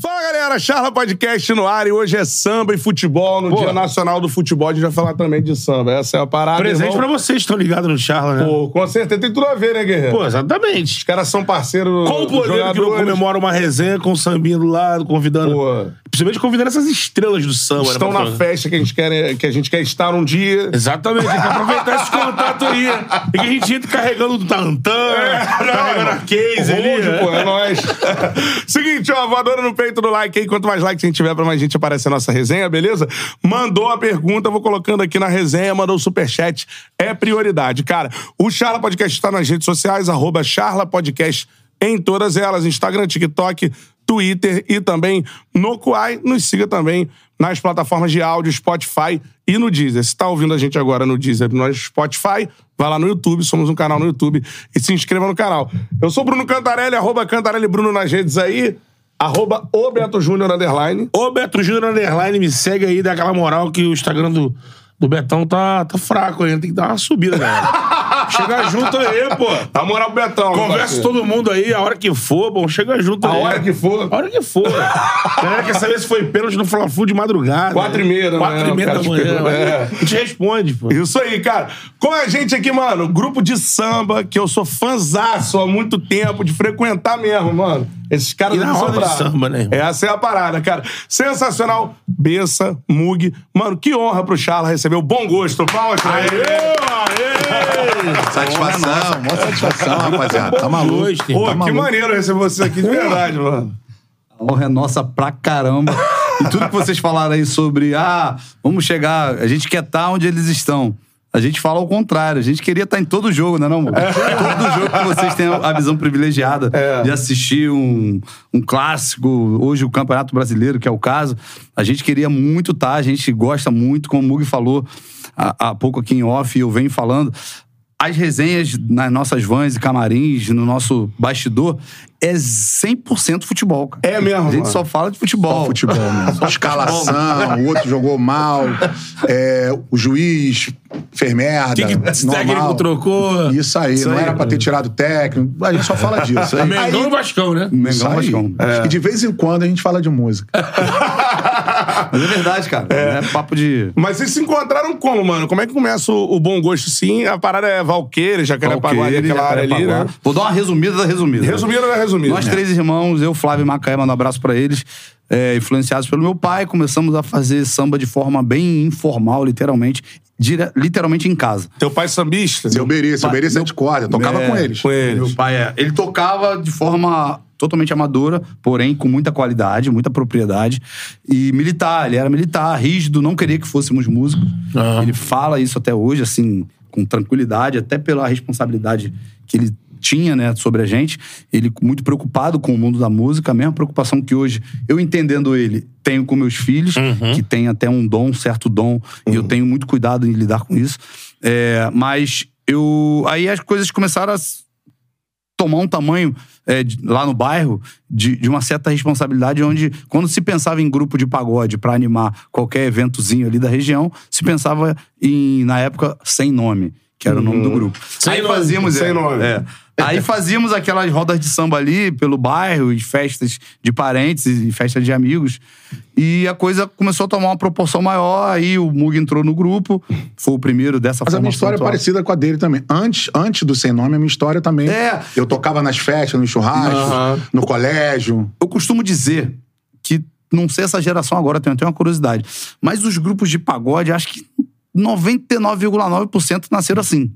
Fala galera, Charla Podcast no ar e hoje é samba e futebol, no Pô. Dia Nacional do Futebol. A gente vai falar também de samba. Essa é a parada. Presente irmão. pra vocês, estão ligados no Charla, né? Pô, com certeza tem tudo a ver, né, Guerreiro? Pô, exatamente. Os caras são parceiros. Qual o poder que não comemora uma resenha com o sambinha do lado, convidando. Pô. Principalmente convidando essas estrelas do samba, Estão né? na pra- festa que a, gente quer, que a gente quer estar um dia. Exatamente, tem que aproveitar esse contato aí. E que a gente entra carregando do Tantã, carregando a case ali. Né? pô, é nóis. Seguinte, ó, voadora no peito do like aí. Quanto mais likes a gente tiver, pra mais gente aparecer a nossa resenha, beleza? Mandou a pergunta, vou colocando aqui na resenha, mandou o superchat. É prioridade. Cara, o Charla Podcast está nas redes sociais, arroba Charla Podcast em todas elas, Instagram, TikTok, Twitter e também no Quai. Nos siga também nas plataformas de áudio, Spotify e no Deezer. Se tá ouvindo a gente agora no Deezer, no Spotify, vai lá no YouTube, somos um canal no YouTube e se inscreva no canal. Eu sou Bruno Cantarelli, arroba Cantarelli Bruno nas redes aí, arroba o Beto Júnior underline. Ô, Beto Júnior Underline, me segue aí, dá aquela moral que o Instagram do, do Betão tá, tá fraco ainda. Tem que dar uma subida, galera. Chega junto aí, pô. Dá moral pro Betão. Conversa parceiro. todo mundo aí, a hora que for, bom, chega junto A aí. hora que for. A hora que for. A galera quer saber se foi pênalti no Fla-Flu de madrugada. Quatro e meia da Quatro e meia da manhã. É. A gente responde, pô. Isso aí, cara. Com a gente aqui, mano, grupo de samba, que eu sou fanzaço há muito tempo, de frequentar mesmo, mano. Esses caras não são de samba, né, irmão? Essa é a parada, cara. Sensacional. Bessa, Mug. Mano, que honra pro Charla receber o bom gosto. Palmas pra ele. Satisfação, mó satisfação, rapaziada. Tá maluco. Pô, Tá que maluco. maneiro receber você aqui de verdade, mano. A honra é nossa pra caramba. E tudo que vocês falaram aí sobre, ah, vamos chegar, a gente quer estar onde eles estão. A gente fala ao contrário. A gente queria estar em todo jogo, né, não, amor? Todo jogo que vocês têm a visão privilegiada É. de assistir um, um clássico, hoje o Campeonato Brasileiro, que é o caso. A gente queria muito estar, a gente gosta muito, como o Mug falou há, há pouco aqui em off, e eu venho falando. As resenhas nas nossas vans e camarins, no nosso bastidor, é 100% futebol, cara. É mesmo, A gente mano. só fala de futebol. futebol, mesmo. Escalação, o outro jogou mal, é, o juiz fez merda. Que, que normal. técnico trocou? Isso aí, Isso não aí, era pra ter tirado o técnico. A gente só fala disso. Aí, Mengão e Vascão, né? Mengão aí. Vascão. E de vez em quando a gente fala de música. Mas é verdade, cara. É, papo de. Mas vocês se encontraram como, mano? Como é que começa o, o bom gosto, sim? A parada é Valqueira, Jacarepaguá, Valqueire, aquela área ali, né? Vou dar uma resumida da resumida. Resumindo, né? Resumindo. Nós três irmãos, eu, Flávio e Macaé, mando um abraço pra eles, é, influenciados pelo meu pai, começamos a fazer samba de forma bem informal, literalmente, dire- literalmente em casa. Teu pai sambista? Seu Berê, seu Berê sete cordas. Eu tocava É, com eles. Com eles. Meu pai é. Ele tocava de forma totalmente amadora, porém com muita qualidade, muita propriedade. E militar, ele era militar, rígido, não queria que fôssemos músicos. Ele fala isso até hoje, assim, com tranquilidade, até pela responsabilidade que ele tinha, né, sobre a gente. Ele muito preocupado com o mundo da música, a mesma preocupação que hoje, eu entendendo ele, tenho com meus filhos, que tem até um dom, um certo dom, e eu tenho muito cuidado em lidar com isso. É, mas eu. Aí as coisas começaram a tomar um tamanho é, de- lá no bairro de, de uma certa responsabilidade, onde, quando se pensava em grupo de pagode para animar qualquer eventozinho ali da região, se pensava em, na época, sem nome, que era o nome do grupo. Sem Aí nome, fazíamos. sem é, nome. é. Aí fazíamos aquelas rodas de samba ali pelo bairro, e festas de parentes e festas de amigos. E a coisa começou a tomar uma proporção maior. Aí o Mug entrou no grupo, foi o primeiro dessa Mas a minha história é pontual. parecida com a dele também. Antes, antes do Sem Nome, a minha história também. É. Eu tocava nas festas, nos churrascos, Aham. no colégio. eu costumo dizer que, não sei essa geração agora, tenho até uma curiosidade, mas os grupos de pagode, acho que 99,9% nasceram assim.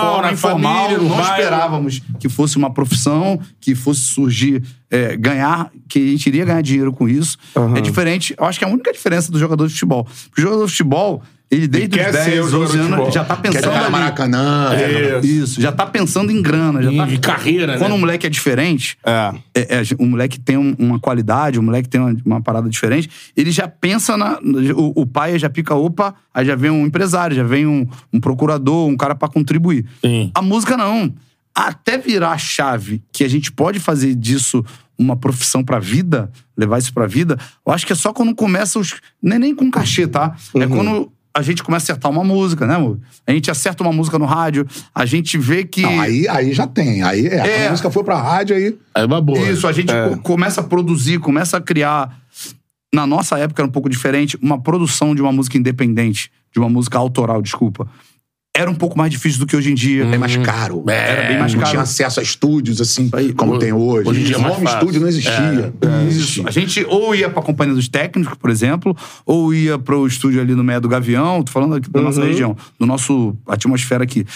Forma na informal, família, não bairro. esperávamos que fosse uma profissão, que fosse surgir, é, ganhar, que a gente iria ganhar dinheiro com isso. É diferente, eu acho que é a única diferença do jogador de futebol. Porque o jogador de futebol, ele desde quer os ser 10, o jogador 12 de anos, futebol. já tá Quer pensando no ali. Maracanã. É. Isso, já tá pensando em grana. Já Em- tá... em carreira, Quando né? um moleque é diferente, É. é, é, o moleque tem um- uma qualidade, o moleque tem uma, uma parada diferente, ele já pensa na. O, o pai já pica, opa, aí já vem um empresário, já vem um, um procurador, um cara pra contribuir. Sim. A música não. Até virar a chave que a gente pode fazer disso uma profissão pra vida, levar isso pra vida, eu acho que é só quando começa os. Não é nem com cachê, tá? É quando a gente começa a acertar uma música, né, amor? A gente acerta uma música no rádio, a gente vê que. Não, aí, aí já tem. Aí é. É. A música foi pra rádio aí. É uma boa. Isso, a gente co- começa a produzir, começa a criar. Na nossa época era um pouco diferente, uma produção de uma música independente, de uma música autoral, desculpa. Era um pouco mais difícil do que hoje em dia. É mais caro. Era bem mais Não caro. tinha acesso a estúdios, assim, como Hoje- tem hoje. hoje em dia é Home estúdio não existia. Não existia. A gente ou ia pra companhia dos técnicos, por exemplo, ou ia pro estúdio ali no meio do Gavião, tô falando aqui da nossa região, do nosso atmosfera aqui.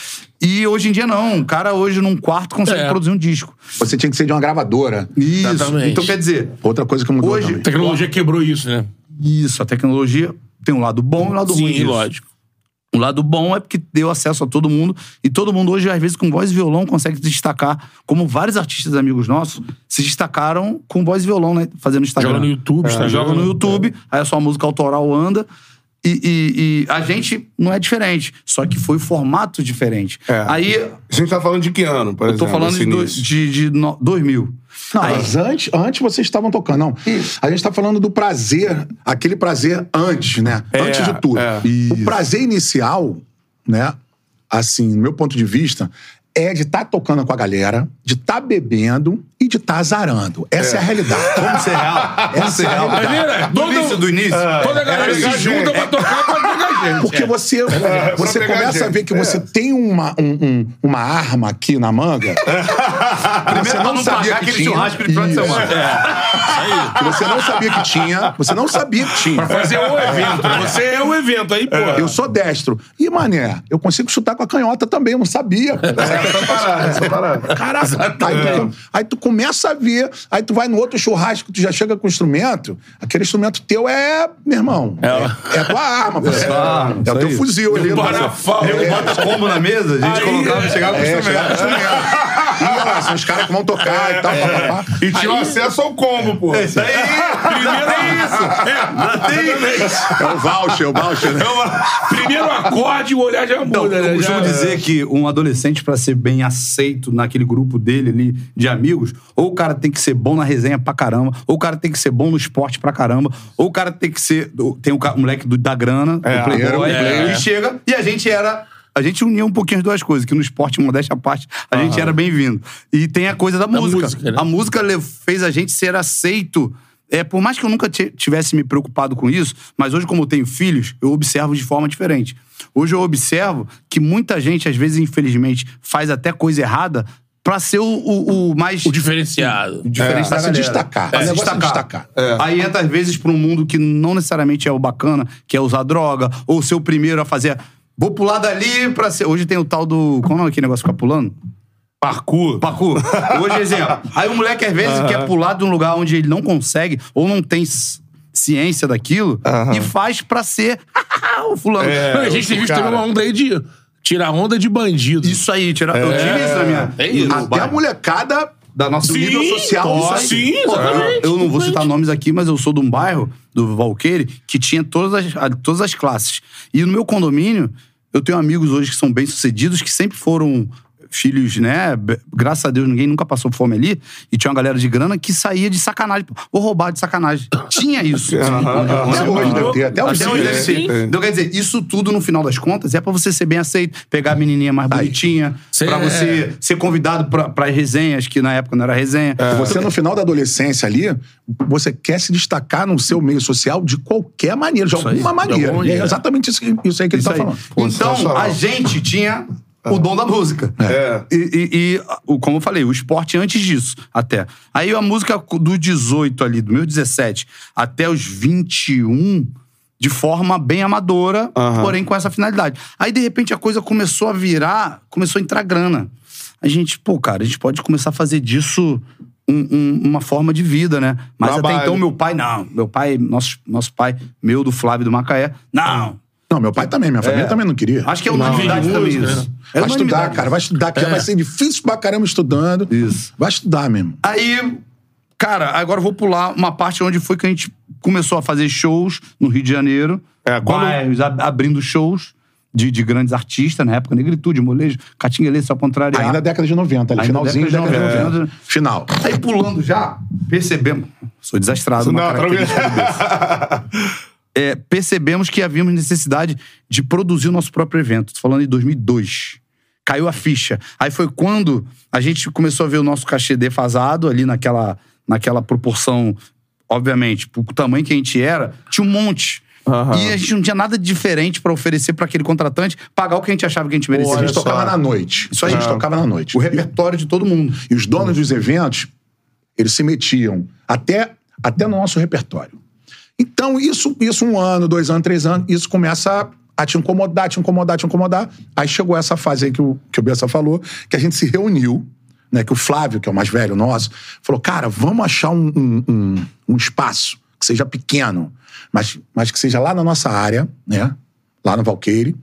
E hoje em dia não, o cara hoje num quarto consegue É. produzir um disco. Você tinha que ser de uma gravadora. Isso. Exatamente. Então quer dizer, Outra coisa que mudou Hoje- A também. tecnologia quebrou isso, né? isso, a tecnologia tem um lado bom e um lado ruim. Sim, lógico. O lado bom é porque deu acesso a todo mundo e todo mundo hoje, às vezes, com voz e violão consegue se destacar. Como vários artistas amigos nossos se destacaram com voz e violão, né? Fazendo Instagram. Joga no YouTube, Instagram. Joga no YouTube, aí a sua música autoral anda. E, e- e a gente não é diferente, só que foi formato diferente. É. Aí A gente tá falando de que ano, por eu tô exemplo? falando esse de, do- de, de no- 2000. Não, Aí- mas antes, antes vocês estavam tocando. Não. A gente tá falando do prazer, aquele prazer antes, né? É, antes de tudo. é. O prazer inicial, né? Assim, no meu ponto de vista, é de estar tocando com a galera, de estar bebendo e de estar azarando. Essa é, a realidade. Vamos ser real. Essa é a realidade. vira, Do todo- início, do início. Toda a galera se junta pra tocar pra gente. Porque é. você, você pegar começa a gente. ver que você tem uma, um- um- uma arma aqui na manga. Primeiro, você não não sabia que aquele tinha. churrasco de final de semana. Que você não sabia que tinha. Você não sabia que tinha. Pra fazer o evento. né? Você é o evento aí, pô. Eu sou destro. E, mané, eu consigo chutar com a canhota também, eu não sabia. Essa parada, essa parada. Caraca, aí tu, aí tu começa a ver, aí tu vai no outro churrasco, tu já chega com o instrumento, aquele instrumento teu é, meu irmão, é, é a tua arma, parceiro. Arma, É o teu fuzil ali. Parafal. É, Bota combo na mesa, a gente colocava e chegava com o é. são os caras que vão tocar e tal, papapá. E tinha acesso ao combo, pô. Isso aí, primeiro é isso. É o voucher, o voucher. né? Primeiro acorde e o olhar já Então, muda, né? eu costumo Já- dizer que um adolescente, pra ser bem aceito naquele grupo dele ali de amigos, ou o cara tem que ser bom na resenha pra caramba, ou o cara tem que ser bom no esporte pra caramba, ou o cara tem que ser. Tem o moleque do- da grana, É, o playboy, é. e chega. E a gente era. A gente unia um pouquinho as duas coisas, que no esporte, modéstia à parte, a gente era bem-vindo. E tem a coisa da, música. música, né? A música fez a gente ser aceito. É, por mais que eu nunca ti- tivesse me preocupado com isso, mas hoje, como eu tenho filhos, eu observo de forma diferente. Hoje eu observo que muita gente, às vezes, infelizmente, faz até coisa errada pra ser o, o- o mais. O diferenciado. o diferente Pra da se destacar. Pra O se é destacar. destacar. Aí entra, às vezes, pra um mundo que não necessariamente é o bacana, que é usar droga, ou ser o primeiro a fazer. Vou pular dali pra ser. Hoje tem o tal do. Qual é o nome aquele negócio que fica pulando? Parkour. Parkour. Hoje, exemplo. Aí o moleque, às vezes, quer pular de um lugar onde ele não consegue, ou não tem ciência daquilo, e faz pra ser o fulano. Não, a gente tem visto cara. uma onda aí de tirar onda de bandido. Isso aí, tira... eu tive isso na minha. É isso. Até a molecada da nosso Sim, nível social. sim, exatamente, eu não vou citar nomes aqui, mas eu sou de um bairro, do Valqueire, que tinha todas as, todas as classes. E no meu condomínio, eu tenho amigos hoje que são bem-sucedidos, que sempre foram filhos, né? Graças a Deus, ninguém nunca passou fome ali. E tinha uma galera de grana que saía de sacanagem. Pô, Vou roubar de sacanagem. Tinha isso. Até hoje deve ter, até hoje deve ter. Então, quer dizer, isso tudo, no final das contas, é pra você ser bem aceito, pegar a menininha mais bonitinha, Cê pra é- você ser convidado pra, pras resenhas, que na época não era resenha. Você, no final da adolescência ali, você quer se destacar no seu meio social de qualquer maneira, de aí, alguma de maneira. alguma E é exatamente isso, que- isso aí que Isso ele tá aí. falando. Então, sensacional. a gente tinha o dom da música. É. E, e- e, o- como eu falei, o esporte antes disso, até. Aí a música do 18 ali, do meu 17 até os 21, de forma bem amadora, porém com essa finalidade. Aí, de repente, a coisa começou a virar, começou a entrar grana. A gente, pô, cara, a gente pode começar a fazer disso um- um- uma forma de vida, né? Mas Trabalho. até então, meu pai, não. Meu pai, nosso, nosso pai, meu do Flávio do Macaé, não. Não, meu pai também, minha família também não queria. Acho que é unanimidade também isso. né? É Vai estudar, cara. Vai estudar, que já vai ser difícil pra caramba estudando. Isso. Vai estudar mesmo. Aí, cara, agora eu vou pular uma parte onde foi que a gente começou a fazer shows no Rio de Janeiro. É, Bairros, ab- abrindo shows de, de grandes artistas, na época, Negritude, Molejo, Catinguelê, só contrário. Ainda década de 90, ali, Ainda finalzinho da década de década de 90. 90. Final. Aí pulando já, percebemos. Sou desastrado, uma Não. É, percebemos que havíamos necessidade de produzir o nosso próprio evento. Tô falando em 2002. Caiu a ficha. Aí foi quando a gente começou a ver o nosso cachê defasado ali naquela, naquela proporção, obviamente, pro tamanho que a gente era, tinha um monte. E a gente não tinha nada de diferente pra oferecer pra aquele contratante pagar o que a gente achava que a gente merecia. a gente só. tocava na noite. Isso aí. A gente tocava na noite. O repertório de todo mundo. E os donos dos eventos, eles se metiam até, até no nosso repertório. Então, isso, isso um ano, dois anos, três anos, isso começa a, a te incomodar, te incomodar, te incomodar. Aí chegou essa fase aí que o, que o Bessa falou, que a gente se reuniu, né? Que o Flávio, que é o mais velho nosso, falou: cara, vamos achar um, um, um- um espaço que seja pequeno, mas, mas que seja lá na nossa área, né? Lá no Valqueire,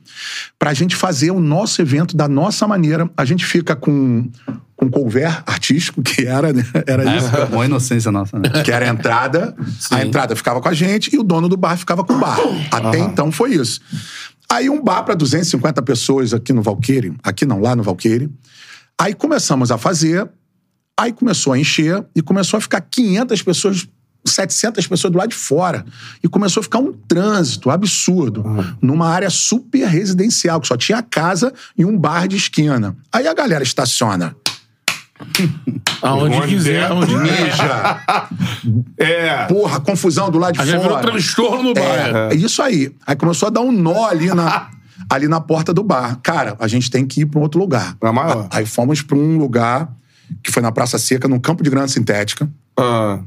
pra gente fazer o nosso evento da nossa maneira. A gente fica com, com cover artístico, que era, né? Era isso Uma inocência nossa, né? que era a entrada. A entrada ficava com a gente e o dono do bar ficava com o bar. Até então foi isso. Aí um bar para 250 pessoas aqui no Valqueire, aqui não, lá no Valqueire. Aí começamos a fazer, aí começou a encher e começou a ficar 500 pessoas 700 pessoas do lado de fora. E começou a ficar um trânsito absurdo. Numa área super residencial, que só tinha casa e um bar de esquina. Aí a galera estaciona. Aonde Onde quiser, der. onde Mija. É. Porra, confusão do lado de A gente virou fora. transtorno no bar. É, é isso aí. Aí começou a dar um nó ali na, ali na porta do bar. Cara, a gente tem que ir pra um outro lugar. Pra maior. Aí fomos pra um lugar que foi na Praça Seca, num campo de grana sintética, Ah.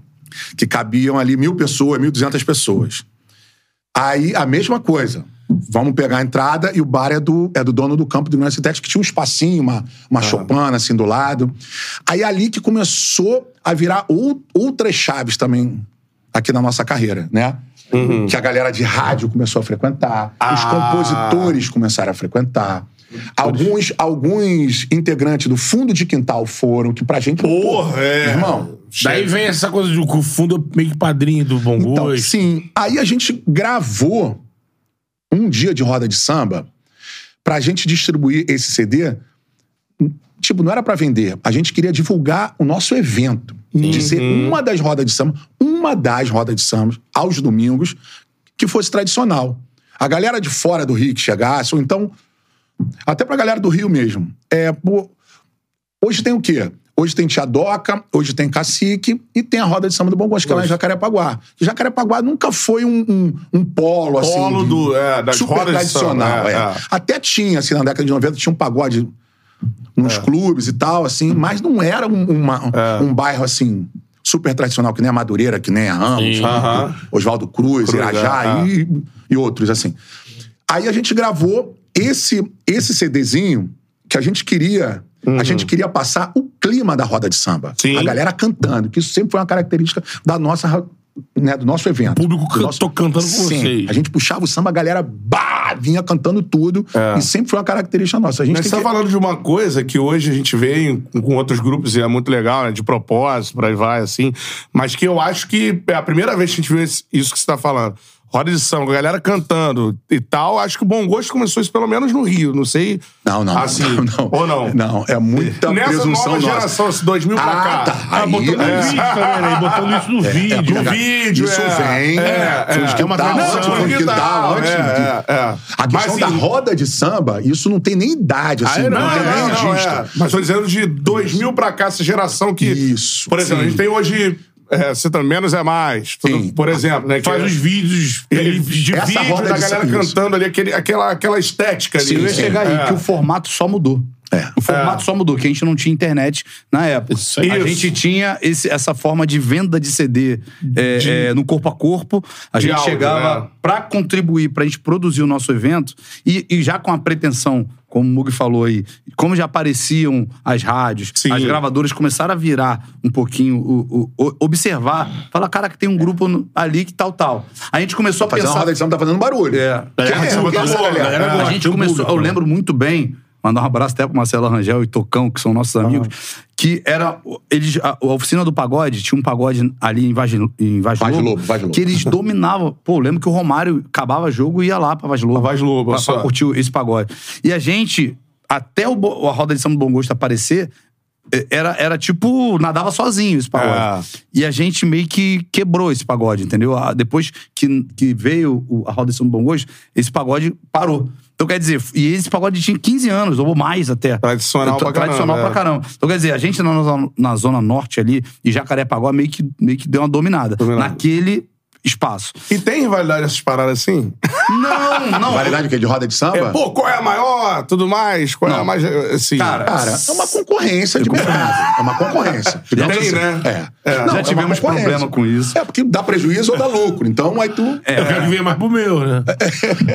que cabiam ali mil pessoas, mil duzentas pessoas. Aí, a mesma coisa. Vamos pegar a entrada e o bar é do, é do dono do campo de grana sintética, que tinha um espacinho, uma, uma chopana assim do lado. Aí é ali que começou a virar ou- outras chaves também aqui na nossa carreira, né? Que a galera de rádio começou a frequentar, os compositores começaram a frequentar. Alguns, alguns integrantes do fundo de quintal foram, que pra gente. Porra, é. Irmão, Daí vem essa coisa de o fundo é meio que padrinho do Bom então, Gosto. sim. Aí a gente gravou um dia de roda de samba pra gente distribuir esse CD. Tipo, não era pra vender. A gente queria divulgar o nosso evento. De ser uma das rodas de samba, uma das rodas de samba, aos domingos, que fosse tradicional. A galera de fora do Rio que chegasse, ou então. Até pra galera do Rio mesmo. É, Hoje tem o quê? Hoje tem Tia Doca, hoje tem Cacique e tem a roda de samba do Bom Gosto, que é lá em Jacarepaguá. Jacarepaguá nunca foi um, um, um polo, assim. Polo de- do- é, das super rodas de tradicional. samba, é, é. é. Até tinha, assim, na década de 90, tinha um pagode É. nos clubes e tal, assim, mas não era um, uma- É. um bairro, assim, super tradicional, que nem a Madureira, que nem a Ramos, Sim. Aham. Oswaldo Cruz, Cruz, Irajá é, e, e outros, assim. Aí a gente gravou esse, esse CDzinho que a gente queria. A gente queria passar o clima da roda de samba. Uhum. Sim. A galera cantando, que isso sempre foi uma característica da nossa, né, do nosso evento. O público nosso- tô cantando com Sim. vocês. A gente puxava o samba, a galera bah, vinha cantando tudo. E sempre foi uma característica nossa. A gente Mas você tá que... falando de uma coisa que hoje a gente vê em- com outros grupos e é muito legal, né? De propósito, por aí vai, assim. Mas que eu acho que é a primeira vez que a gente vê isso que você tá falando. Roda de samba, a galera cantando e tal. Acho que o Bom Gosto começou isso pelo menos no Rio. Não sei. Não, não. Assim, não, não. ou não? Não, é muita Nessa presunção nova nossa. geração, esse 2000 pra Ah, cá. tá. Ah, Aí, botando é. né? E Botando isso no vídeo. No vídeo, Isso é. vem. É, de é. quintal, antes do fundo de quintal, antes é, de- é, é. A questão da assim, roda de samba, isso não tem nem idade, assim, Ah, não, não, tem nem registro. é. Mas tô dizendo de 2000 pra cá, essa geração que. Isso, Por exemplo, a gente tem hoje. É, você tá menos é mais. Tudo- Sim. Por exemplo, né? que Faz é- os vídeos ele- de essa vídeo roda da de galera isso. cantando ali, aquele, aquela, aquela estética ali. Eu ia chegar aí, É. que o formato só mudou. É. O formato só mudou, que a gente não tinha internet na época. Isso. A Isso. gente tinha esse- essa forma de venda de CD é, é, no corpo a corpo. A De gente áudio, chegava né? pra contribuir, pra gente produzir o nosso evento, e, e já com a pretensão, como o Mug falou aí, como já apareciam as rádios, Sim. as gravadoras começaram a virar um pouquinho, o, o- o- observar, falar, cara, que tem um grupo no- ali que tal, tal. A gente começou a pensar. roda de samba, tá fazendo barulho. É. É, é, quem é A gente um começou, público, eu né? lembro muito bem, mandar um abraço até pro Marcelo Rangel e Tocão, que são nossos amigos, que era. Eles, a, a oficina do pagode, tinha um pagode ali em Vaz, em Vaz, Vaz Lobo, Lobo, Vaz Lobo. que eles dominavam. Pô, lembro que o Romário acabava jogo e ia lá pra Vaz Lobo. Pra Vaz Lobo, pra, só. pra curtir esse pagode. E a gente, até o, a roda de samba do Bom Gosto aparecer, eh, era, era tipo, nadava sozinho esse pagode. E a gente meio que quebrou esse pagode, entendeu? Depois que, que veio o- a Roda de São Bom Gosto, esse pagode parou. Então, quer dizer, e esse pagode tinha 15 anos, ou mais até. Tradicional pra Tradicional caramba, pra é. caramba. Então, quer dizer, a gente na, zona- na Zona Norte ali, e Jacarepaguá, meio que, meio que deu uma dominada. Dominada. Naquele espaço. E tem rivalidade essas paradas assim? Não, não. Variedade que é de roda de samba? É, pô, qual é a maior? Tudo mais? Qual é a mais. Assim, Cara, Cara, é uma concorrência de mercado. É uma concorrência. Tem, assim. né? É. É. Não, Já é tivemos concorrência. problema com isso. É, porque dá prejuízo ou dá lucro. Então, aí tu... É. Eu quero que venha mais pro meu, né?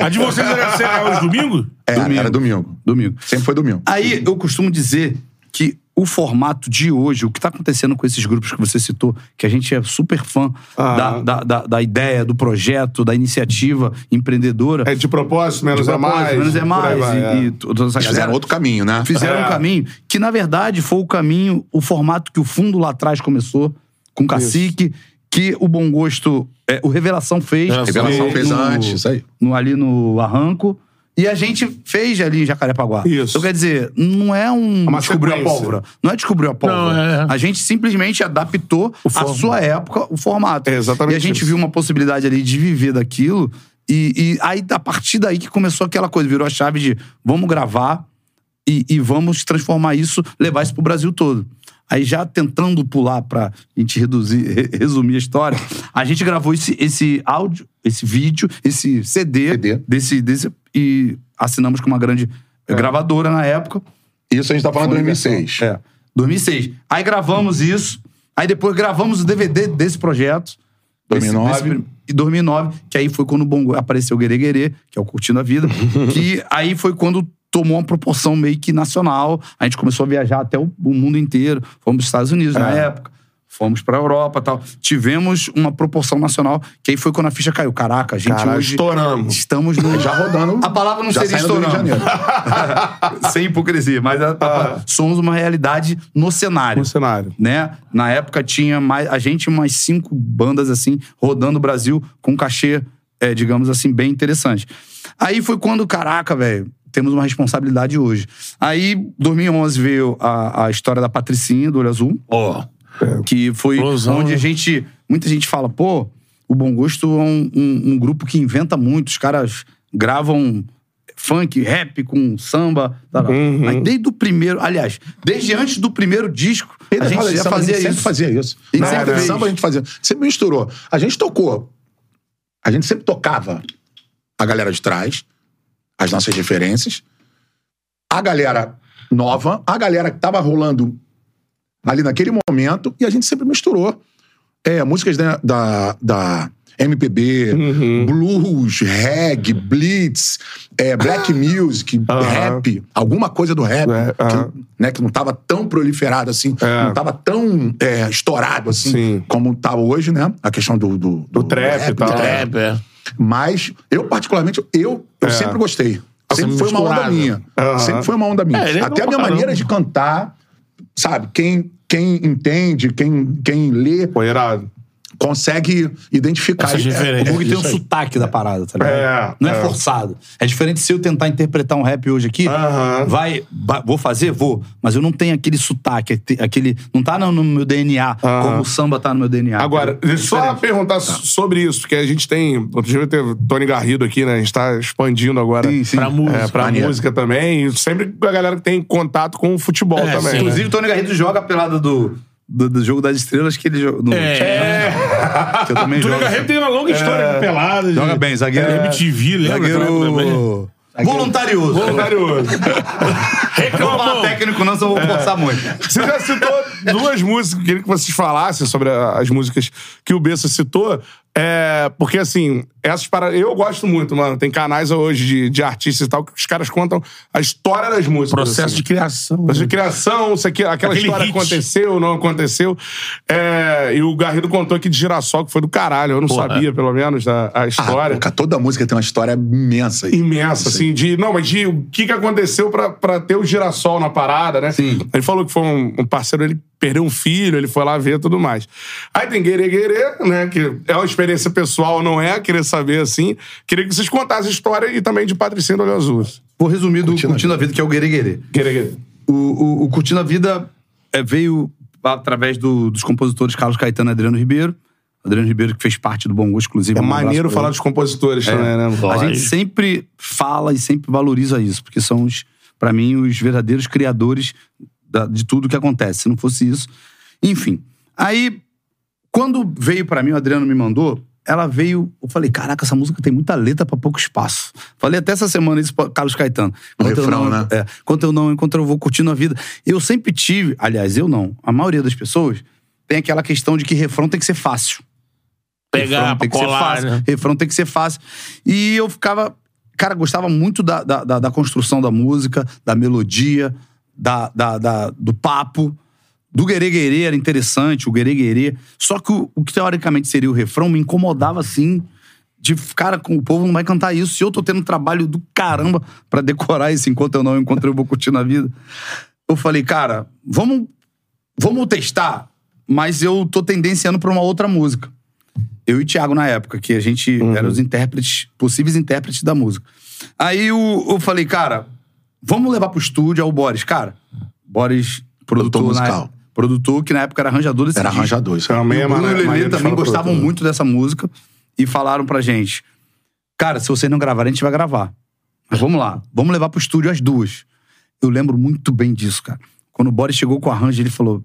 A de vocês era ser aos domingos? É, Domingo. era domingo. Domingo. Sempre foi domingo. Aí eu costumo dizer que o formato de hoje, o que tá acontecendo com esses grupos que você citou, que a gente é super fã Ah. da, da, da, da ideia, do projeto, da iniciativa empreendedora. É de propósito, menos De é propósito, mais. Menos é mais. vai, e, é. e toda essa Eles galera fizeram outro caminho, né? fizeram É. um caminho que, na verdade, foi o caminho, o formato que o fundo lá atrás começou, com Cacique, que o Bom Gosto, é, o Revelação fez. Revelação no- fez no- antes, isso aí. no- ali no Arranco. E a gente fez ali em Jacarepaguá. Isso. Então, quer dizer, não é um Uma descobriu a pólvora. Não é descobriu a pólvora. Não, é. A gente simplesmente adaptou à sua época o formato. É exatamente E a gente isso. viu uma possibilidade ali de viver daquilo. E, e aí, a partir daí que começou aquela coisa, virou a chave de vamos gravar e, e vamos transformar isso, levar isso pro Brasil todo. Aí já tentando pular pra gente reduzir, re- resumir a história, a gente gravou esse, esse áudio, esse vídeo, esse CD, CD. Desse, desse e assinamos com uma grande gravadora na época. Isso a gente tá falando em 2006. É, 2006. Aí gravamos isso, aí depois gravamos o DVD desse projeto. 2009. Desse- desse- e 2009, que aí foi quando o Bongo apareceu o Guerê que é o Curtindo a Vida, que aí foi quando tomou uma proporção meio que nacional. A gente começou a viajar até o, o mundo inteiro. Fomos para os Estados Unidos na época. Fomos pra Europa e tal. Tivemos uma proporção nacional, que aí foi quando a ficha caiu. Caraca, a gente Caralho, hoje... estouramos. Estamos no... Já rodando. A palavra não seria estourando. Sem hipocrisia, mas a- a- somos uma realidade no cenário. No cenário. Né? Na época tinha mais, a gente umas cinco bandas assim rodando o Brasil com um cachê, é, digamos assim, bem interessante. Aí foi quando, caraca, velho, temos uma responsabilidade hoje. Aí, 2011 veio a, a história da Patricinha do Olho Azul, Ó. que foi Explosão, onde né? a gente, muita gente fala, pô, o Bom Gosto é um, um- um grupo que inventa muito, os caras gravam funk, rap com samba, tal. Uhum. mas desde o primeiro, aliás, desde antes do primeiro disco, a gente já samba, fazia a gente isso. sempre fazia isso. Na sempre fez. samba a gente fazia. Sempre misturou. A gente tocou. A gente sempre tocava a galera de trás, as nossas referências, a galera nova, a galera que tava rolando ali naquele momento, e a gente sempre misturou. É, músicas da, da, da MPB, Uhum. blues, reggae, blitz, é, black music, rap, alguma coisa do rap, É, que, né, que não tava tão proliferado assim, É. não tava tão é, estourado assim, Sim. como tá hoje, né? A questão do... Do, Do trap e tal. do trap. É. Mas eu, particularmente, eu, eu É. sempre gostei. Sempre foi uma onda minha. Sempre foi uma onda minha. Até a minha maneira de cantar, sabe? Quem, quem entende, quem, quem lê, Pô, irado. Consegue identificar. Essas É. O Bug tem um aí. sotaque da parada, tá ligado? É, não é, é. forçado. É diferente se eu tentar interpretar um rap hoje aqui. Aham. Vai, vai- vou fazer? Vou. Mas eu não tenho aquele sotaque, aquele. Não tá no, meu DNA, Aham. como o samba tá no meu DNA. Agora, É deixa eu só perguntar sobre isso, porque a gente tem. Outro dia teve Tony Garrido aqui, né? A gente tá expandindo agora. Sim, sim. Pra música. É, pra Maneiro. música também. E sempre com a galera que tem contato com o futebol É, também. sim. né? Inclusive, o Tony Garrido joga a pelada do, do, do Jogo das Estrelas que ele joga. no- É. Que eu também jogo. Garrett tem uma longa história de peladas. Joga de- bem, zagueiro. É, MTV, lembra? Zagueiro. Voluntarioso. Voluntarioso. Não fala técnico, não, senão eu vou forçar muito. Você já citou duas músicas, queria que vocês falassem sobre as músicas que o Bessa citou. É, porque, assim, essas para Eu gosto muito, mano. Tem canais hoje de, de artistas e tal que os caras contam a história das músicas. Processo assim. de criação. Processo de criação, isso aqui, aquela Aquele história hit. aconteceu, não aconteceu. É, e o Garrido contou aqui de Girassol, que foi do caralho. Eu não Porra. sabia, pelo menos, a, a história. Ah, toda música tem uma história imensa aí. imensa, assim, de. Não, mas de o que, que aconteceu pra, pra ter o girassol na parada, né? Sim. Ele falou que foi um, um parceiro, ele perdeu um filho, ele foi lá ver e tudo mais. Aí tem Guerê Guerê, né? Que é uma experiência pessoal, não é? Queria saber, assim. Queria que vocês contassem a história e também de Patricinho do Olho Azul. Vou resumir do Curtindo, a Vida, que é o Guerê Guerê. O, o, o Curtindo a Vida é, veio através do- dos compositores Carlos Caetano e Adriano Ribeiro. Adriano Ribeiro que fez parte do Bom Gosto, inclusive. É um maneiro falar dos compositores também, né? A Lógico. gente sempre fala e sempre valoriza isso, porque são, os, pra mim, os verdadeiros criadores da- de tudo que acontece. Se não fosse isso. Enfim. Aí, quando veio pra mim, o Adriano me mandou, ela veio. Eu falei, caraca, essa música tem muita letra pra pouco espaço. Falei até essa semana isso pra Carlos Caetano. O Enquanto eu refrão, não, né? É, enquanto eu não, enquanto eu vou curtindo a vida. Eu sempre tive, aliás, eu não, a maioria das pessoas tem aquela questão de que refrão tem que ser fácil. Pegar, refrão tem que ser colar, fácil. né? Refrão tem que ser fácil. E eu ficava. Cara, gostava muito da, da, da- da construção da música, da melodia, da, da, da- do papo. Do Guerê Guerê era interessante, o Guerê Guerê. Só que o, o que teoricamente seria o refrão me incomodava assim. De, cara, com o povo não vai cantar isso. Se eu tô tendo trabalho do caramba pra decorar isso enquanto eu não encontrei, eu vou curtir na vida. Eu falei, cara, vamos, vamos testar, mas eu tô tendenciando pra uma outra música eu e o Thiago na época, que a gente Uhum. era os intérpretes, possíveis intérpretes da música. Aí o- eu falei, cara, vamos levar pro estúdio ao Boris. Cara, Boris, produtor, na musical. época- produtor que na época era arranjador desse Era disco. arranjador, isso. Também E é o Bruno e Lelê também gostavam produtor. muito dessa música e falaram pra gente, cara, se vocês não gravarem, a gente vai gravar. Mas vamos lá, vamos levar pro estúdio as duas. Eu lembro muito bem disso, cara. Quando o Boris chegou com o arranjo, ele falou,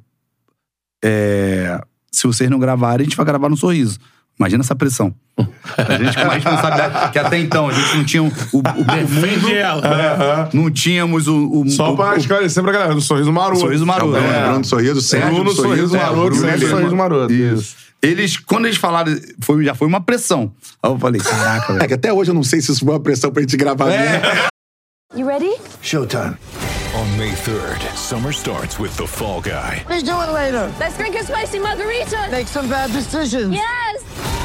é, se vocês não gravarem, a gente vai gravar no Sorriso. Imagina essa pressão. A gente com uma responsabilidade que até então a gente não tinha o, o, o Defende mundo, ela. não tínhamos o, o Só o, pra o, esclarecer pra galera, do Sorriso Maroto. Sorriso Maroto. Bruno, É. Bruno Sorriso, Sérgio Bruno Sorriso, Sorriso é, Maroto, Bruno Sérgio. Sorriso Maroto. Isso. Eles, quando eles falaram, foi, já foi uma pressão. Aí eu falei, caraca, É velho. que até hoje eu não sei se isso foi uma pressão pra gente gravar É. mesmo. You ready? Showtime. On May 3rd, summer starts with The Fall Guy. Let's do it later. Let's drink a spicy margarita. Make some bad decisions. Yes.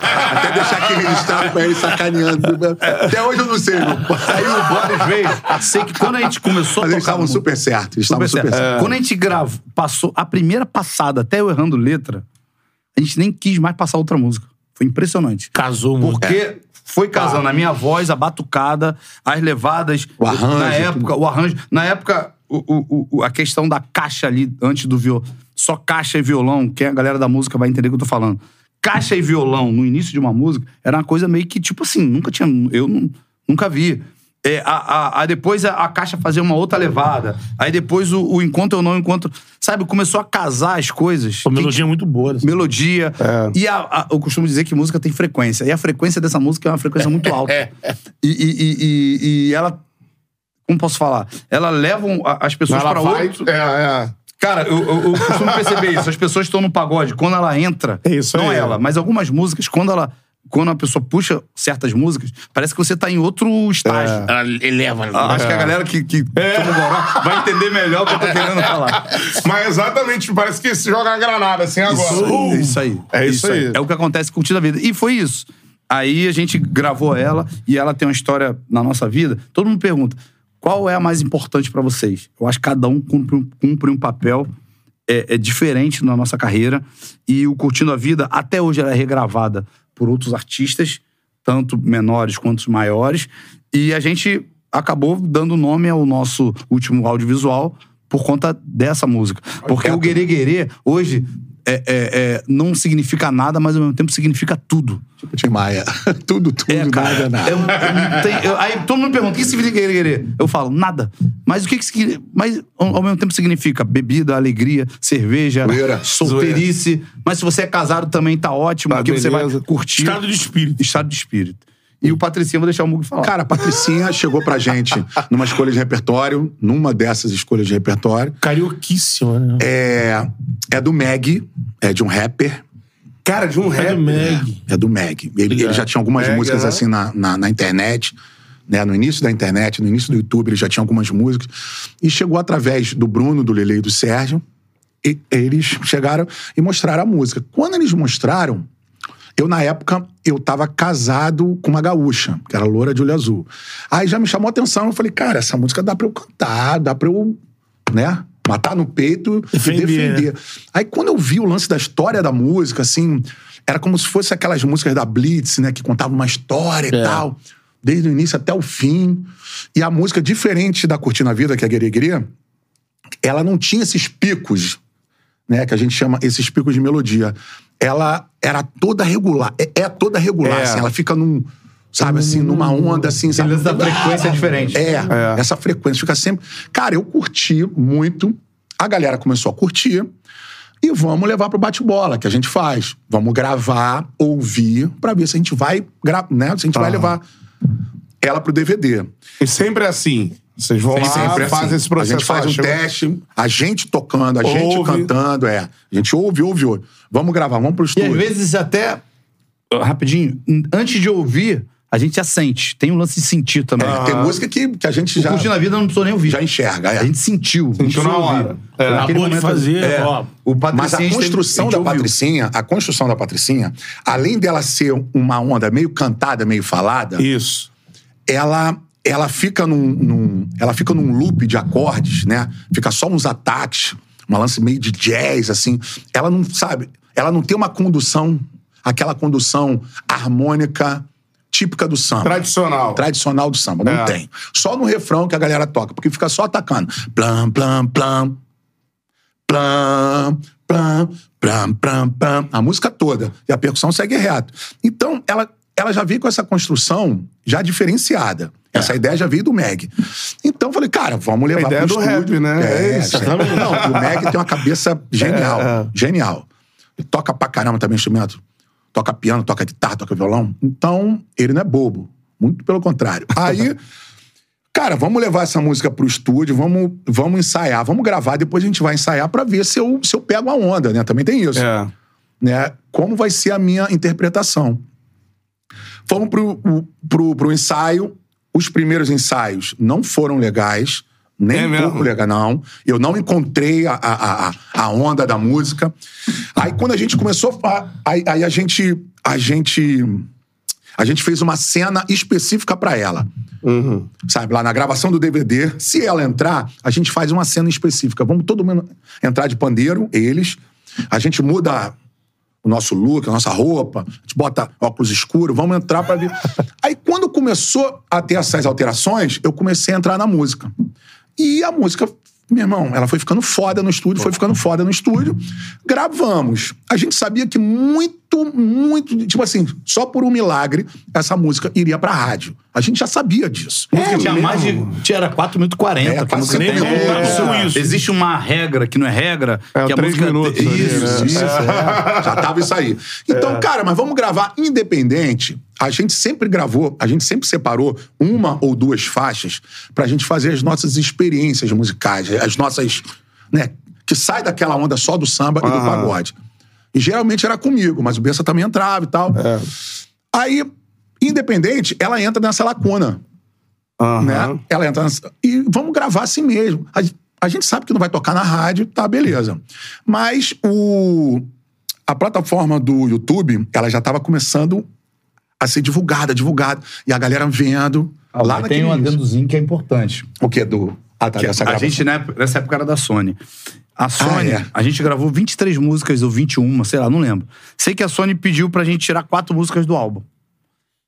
Até deixar aqui registrado pra ele sacaneando. Até hoje eu não sei, meu. Aí o Boris veio. Sei que quando a gente começou Mas a eles tocar. estavam música- super certos. Eles estavam Super super certo. certos. Quando a gente gravou, passou a primeira passada, até eu errando letra, a gente nem quis mais passar outra música. Foi impressionante. Casou muito. Porque foi casando a minha voz, a batucada, as levadas. O arranjo, Na época, tudo. o arranjo. Na época, o, o- o- a questão da caixa ali, antes do violão. Só caixa e violão, quem é a galera da música vai entender o que eu tô falando. Caixa e violão no início de uma música era uma coisa meio que, tipo assim, nunca tinha. Eu nu- nunca vi. É, a, a- a- depois a, a caixa fazia uma outra levada. Aí depois o, o encontro ou não encontro. Sabe, começou a casar as coisas. Pô, melodia muito boa. assim. Melodia. E a- a- eu costumo dizer que música tem frequência. E a frequência dessa música é uma frequência muito alta. E, e- e- e- e ela. Como posso falar? Ela leva as pessoas Ela pra vai. outro. É, é. Cara, eu, eu- eu costumo perceber isso. As pessoas estão no pagode. Quando ela entra. É isso não aí. ela, mas algumas músicas, quando ela quando a pessoa puxa certas músicas, parece que você tá em outro estágio. Ela eleva. Ah, Acho que a galera que, que toma goró vai entender melhor o que eu tô querendo falar. Mas exatamente, parece que se joga uma granada assim agora. Isso, Uh! é isso aí. É isso aí. É o que acontece com o da Vida. E foi isso. Aí a gente gravou ela e ela tem uma história na nossa vida. Todo mundo pergunta: qual é a mais importante pra vocês? Eu acho que cada um cumpre um, cumpre um papel é, é diferente na nossa carreira. E o Curtindo a Vida, até hoje, ela é regravada por outros artistas, tanto menores quanto maiores. E a gente acabou dando nome ao nosso último audiovisual por conta dessa música. Porque o Guerê Guerê, hoje, é- é, não significa nada, mas ao mesmo tempo significa tudo. Tipo Tim Maia. tudo, tudo, É, cara. nada, nada. eu- eu tenho- eu- aí todo mundo me pergunta: o que significa Guerê? Eu falo, nada. Mas o que, que significa. Mas ao mesmo tempo significa bebida, alegria, cerveja, Zoeira. solteirice. Mas se você é casado também tá ótimo, Tá, porque você vai beleza. curtir. Estado de espírito. Estado de espírito. E o Patricinho, eu vou deixar o Mug falar. Cara, a Patricinha chegou pra gente numa escolha de repertório, numa dessas escolhas de repertório. Carioquíssima, né? É, é do Meg, é de um rapper. Cara, de um É rap. do Meg. É do Meg. Ele, ele já tinha algumas Meg, músicas né? assim na, na, na internet, né? No início da internet, no início do YouTube, ele já tinha algumas músicas. E chegou através do Bruno, do Lele e do Sérgio. E eles chegaram e mostraram a música. Quando eles mostraram, eu, na época, eu tava casado com uma gaúcha, que era loura de olho azul. Aí já me chamou a atenção, eu falei, cara, essa música dá pra eu cantar, dá pra eu, né, matar no peito Defender, e defender. né? Aí quando eu vi o lance da história da música, assim, era como se fosse aquelas músicas da Blitz, né, que contavam uma história e É. tal, desde o início até o fim. E a música, diferente da Curtindo a Vida, que é a Guerê ela não tinha esses picos, né, que a gente chama esses picos de melodia. Ela era toda regular, é, é toda regular, É. assim, ela fica num, sabe assim, numa onda assim, sabe? da frequência é diferente. É, essa frequência fica sempre. Cara, eu curti muito, a galera começou a curtir. E vamos levar pro bate-bola, que a gente faz. Vamos gravar, ouvir, pra ver se a gente vai, né? Se a gente vai levar ela pro DVD. E sempre é assim. Vocês vão lá, Sempre fazem assim. esse processo. A gente faz Ah, um chegou- teste, a gente tocando, a gente Ouve. cantando, é. A gente ouve, ouve, ouve. Vamos gravar, vamos pro E estúdio. às vezes até. Rapidinho, antes de ouvir, a gente já sente. Tem um lance de sentir também. É, tem música que, que a gente O já, Curtindo a Vida não precisou nem ouvir. já enxerga. é. A gente sentiu. Sentiu na hora. É. naquele Acabou de momento- fazer, é. ó. O Mas a tem- construção a da. Patricinha, a construção da Patricinha, além dela ser uma onda meio cantada, meio falada, Isso. ela ela fica num, num- ela fica num loop de acordes, né? Fica só uns ataques, uma lance meio de jazz assim. Ela não sabe, ela não tem uma condução, aquela condução harmônica típica do samba. Tradicional. Tradicional do samba, não É. tem. Só no refrão que a galera toca, porque fica só atacando. Plam, plam, plam. Plam, plam, plam, plam, plam. A música toda. E a percussão segue reto. Então, ela, ela já veio com essa construção já diferenciada. Essa ideia já veio do Meg. Então, eu falei, cara, vamos levar A ideia pro do estúdio. rap, né? É, É isso. Não, o Meg tem uma cabeça genial. É. Genial. Ele toca pra caramba também instrumento. Toca piano, toca guitarra, toca violão. Então, ele não é bobo. Muito pelo contrário. Aí, cara, vamos levar essa música pro estúdio, vamos, vamos ensaiar, vamos gravar, depois a gente vai ensaiar pra ver se eu, se eu pego a onda, né? Também tem isso. É. Né? Como vai ser a minha interpretação. Fomos pro, o- pro, pro ensaio. Os primeiros ensaios não foram legais. Nem É um mesmo? não. Eu não encontrei a, a, a, onda da música. Aí quando a gente começou. A, aí, aí a gente. A gente. A gente fez uma cena específica pra ela. Sabe, lá na gravação do DVD, se ela entrar, a gente faz uma cena específica. Vamos todo mundo entrar de pandeiro, eles. A gente muda o nosso look, a nossa roupa, a gente bota óculos escuros, vamos entrar pra ver. Aí quando começou a ter essas alterações, eu comecei a entrar na música. E a música, meu irmão, ela foi ficando foda no estúdio, foi ficando foda no estúdio. Gravamos. A gente sabia que muito, muito, tipo assim, só por um milagre, essa música iria pra rádio. A gente já sabia disso. Música tinha mais de. Tinha, era 4 minutos e 40. É, que música tem. minutos. É. Isso. Existe uma regra que não é regra. É, que a três música minutos ali, Isso, né? isso. É, já tava isso aí. Então, cara, mas vamos gravar independente. A gente sempre gravou, a gente sempre separou uma ou duas faixas pra gente fazer as nossas experiências musicais, as nossas, né, que sai daquela onda só do samba e do pagode. E geralmente era comigo, mas o Bessa também entrava e tal. Aí, independente, ela entra nessa lacuna. Aham. Né? Ela entra nessa... E vamos gravar assim mesmo. A, a gente sabe que não vai tocar na rádio, tá, beleza. Mas o... a plataforma do YouTube, ela já estava começando a ser divulgada, divulgada. E a galera vendo. Ah, lá tem um adendozinho que é importante. O que? Do. Ah, tá, Que dessa a gente, né, nessa época era da Sony. A Sony, é. a gente gravou 23 músicas ou 21, sei lá, não lembro. Sei que a Sony pediu pra gente tirar quatro músicas do álbum.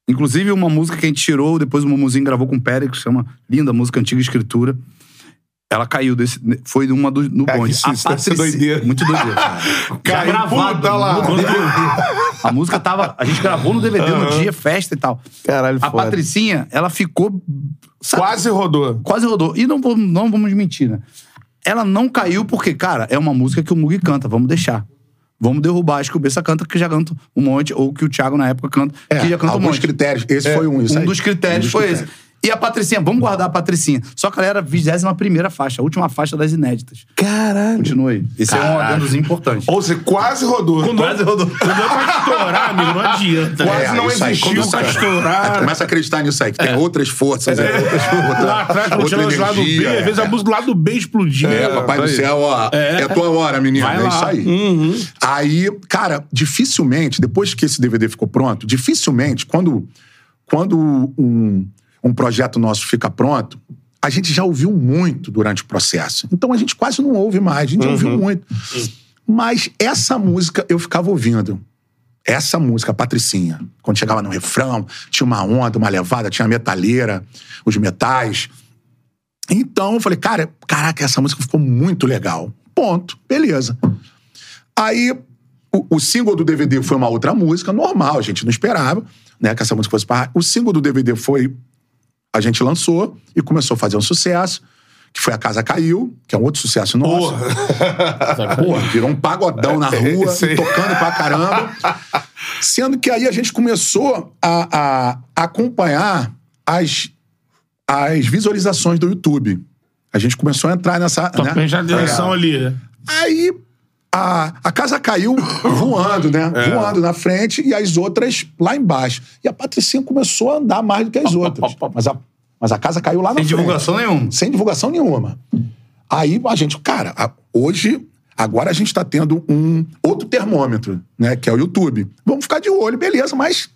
Inclusive, uma música que a gente tirou, depois o Mumuzinho gravou com o Pérez, que chama Linda, música Antiga Escritura. Ela caiu desse. Foi uma do, no bonde. isso deve ser doideira. Muito doideira. Caiu, gravado, puta lá. no. A música tava. A gente gravou no DVD no dia, festa e tal. Caralho, A foda. Patricinha, ela ficou. sabe, Quase rodou. Quase rodou. E não, vamos- não vamos mentir, né? Ela não caiu porque, cara, é uma música que o Mugi canta, vamos deixar. Vamos derrubar as que o Bessa canta, que já canta um monte, ou que o Thiago na época canta, É, que já canta um alguns monte. critérios. Esse É, foi um. isso um aí. dos critérios Um dos foi critérios. esse. E a Patricinha, vamos guardar a Patricinha. Só que ela era a 21 faixa, a última faixa das inéditas. Caralho. Continua aí. Esse é um adendozinho importante. Ou seja, quase rodou. Quase rodou. Quando é pra estourar, amigo, não adianta. Quase É, não aí, existiu começa- pra estourar. Começa a acreditar nisso aí, que tem outras forças, é. outras outra, Lá atrás, quando outra do lado B, energia. às vezes a música do lado B explodiu. É, papai do céu, ó. É. a tua hora, menina. Vai é lá. isso aí. Aí, cara, dificilmente, depois que esse DVD ficou pronto, dificilmente, quando, quando um, um projeto nosso fica pronto, a gente já ouviu muito durante o processo. Então a gente quase não ouve mais, a gente ouviu muito. Mas essa música eu ficava ouvindo. Essa música, Patricinha, quando chegava no refrão, tinha uma onda, uma levada, tinha a metaleira, os metais. Então eu falei, cara, caraca, essa música ficou muito legal. Ponto. Beleza. Aí o, o single do DVD foi uma outra música, normal, a gente não esperava, né, que essa música fosse para. O single do DVD foi. A gente lançou e começou a fazer um sucesso, que foi A Casa Caiu, que é um outro sucesso nosso. Porra, virou um pagodão na rua, Esse aí. tocando pra caramba. Sendo que aí a gente começou a, a acompanhar as, as visualizações do YouTube. A gente começou a entrar nessa. Pra né? prestar atenção É. ali. né? Aí a, a casa caiu voando, né? Voando na frente e as outras lá embaixo. E a Patricinha começou a andar mais do que as outras. Mas a, mas a casa caiu lá na Sem frente. divulgação nenhuma. Sem divulgação nenhuma. Aí a gente, cara, a- hoje, agora a gente tá tendo um outro termômetro, né? Que é o YouTube. Vamos ficar de olho, beleza, mas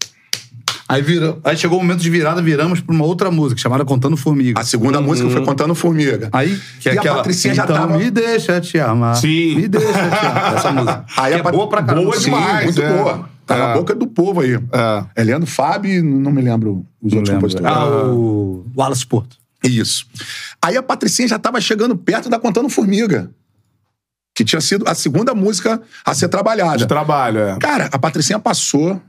Aí, vira... Aí chegou o momento de virada, viramos pra uma outra música, chamada Contando Formiga. a segunda música foi Contando Formiga. Aí, que é e aquela... a Patricinha já então tava... me deixa te amar. Sim. Me deixa te amar. Essa música. Aí é Pat- boa pra caramba. Boa Sim, demais, muito é. boa. Tá na É. boca do povo aí. É. É Leandro Fábio não me lembro os outros Lembro. compositores. Ah, o Wallace Porto. Isso. Aí a Patricinha já tava chegando perto da Contando Formiga. Que tinha sido a segunda música a ser trabalhada. De trabalho, é. Cara, a Patricinha passou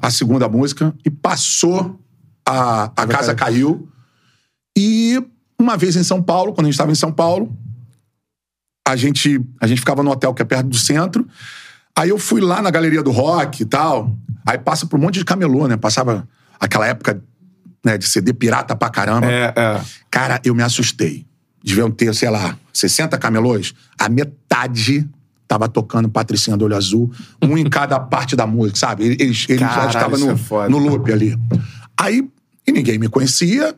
a segunda música e passou a, a Casa Caiu. E uma vez em São Paulo, quando a gente estava em São Paulo, a gente, a gente ficava no hotel que é perto do centro. Aí eu fui lá na galeria do rock e tal. Aí passa por um monte de camelô, né? Passava aquela época né, de CD pirata pra caramba. É, é. Cara, eu me assustei. Deviam ter, sei lá, 60 camelôs. A metade tava tocando Patricinha do Olho Azul, um em cada parte da música, sabe? Eles, eles já Caralho, estavam isso no, é foda. no loop ali. Aí, e ninguém me conhecia.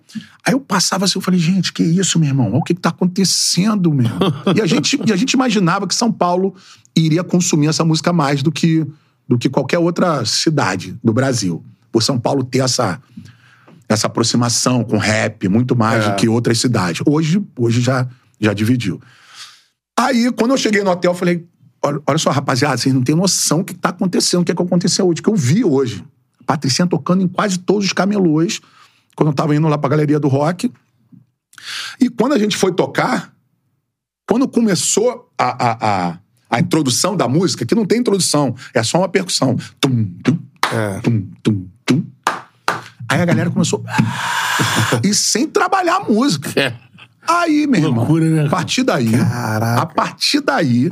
Aí eu passava assim, eu falei, gente, que isso, meu irmão? Olha o que, que tá acontecendo, meu? e, a gente, e a gente imaginava que São Paulo iria consumir essa música mais do que, do que qualquer outra cidade do Brasil. Por São Paulo ter essa, essa aproximação com rap muito mais É. do que outras cidades. Hoje, hoje já, já dividiu. Aí, quando eu cheguei no hotel, eu falei: olha, olha só, rapaziada, vocês não têm noção do que tá acontecendo, o que, é que aconteceu hoje, o que eu vi hoje. Patricinha tocando em quase todos os camelôs, quando eu tava indo lá pra galeria do rock. E quando a gente foi tocar, quando começou a, a, a, a introdução da música, que não tem introdução, é só uma percussão. Tum, tum, É. tum, tum, tum. Aí a galera começou. e sem trabalhar a música. É. Aí, meu Loucura, né? irmão, a partir daí, Caraca. a partir daí,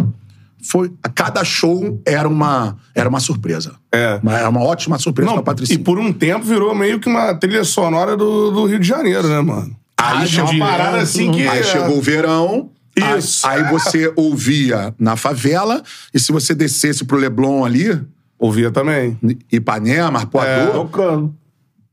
foi, cada show era uma, era uma surpresa. É. Uma- Era uma ótima surpresa Não, pra Patricinha. e por um tempo virou meio que uma trilha sonora do, do Rio de Janeiro, né, mano? Aí Aí chegou- uma parada assim que... Aí chegou o verão. aí- Isso. Aí, você ouvia na favela, e se você descesse pro Leblon ali, Ouvia também. Ipanema, É, Arpoador. Tocando.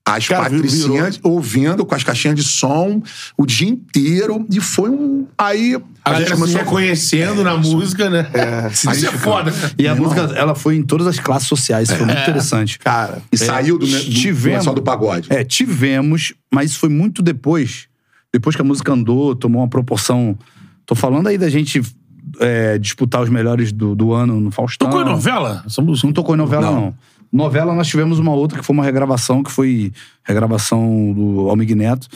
As Cara, virou- patricinhas ouvindo com as caixinhas de som o dia inteiro. E foi um. Aí A a, gente começou. reconhecendo na música, né? Isso A é gente- foda, né? E a Meu música, irmão. ela foi em todas as classes sociais, isso foi muito interessante. Cara, E saiu do, do, tivemos- do, do pagode. É, tivemos, mas isso foi muito depois. Depois que a música andou, tomou uma proporção. Tô falando aí da gente é, disputar os melhores do, do ano no Faustão. Tocou em novela? Essa música? Não tocou em novela, não. Novela, nós tivemos uma outra que foi uma regravação, que foi regravação do Almig Neto.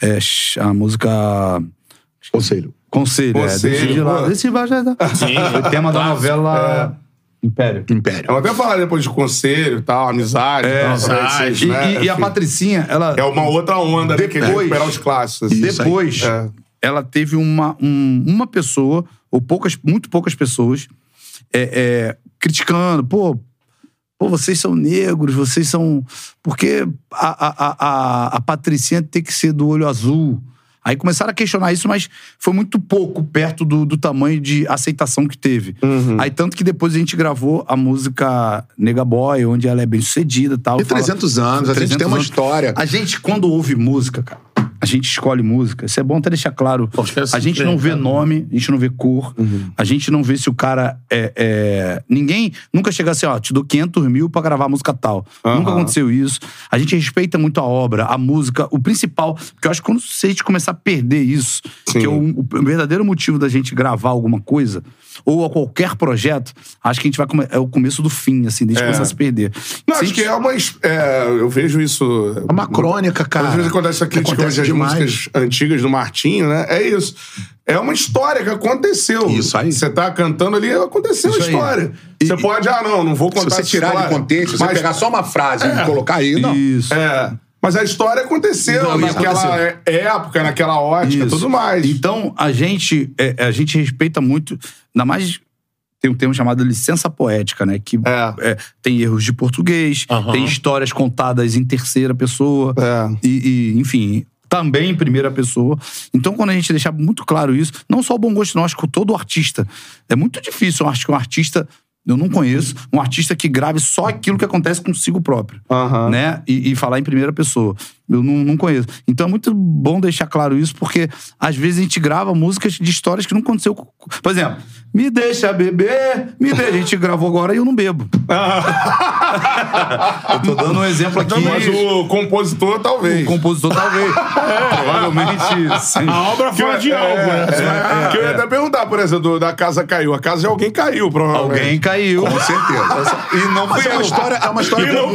É, a música. Conselho. Conselho, é. Conselho, Desse de lá. já dá. Sim. Foi tema da novela Império. Império. Vamos até falar depois de conselho e tal, amizade. É, tal, amizade, né? E, e- e a. Patricinha, ela. É uma outra onda, né? Que é de Depois- recuperar os clássicos. assim. Depois, É. ela teve uma, um- uma pessoa, ou poucas, muito poucas pessoas, é, é, criticando, pô, pô, vocês são negros, vocês são. Porque a, a, a, a, Patricinha tem que ser do olho azul. Aí começaram a questionar isso, mas foi muito pouco perto do, do tamanho de aceitação que teve. Uhum. Aí tanto que depois a gente gravou a música Nega Boy, onde ela é bem sucedida e tal. E 300 anos, a gente 300 tem uma anos. história. A gente, quando ouve música, cara, a gente escolhe música. Isso é bom até deixar claro. A gente não vê nome, a gente não vê cor, a gente não vê se o cara é. é- Ninguém nunca chega assim, ó, te dou 500 mil pra gravar música tal. Nunca aconteceu isso. A gente respeita muito a obra, a música, o principal. Porque eu acho que quando se a gente começar a perder isso, Sim. que é o, o verdadeiro motivo da gente gravar alguma coisa, ou a qualquer projeto, acho que a gente vai. É o começo do fim, assim, desde É. começar a se perder. Não, Se acho gente- que é uma. é, eu vejo isso. É uma crônica, cara. Às vezes acontece essa crítica acontece hoje demais. músicas antigas do Martinho, né? É isso. É uma história que aconteceu. Isso aí. Você tá cantando ali, aconteceu Isso a aí. história. E- Você pode, ah, não, não vou Se contar você essa tirar de história. contexto, se você Mas- pegar só uma frase e colocar aí, não. Isso. É. Mas a história aconteceu Não, e naquela aconteceu. é- época, naquela ótica, Isso. tudo mais. Então, a gente, é, a gente respeita muito, ainda mais tem um termo chamado licença poética, né? Que É. é, tem erros de português, tem histórias contadas em terceira pessoa, É. e, e, enfim, também em primeira pessoa. Então, quando a gente deixar muito claro isso, não só o bom gosto, acho que todo artista. É muito difícil, eu acho que um artista. Eu não conheço um artista que grave só aquilo que acontece consigo próprio Aham. né? E, e falar em primeira pessoa. Eu não, não conheço. Então é muito bom deixar claro isso, porque às vezes a gente grava músicas de histórias que não aconteceu. com- Por exemplo, me deixa beber, me deixa. A gente gravou agora e eu não bebo. eu tô dando um exemplo aqui. Mas o compositor, talvez. O compositor talvez. Provavelmente. sim. A obra fala de é, algo, né? Vai- é, que eu ia até perguntar, por exemplo, da casa caiu. A casa de alguém caiu, provavelmente. Alguém caiu. Com certeza. E não Mas fui é uma história, é uma história E comum.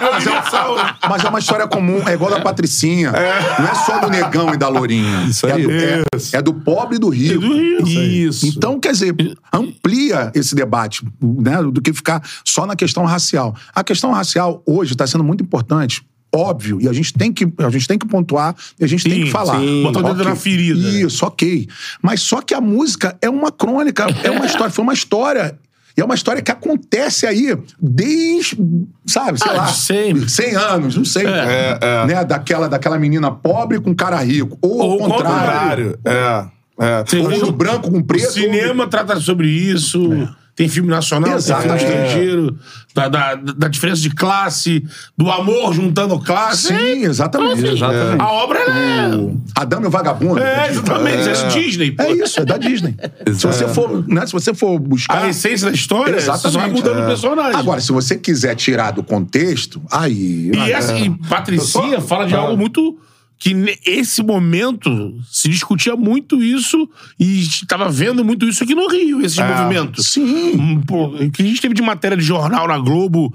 Mas é, mas é uma história comum, é igual da Patricinha. Não é só do negão e da lourinha. Isso é do, é- é do pobre e do rico. do rico. Isso. Então, quer dizer, amplia esse debate, né? Do que ficar só na questão racial. A questão racial hoje está sendo muito importante. Óbvio, e a gente tem que, a gente tem que pontuar e a gente tem Sim, que falar. sim. Botar o dedo Ok. na ferida, né? Isso, ok. Mas só que a música é uma crônica, é uma história, foi uma história. E é uma história que acontece aí desde, sabe, sei Ah, lá, de sempre. 100 anos, não sei. É, é. Né, daquela, daquela menina pobre com cara rico. Ou, Ou ao o contrário. Contrário. É. É. Ou branco com O preto. cinema trata sobre isso. Tem filme nacional, tem filme Exatamente. estrangeiro, da, da, da diferença de classe, do amor juntando classe. Sim, exatamente. Então, assim, A obra ela é. Adão e o Vagabundo. É, exatamente. É, Disney. pô. É isso, é da Disney. se, você for, né, se você for buscar. A essência da história, Exatamente. você vai mudando o personagem. Agora, se você quiser tirar do contexto, aí. E, essa, e Patricinha fala de algo muito. Que nesse momento se discutia muito isso e estava vendo muito isso aqui no Rio, esses movimentos. Sim. Hum, Pô, o que a gente teve de matéria de jornal na Globo,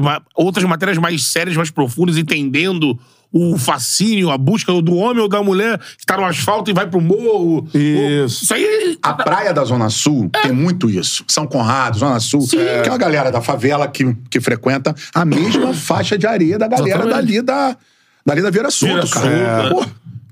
ma- outras matérias mais sérias, mais profundas, entendendo o fascínio, a busca do homem ou da mulher que tá no asfalto e vai pro morro. Isso. Isso aí. A praia da Zona Sul tem muito isso. São Conrado, Zona Sul. Que é uma galera da favela que, que frequenta a mesma faixa de areia da galera Exatamente. dali da, da Vieira Soto, Vieira cara. Soto, Pô,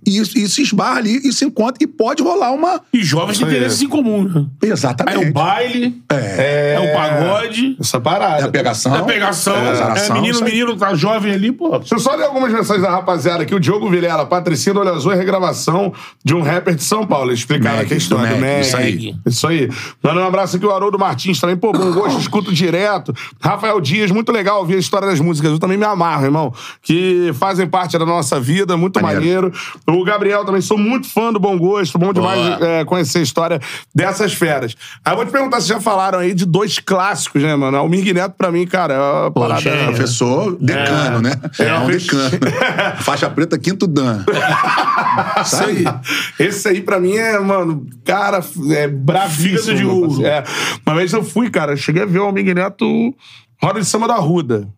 e, isso- e se esbarra ali e se encontra. E pode rolar uma. E jovens têm interesses em comum, né? Exatamente. É o baile, É. é, o pagode. Essa parada. É a pegação. É pegação. É, É, menino, menino, tá jovem ali, pô. Deixa eu só ler algumas mensagens da rapaziada aqui. O Diogo Vilela, Patricinha do Olho Azul é regravação de um rapper de São Paulo. Explicaram Mag, a história do do Mag, Mag. isso aí. Isso aí. Manda um abraço aqui, o Haroldo Martins também. Pô, bom gosto, escuto direto. Rafael Dias, muito legal ouvir a história das músicas. Eu também me amarro, irmão. Que fazem parte da nossa vida, muito maneiro. Maneiro. O Gabriel também, sou muito fã do Bom Gosto. Bom demais é, conhecer a história dessas feras. Aí eu vou te perguntar, vocês já falaram aí de dois clássicos, né, mano? O Mig Neto, pra mim, cara, é uma parada... é. Professor decano, né? É, um decano. Faixa preta, quinto dan. Isso aí. Esse aí, pra mim, é, mano, cara, é bravíssimo. De ouro. É. Uma vez eu fui, cara, cheguei a ver o Almig Neto Roda de Samba da Ruda.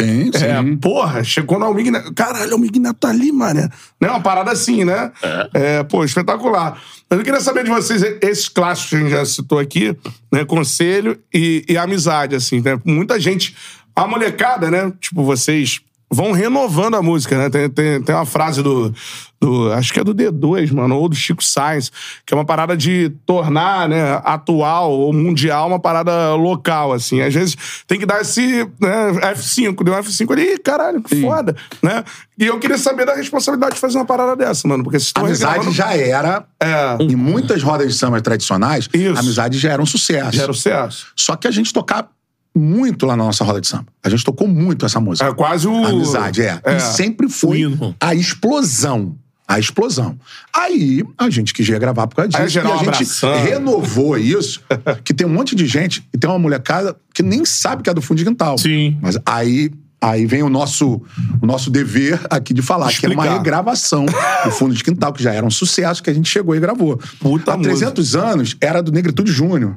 Sim, sim. É, porra, chegou no Almig Neto. Caralho, o Almig Neto tá ali, mano. Né? Uma parada assim, né? É. pô, espetacular. Mas eu queria saber de vocês, esses clássicos que a gente já citou aqui, né? Conselho e, e amizade, assim, né? Muita gente. A molecada, né? Tipo, vocês vão renovando a música, né? Tem, tem, tem uma frase do, do. Acho que é do D2, mano, ou do Chico Sainz, que é uma parada de tornar, né, atual ou mundial uma parada local, assim. Às vezes tem que dar esse né, F5, deu um F5 ali, caralho, que foda, né? E eu queria saber da responsabilidade de fazer uma parada dessa, mano, porque se A amizade já era. É. Em muitas rodas de samba tradicionais, Isso. a amizade já era um sucesso. gera o sucesso. Só que a gente tocava muito lá na nossa roda de samba. A gente tocou muito essa música. É quase o. A amizade, é. É. E sempre foi a explosão. A explosão. Aí a gente quis regravar por causa disso. Aí gerar e a um gente abração. renovou isso, que tem um monte de gente e tem uma molecada que nem sabe que é do fundo de quintal. Sim. Mas aí. Aí vem o nosso, o nosso dever aqui de falar, que é uma Explicar. regravação do Fundo de Quintal, que já era um sucesso, que a gente chegou e gravou. Puta Há 300 anos era do Negritude Júnior.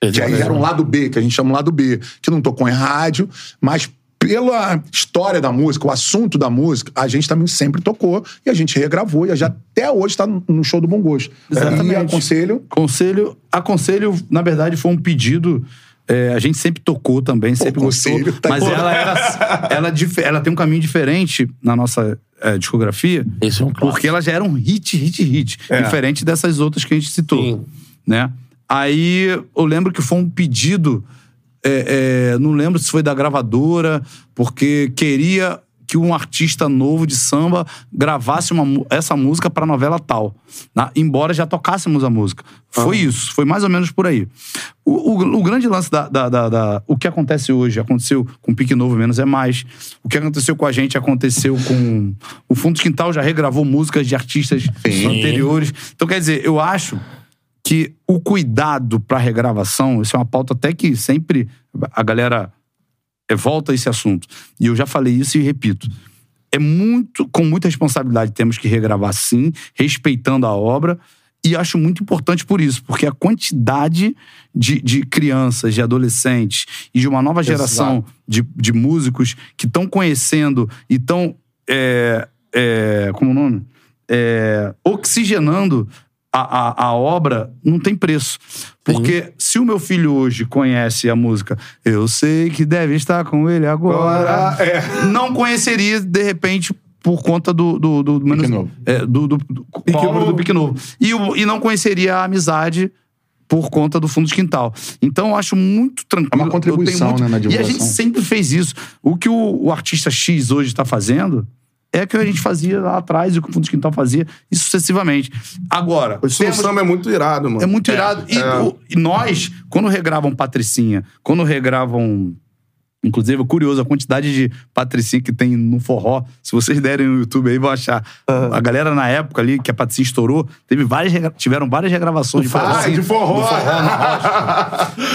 Que aí era um lado B, que a gente chama um lado B, que não tocou em rádio, mas pela história da música, o assunto da música, a gente também sempre tocou e a gente regravou e já até hoje está no show do Bom Gosto. Exatamente. E aconselho. Conselho, aconselho, na verdade, foi um pedido. é, a gente sempre tocou também, sempre gostou. tá mas ela, era, ela, ela tem um caminho diferente na nossa é, discografia. Esse é um clássico. Porque ela já era um hit, hit, hit. Diferente dessas outras que a gente citou. Sim. Né? Aí eu lembro que foi um pedido. é, é, não lembro se foi da gravadora, porque queria que um artista novo de samba gravasse uma essa música pra novela tal. na- embora já tocássemos a música. Foi isso, foi mais ou menos por aí. O, o- o grande lance da, da- da- da- O que acontece hoje, aconteceu com Pique Novo Menos é Mais. O que aconteceu com a gente aconteceu com. O Fundo de Quintal já regravou músicas de artistas anteriores. Então, quer dizer, eu acho que o cuidado pra regravação, isso é uma pauta até que sempre a galera é, volta a esse assunto. E eu já falei isso e repito. É muito, com muita responsabilidade, temos que regravar sim, respeitando a obra. E acho muito importante por isso, porque a quantidade de, de crianças, de adolescentes e de uma nova geração de, de músicos que estão conhecendo e estão. É, é, como o nome? É, oxigenando a, a, a obra não tem preço. Porque se o meu filho hoje conhece a música Eu sei que deve estar com ele agora, Agora, é. não conheceria, de repente, por conta do. do, do, do, Novo. é, do, do, do, do. Pique Novo. E, e não conheceria a amizade por conta do fundo de quintal. Então eu acho muito tranquilo. É uma contribuição, muito- né, na E a divulgação. gente sempre fez isso. O que o, o artista X hoje está fazendo é o que a gente fazia lá atrás e o que o fundo de quintal fazia e sucessivamente. Agora, no temos- samba é muito irado, mano. é muito irado. E, é. o- e nós, quando regravam Patricinha, quando regravam. Inclusive, é curioso a quantidade de Patricinha que tem no forró. Se vocês derem no YouTube aí, vão achar. A galera na época ali, que a Patricinha estourou, teve várias, regra- tiveram várias regravações de Ah, Patricinha. de forró.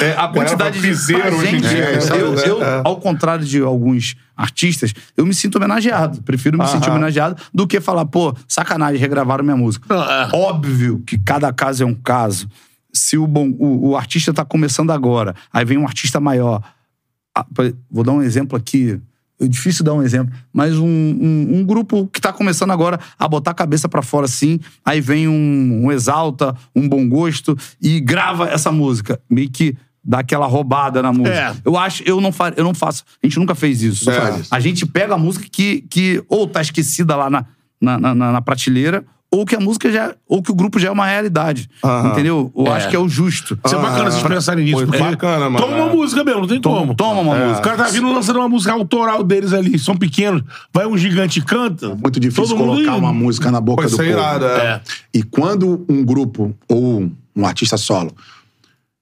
É, a quantidade de. piseiro em gente, dia, eu, eu- É. eu, ao contrário de alguns artistas, eu me sinto homenageado. Prefiro me sentir homenageado do que falar, pô, sacanagem, regravaram minha música. é. Óbvio que cada caso é um caso. Se o, bom, o, o artista tá começando agora, aí vem um artista maior. Ah, Vou dar um exemplo aqui. É difícil dar um exemplo, mas um, um, um grupo que tá começando agora a botar a cabeça pra fora assim, aí vem um, um exalta, um bom gosto e grava essa música, meio que dá aquela roubada na música. É. Eu acho, eu não, fa, eu não faço, a gente nunca fez isso. É. A gente pega a música que, que ou tá esquecida lá na, na, na, na prateleira, ou que a música já. ou que o grupo já é uma realidade. Aham. Entendeu? Eu É. acho que é o justo. Isso é bacana vocês pensarem nisso. Muito porque bacana, mano. Toma uma É. música mesmo, não tem Toma- como. toma uma É. música. O cara tá vindo lançando uma música autoral deles ali, são pequenos. Vai um gigante e canta. Muito difícil todo mundo colocar indo. uma música na boca Pô, do é povo. irado, é. É. E quando um grupo ou um artista solo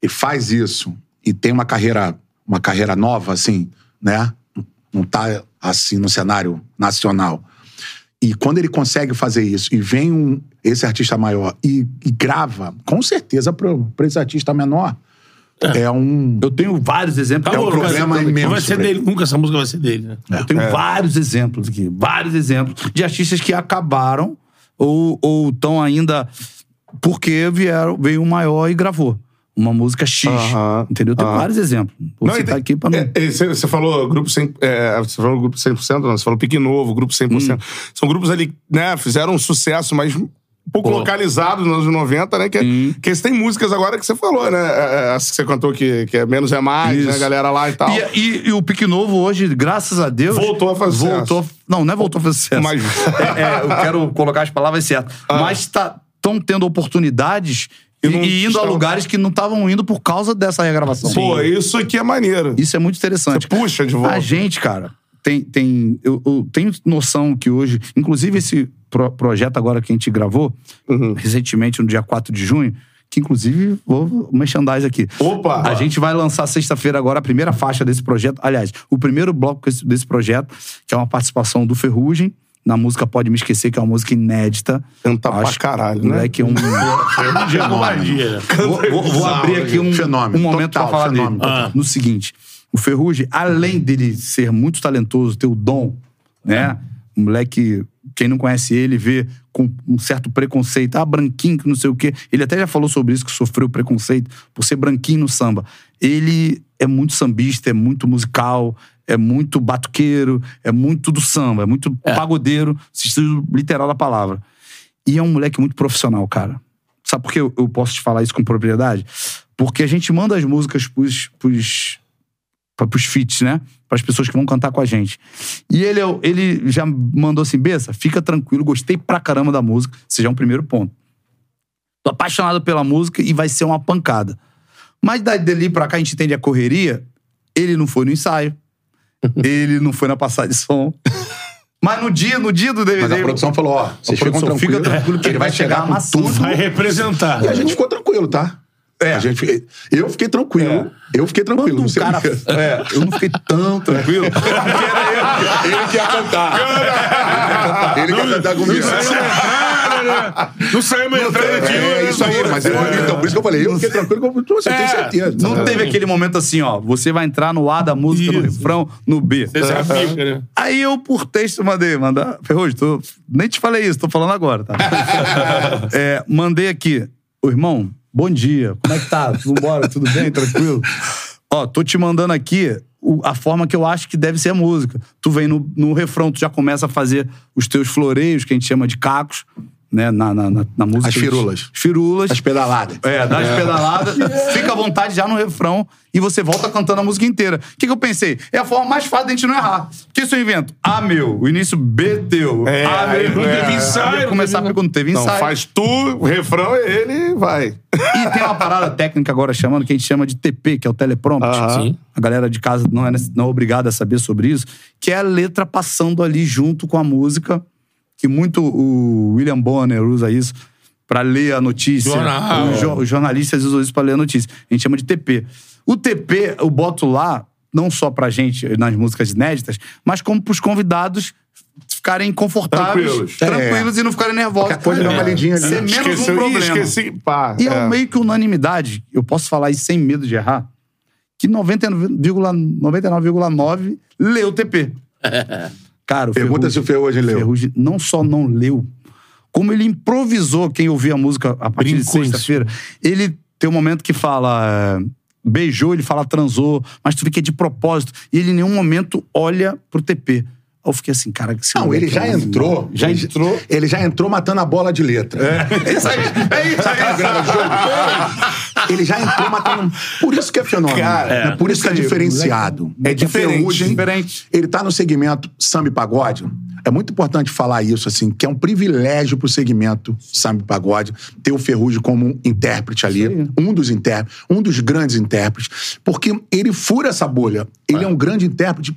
e faz isso e tem uma carreira, uma carreira nova, assim, né? Não tá assim no cenário nacional. E quando ele consegue fazer isso e vem um, esse artista maior e, e grava, com certeza para esse artista menor é, um. Eu tenho vários exemplos. É um Acabou, não vai problema Não vai imenso ser ele. dele, nunca essa música vai ser dele, né? Eu tenho vários exemplos aqui, vários exemplos de artistas que acabaram ou estão ainda porque vieram, veio um maior e gravou uma música X. Aham, Entendeu? Tem aham. vários exemplos. Vou Não, citar tem- aqui pra não. é, é, Você você falou grupo 100%, é, você falou grupo 100%, não, você falou Pique Novo, grupo 100%. Hum. São grupos ali, né, fizeram um sucesso, mas um pouco Pô. localizados nos anos 90, né? Que, Hum. que têm músicas agora que você falou, né? é, é, Essa que você cantou que, que é Menos é Mais, Isso. né? A galera lá e tal. E, e- e o Pique Novo hoje, graças a Deus. Voltou a fazer voltou, sucesso. Não, não é voltou a fazer sucesso. Mas- É, é, eu quero colocar as palavras certas. Mas estão tendo oportunidades e, E indo a lugares que não estavam indo por causa dessa regravação. Pô, isso aqui é maneiro. Isso é muito interessante. Você puxa de volta. A gente, cara, tem. tem eu, eu tenho noção que hoje. Inclusive, esse pro- projeto agora que a gente gravou, Uhum. recentemente, no dia 4 de junho, que inclusive, vou merchandise aqui. Opa! A gente vai lançar sexta-feira agora a primeira faixa desse projeto. Aliás, o primeiro bloco desse projeto, que é uma participação do Ferrugem. Na música Pode Me Esquecer, que é uma música inédita. Canta pra caralho, né? moleque é um. Vou, vou- vou abrir aqui um, Fenômeno, um momento total, pra falar fenômeno, dele. total. No seguinte, o Ferrugem, além dele ser muito talentoso, ter o dom, né? O moleque, quem não conhece ele, vê com um certo preconceito. Ah, branquinho, que não sei o quê. Ele até já falou sobre isso, que sofreu preconceito por ser branquinho no samba. Ele é muito sambista, é muito musical, é muito batuqueiro, é muito do samba, é muito pagodeiro, no sentido literal da palavra. E é um moleque muito profissional, cara. Sabe por que eu, eu posso te falar isso com propriedade? Porque a gente manda as músicas pros, pros, pros feats, né? Para as pessoas que vão cantar com a gente. E ele, é ele já mandou assim: Bessa, fica tranquilo, gostei pra caramba da música. Esse já é um primeiro ponto. Tô apaixonado pela música e vai ser uma pancada. Mas daí dali pra cá a gente entende a correria. Ele não foi no ensaio. Ele não foi na passagem de som. Mas no dia, no dia do DVD. Mas a produção falou: ó, vocês ficam produção, fica tranquilo que ele vai chegar com tudo. Vai representar. E a gente ficou tranquilo, tá? É. A gente, eu fiquei tranquilo. Eu fiquei tranquilo. Quando não um cara. quê. É, eu não fiquei tão tranquilo. Porque era eu. Ele que ia cantar. Ele que ia cantar comigo. Não saiu uma entrada de É, isso aí, mas eu, então, por isso que eu falei, eu fiquei tranquilo, você tem certeza. Não teve aquele momento assim, ó. Você vai entrar no A da música, no refrão, no B. Esse é a pica, né? Aí eu, por texto, mandei, mandar. Ferrugem, tô, nem te falei isso, tô falando agora, tá? É, mandei aqui. Ô, irmão, bom dia. Como é que tá? Vambora, tudo bem? Tranquilo? Ó, tô te mandando aqui o- a forma que eu acho que deve ser a música. Tu vem no, no refrão, tu já começa a fazer os teus floreios, que a gente chama de cacos, né? Na, na, na, na música. As firulas. As firulas. As pedaladas. É, dá as pedaladas, fica à vontade já no refrão e você volta cantando a música inteira. O que, que eu pensei? É a forma mais fácil da gente não errar. O que isso eu invento? A meu, o início B teu. É, A aí meu, não teve ensaio, começar não quando teve Não, ensaio. faz tu, o refrão é ele e vai. E tem uma parada técnica agora chamando, que a gente chama de TP, que é o teleprompt. Aham. Sim. A galera de casa não é, não é obrigada a saber sobre isso, que é a letra passando ali junto com a música, que muito o William Bonner usa isso pra ler a notícia. Jornal. Os, jo- os jornalistas usam isso pra ler a notícia. A gente chama de TP. O TP eu boto lá, não só pra gente nas músicas inéditas, mas como pros convidados ficarem confortáveis, Tranquilos. tranquilos e não ficarem nervosos. Coisa dá uma lidinha ali. Ser menos Esqueceu, um problema. esqueci. Pá, E é, é. meio que unanimidade, eu posso falar isso sem medo de errar, que 99,9 99,9 leu o TP. Cara, o Pergunta Ferrugem- se o Ferrugem leu. Ferrugem não só não leu, como ele improvisou quem ouvia a música a partir Brincou de sexta-feira. Ele tem um momento que fala. é, Beijou, ele fala transou, mas tu vê que é de propósito. E ele em nenhum momento olha pro TP. Aí eu fiquei assim, cara, que Não, ele já é entrou. Já ele, entrou. Ele já entrou matando a bola de letra. É isso aí, é isso aí. ele já entrou matando. Por isso que é fenômeno. Cara, né? Por isso que é diferenciado. É que diferente, Ferrugem, diferente. Ele tá no segmento samba e pagode. É muito importante falar isso, assim, que é um privilégio pro segmento samba e pagode ter o Ferrugem como intérprete ali, um dos intérpretes, um dos grandes intérpretes, porque ele fura essa bolha. Ele é, um grande intérprete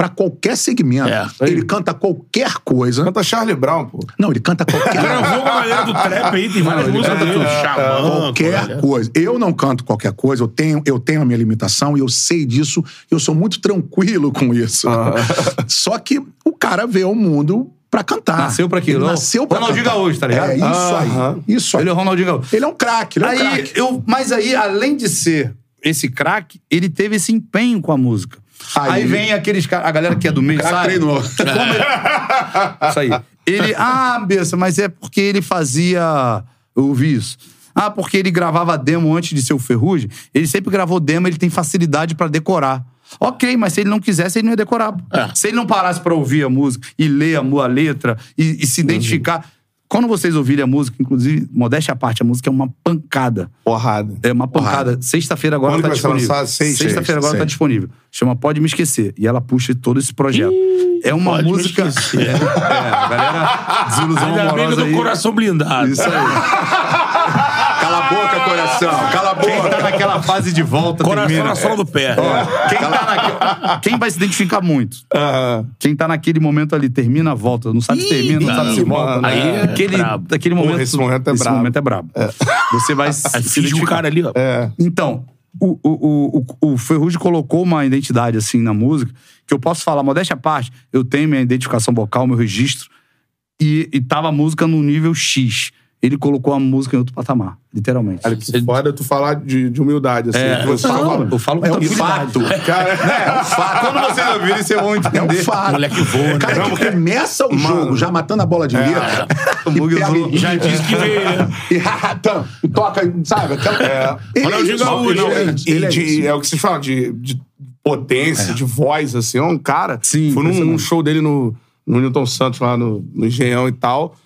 pra qualquer segmento. É. ele canta qualquer coisa. Canta Charlie Brown, pô. Não, ele canta qualquer Gravou com a galera do trap aí, tem várias músicas dele. Xamã, qualquer pô, coisa. Eu não canto qualquer coisa, eu tenho, eu tenho a minha limitação e eu sei disso, eu sou muito tranquilo com isso. Só que o cara vê o mundo pra cantar. Nasceu pra aquilo. Ele nasceu pra Ronaldinho cantar. Gaúcho, tá ligado? É isso Aham. aí. Isso aí. Ele é o Ronaldinho Gaúcho. Ele é um craque, ele é um Aí, craque. eu, mas aí, além de ser esse craque, ele teve esse empenho com a música. Aí, Aí- vem aqueles caras, a galera que é do meio, craque sabe? treinou. Ele- Isso aí. Ele, ah, Bessa, mas é porque ele fazia. Eu ouvi isso. Ah, porque ele gravava demo antes de ser o Ferrugem. Ele sempre gravou demo, ele tem facilidade pra decorar. Ok, mas se ele não quisesse, ele não ia decorar. É. Se ele não parasse pra ouvir a música e ler a, a letra e, e se identificar. Quando vocês ouvirem a música, inclusive, modéstia à parte, a música é uma pancada. Porrada. É uma pancada. Sexta-feira agora Quando tá disponível. Sexta, Sexta-feira agora tá sexta. disponível. Chama Pode Me Esquecer. E ela puxa todo esse projeto. é uma música. É, é, galera, desilusão Ainda amorosa tô com aí. o coração blindado. Isso aí. Cala a boca, coração. Cala a Quem tá boca. naquela fase de volta Coração termina. na sola do pé. Quem, tá naque- quem vai se identificar muito? Quem tá naquele momento ali, termina, volta. Não sabe se termina, não sabe se volta. mano, aí é aquele, brabo. aquele Porra, momento. esse momento é esse brabo. momento é brabo. Você vai se finge o identificar. cara ali, ó. É. Então, o, o, o, o, o Ferrugem colocou uma identidade assim na música, que eu posso falar, modéstia à parte, eu tenho minha identificação vocal, meu registro, e, e tava a música no nível X. Ele colocou a música em outro patamar, literalmente. Cara, que foda tu falar de, de humildade, assim. É, eu você falo, fala. eu falo com É um fato. Cara, É um fato. Quando vocês ouvirem, vocês vão É entender. um fato. Moleque voa, né? Cara que começa o jogo já matando a bola de. O usou- e- Já disse que veio, né? E ratam, e toca, sabe? Aquela... É. Ele Ronaldinho isso, Gaúcho, ele é Não, isso, e ele é de- é o que vocês falam, de, de potência, de voz, assim. É um cara. Sim, Fui num, num show dele no, no Newton Santos, lá no, no Engenhão e tal.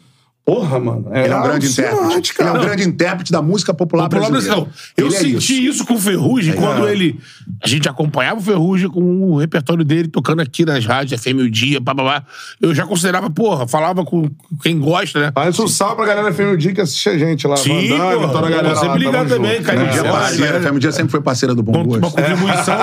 Porra, mano. Ele é um grande intérprete. alucinante, Ele é um cara. grande intérprete da música popular Popular brasileira. Eu Ele é senti isso. com o Ferrugem quando ele. A gente acompanhava o Ferrugem com o repertório dele tocando aqui nas rádios, FM o dia, babá. Eu já considerava, porra, falava com quem gosta, né? Mas um salve pra galera FM Dia que assiste a gente lá. Sim, Vandana, porra. toda a galera Sempre ligado também, cara. Dia é É, parceira. é. Fêmea Dia sempre foi parceira do Bom Com uma Gosto. contribuição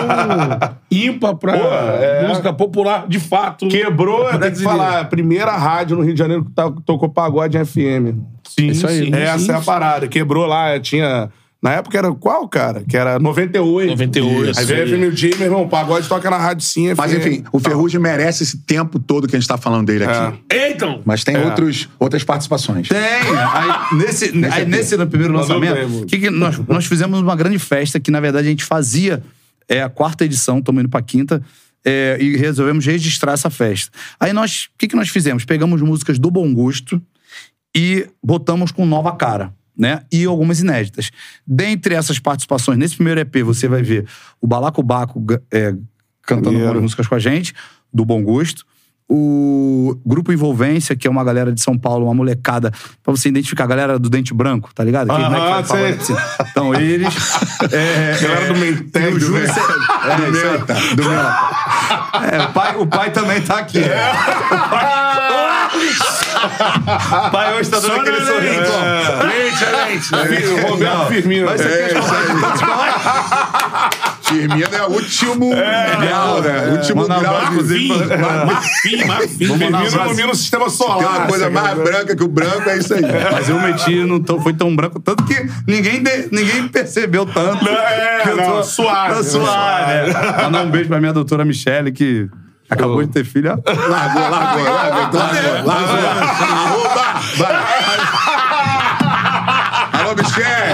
ímpar pra é. música popular, de fato. Quebrou, tem que falar, a primeira rádio no Rio de Janeiro que tocou pagode em FM. Sim, Isso aí. sim, Essa sim. é a parada. Quebrou lá, tinha. Na época era qual, cara? Que era 98. 98, Aí veio. FM Dia, meu irmão, pagode toca na rádio sim, Mas enfim, o Ferrugem merece esse tempo todo que a gente tá falando dele aqui. Então, Mas tem É. outros, outras participações. Tem. Aí, nesse, aí, nesse no primeiro lançamento, que que nós, nós fizemos uma grande festa que, na verdade, a gente fazia é, a quarta edição, estamos indo pra quinta, é, e resolvemos registrar essa festa. Aí nós, o que, que nós fizemos? Pegamos músicas do Bom Gosto e botamos com nova cara. Né? E algumas inéditas. Dentre essas participações, nesse primeiro EP, você vai ver o Balacobaco é, cantando algumas músicas com a gente, do Bom Gosto. O Grupo Envolvência, que é uma galera de São Paulo, uma molecada, pra você identificar, a galera do Dente Branco, tá ligado? Aquele Aham, moleque que pagode assim. Então, eles. É, Galera do é, Mentec, e o do Júlio é, isso aí. Do meu. É, o, pai, o pai também tá aqui. O pai, o pai hoje tá dando aquele sorriso. Fi- Roberto Firmino. Mas isso aqui é Firmino é o último grau, né? O último grau. Marfim, Marfim. Um Firmino domina o sistema Tem solar. uma coisa mais né? branca que o branco, é isso aí. Mas eu meti, não foi tão branco, tanto que ninguém, de- ninguém percebeu tanto. Não, é, que eu não, suave, Tô né? suave. é. Mandar um beijo pra minha doutora Michele, que acabou de ter filha. Largou, largou, largou, largou, largou. Arroba! Vai. Alô, Michele!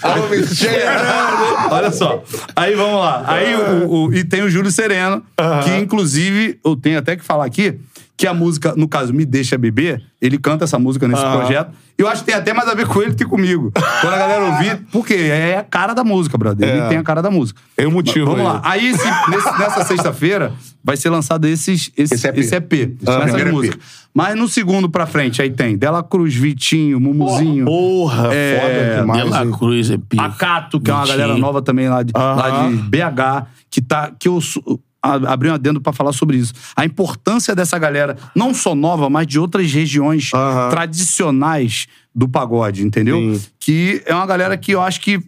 Olha só. Aí vamos lá. Aí o, o- e tem o Júlio Sereno, que inclusive eu tenho até que falar aqui que a música, no caso, Me Deixa Beber, ele canta essa música nesse projeto. E eu acho que tem até mais a ver com ele do que comigo. Quando a galera ouvir, porque é a cara da música, brother. Ele É. tem a cara da música. Tem um motivo Vamos aí. lá. Aí, esse- nesse- nessa sexta-feira, vai ser lançado esses, esse, Esse EP. esse EP. Essas primeiro EP. Mas no segundo pra frente, aí tem Dela Cruz, Vitinho, Mumuzinho. Porra, É, foda demais. Dela? Cruz é pica. Acato, que é uma Vitinho. galera nova também lá de, lá de BH, que, tá, que eu a- abri um adendo pra falar sobre isso. A importância dessa galera, não só nova, mas de outras regiões Aham. tradicionais do pagode, entendeu? Sim. Que é uma galera que eu acho que.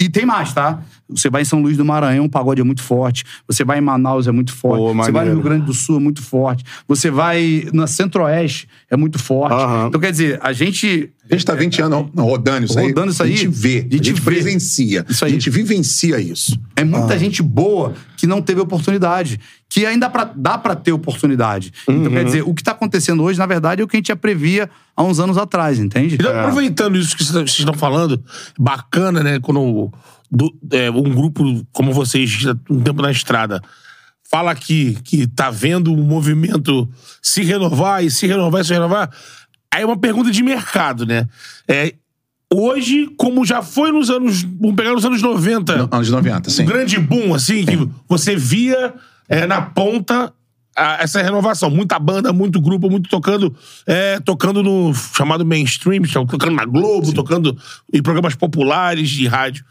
E tem mais, tá? Você vai em São Luís do Maranhão, o pagode é muito forte. Você vai em Manaus, é muito forte. Pô, Você vai no. Rio Grande do Sul, é muito forte. Você vai na Centro-Oeste, é muito forte. Aham. Então, quer dizer, a gente. A gente tá 20 anos rodando isso aí. Rodando isso aí. A gente vê, A gente a gente vê. presencia. Isso aí. A gente vivencia isso. É muita Ah. gente boa que não teve oportunidade. Que ainda pra, dá pra ter oportunidade. Então, Uhum. quer dizer, o que tá acontecendo hoje, na verdade, é o que a gente já previa há uns anos atrás, entende? Então, aproveitando isso que vocês estão falando, bacana, né? Quando do- é, um grupo como vocês, que um tempo na estrada, fala aqui que tá vendo o movimento se renovar e se renovar e se renovar. Aí é uma pergunta de mercado, né? É, hoje, como já foi nos anos. Vamos pegar nos anos 90. No- Anos 90, sim. Um grande boom, assim, que você via é, na ponta a- essa renovação. Muita banda, muito grupo, muito tocando, é, tocando no chamado mainstream, tocando na Globo, tocando em programas populares de rádio.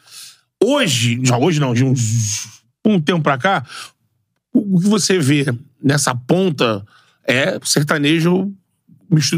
Hoje, já hoje não, de uns um tempo pra cá, o que você vê nessa ponta é sertanejo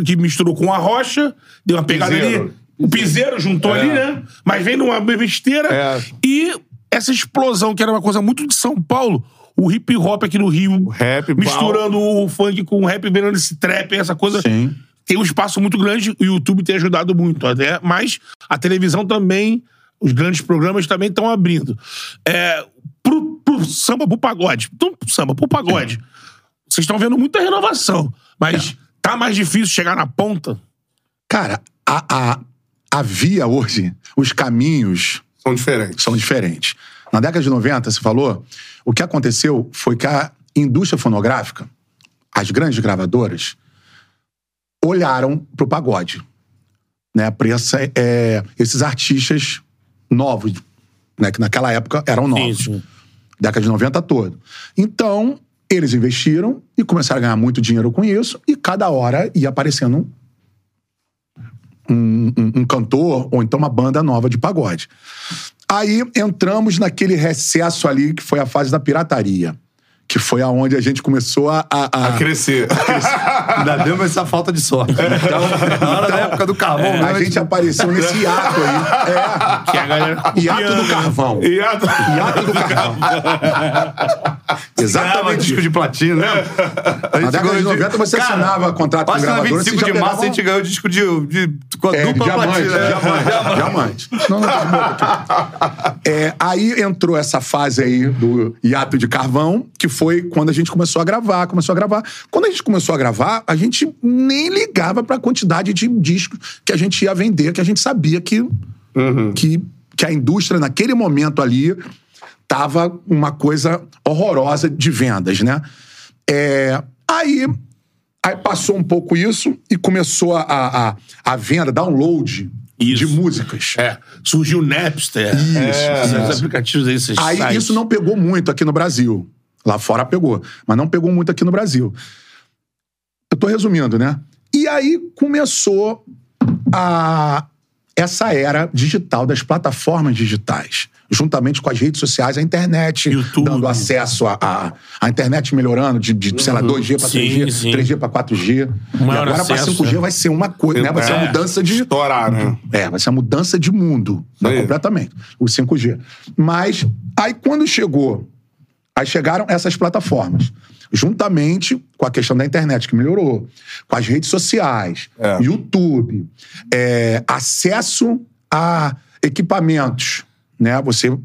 que misturou com a rocha, deu uma pegada Piseiro. ali. O piseiro juntou ali, né? Mas vem numa besteira. É. E essa explosão, que era uma coisa muito de São Paulo, o hip hop aqui no Rio, rap, misturando o funk com o rap, virando esse trap, essa coisa. Sim. Tem um espaço muito grande, o YouTube tem ajudado muito até, mas a televisão também, os grandes programas também estão abrindo. É, pro, pro samba, pro pagode. Então, pro samba, pro pagode. Vocês estão vendo muita renovação, mas tá mais difícil chegar na ponta? Cara, a, a, a via hoje, os caminhos São diferentes. são diferentes. Na década de 90, você falou, o que aconteceu foi que a indústria fonográfica, as grandes gravadoras, olharam pro pagode. Né, essa, é, esses artistas novos, né, que naquela época eram novos. sim. Década de 90 todo. Então, eles investiram e começaram a ganhar muito dinheiro com isso, e cada hora ia aparecendo um, um- um cantor ou então uma banda nova de pagode. Aí entramos naquele recesso ali que foi a fase da pirataria. Que foi aonde a gente começou a. a- a- A crescer. Ainda deu essa falta de sorte. Então, na hora da época do carvão, a né? gente apareceu nesse hiato aí. Que a galera É. Hiato do carvão. E a... Hiato do carvão. Exatamente. disco de platina, né? A Na gente década de ganhou 90 você Cara, assinava contrato com gravadora, 25 você de março a gente ganhou disco de, de, com a É, dupla diamante, platina. né? diamante, diamante. Não, não, tá de tá. É, aí entrou essa fase aí do hiato de carvão, que foi quando a gente começou a gravar, começou a gravar. Quando a gente começou a gravar, a gente nem ligava pra quantidade de discos que a gente ia vender, que a gente sabia que, que, que a indústria, naquele momento ali, tava uma coisa horrorosa de vendas, né? É, aí, aí passou um pouco isso e começou a, a, a- a venda, download Isso. de músicas. É, surgiu o Napster. Isso, Esses isso. aplicativos aí, esses Aí sites. isso não pegou muito aqui no Brasil. Lá fora pegou, mas não pegou muito aqui no Brasil. Eu tô resumindo, né? E aí começou a essa era digital das plataformas digitais, juntamente com as redes sociais, a internet YouTube. dando acesso a, a, a internet melhorando de, de sei lá, 2G para Sim, 3G, sim. 3G para 4G. E agora para acesso, 5G é. vai ser uma coisa, né? Vai ser uma É. mudança de Estourar, né? é, vai ser uma mudança de mundo. Né, completamente. O 5G. Mas, aí quando chegou, aí chegaram essas plataformas. Juntamente com a questão da internet, que melhorou, com as redes sociais, É. YouTube, é, acesso a equipamentos. Né? Você,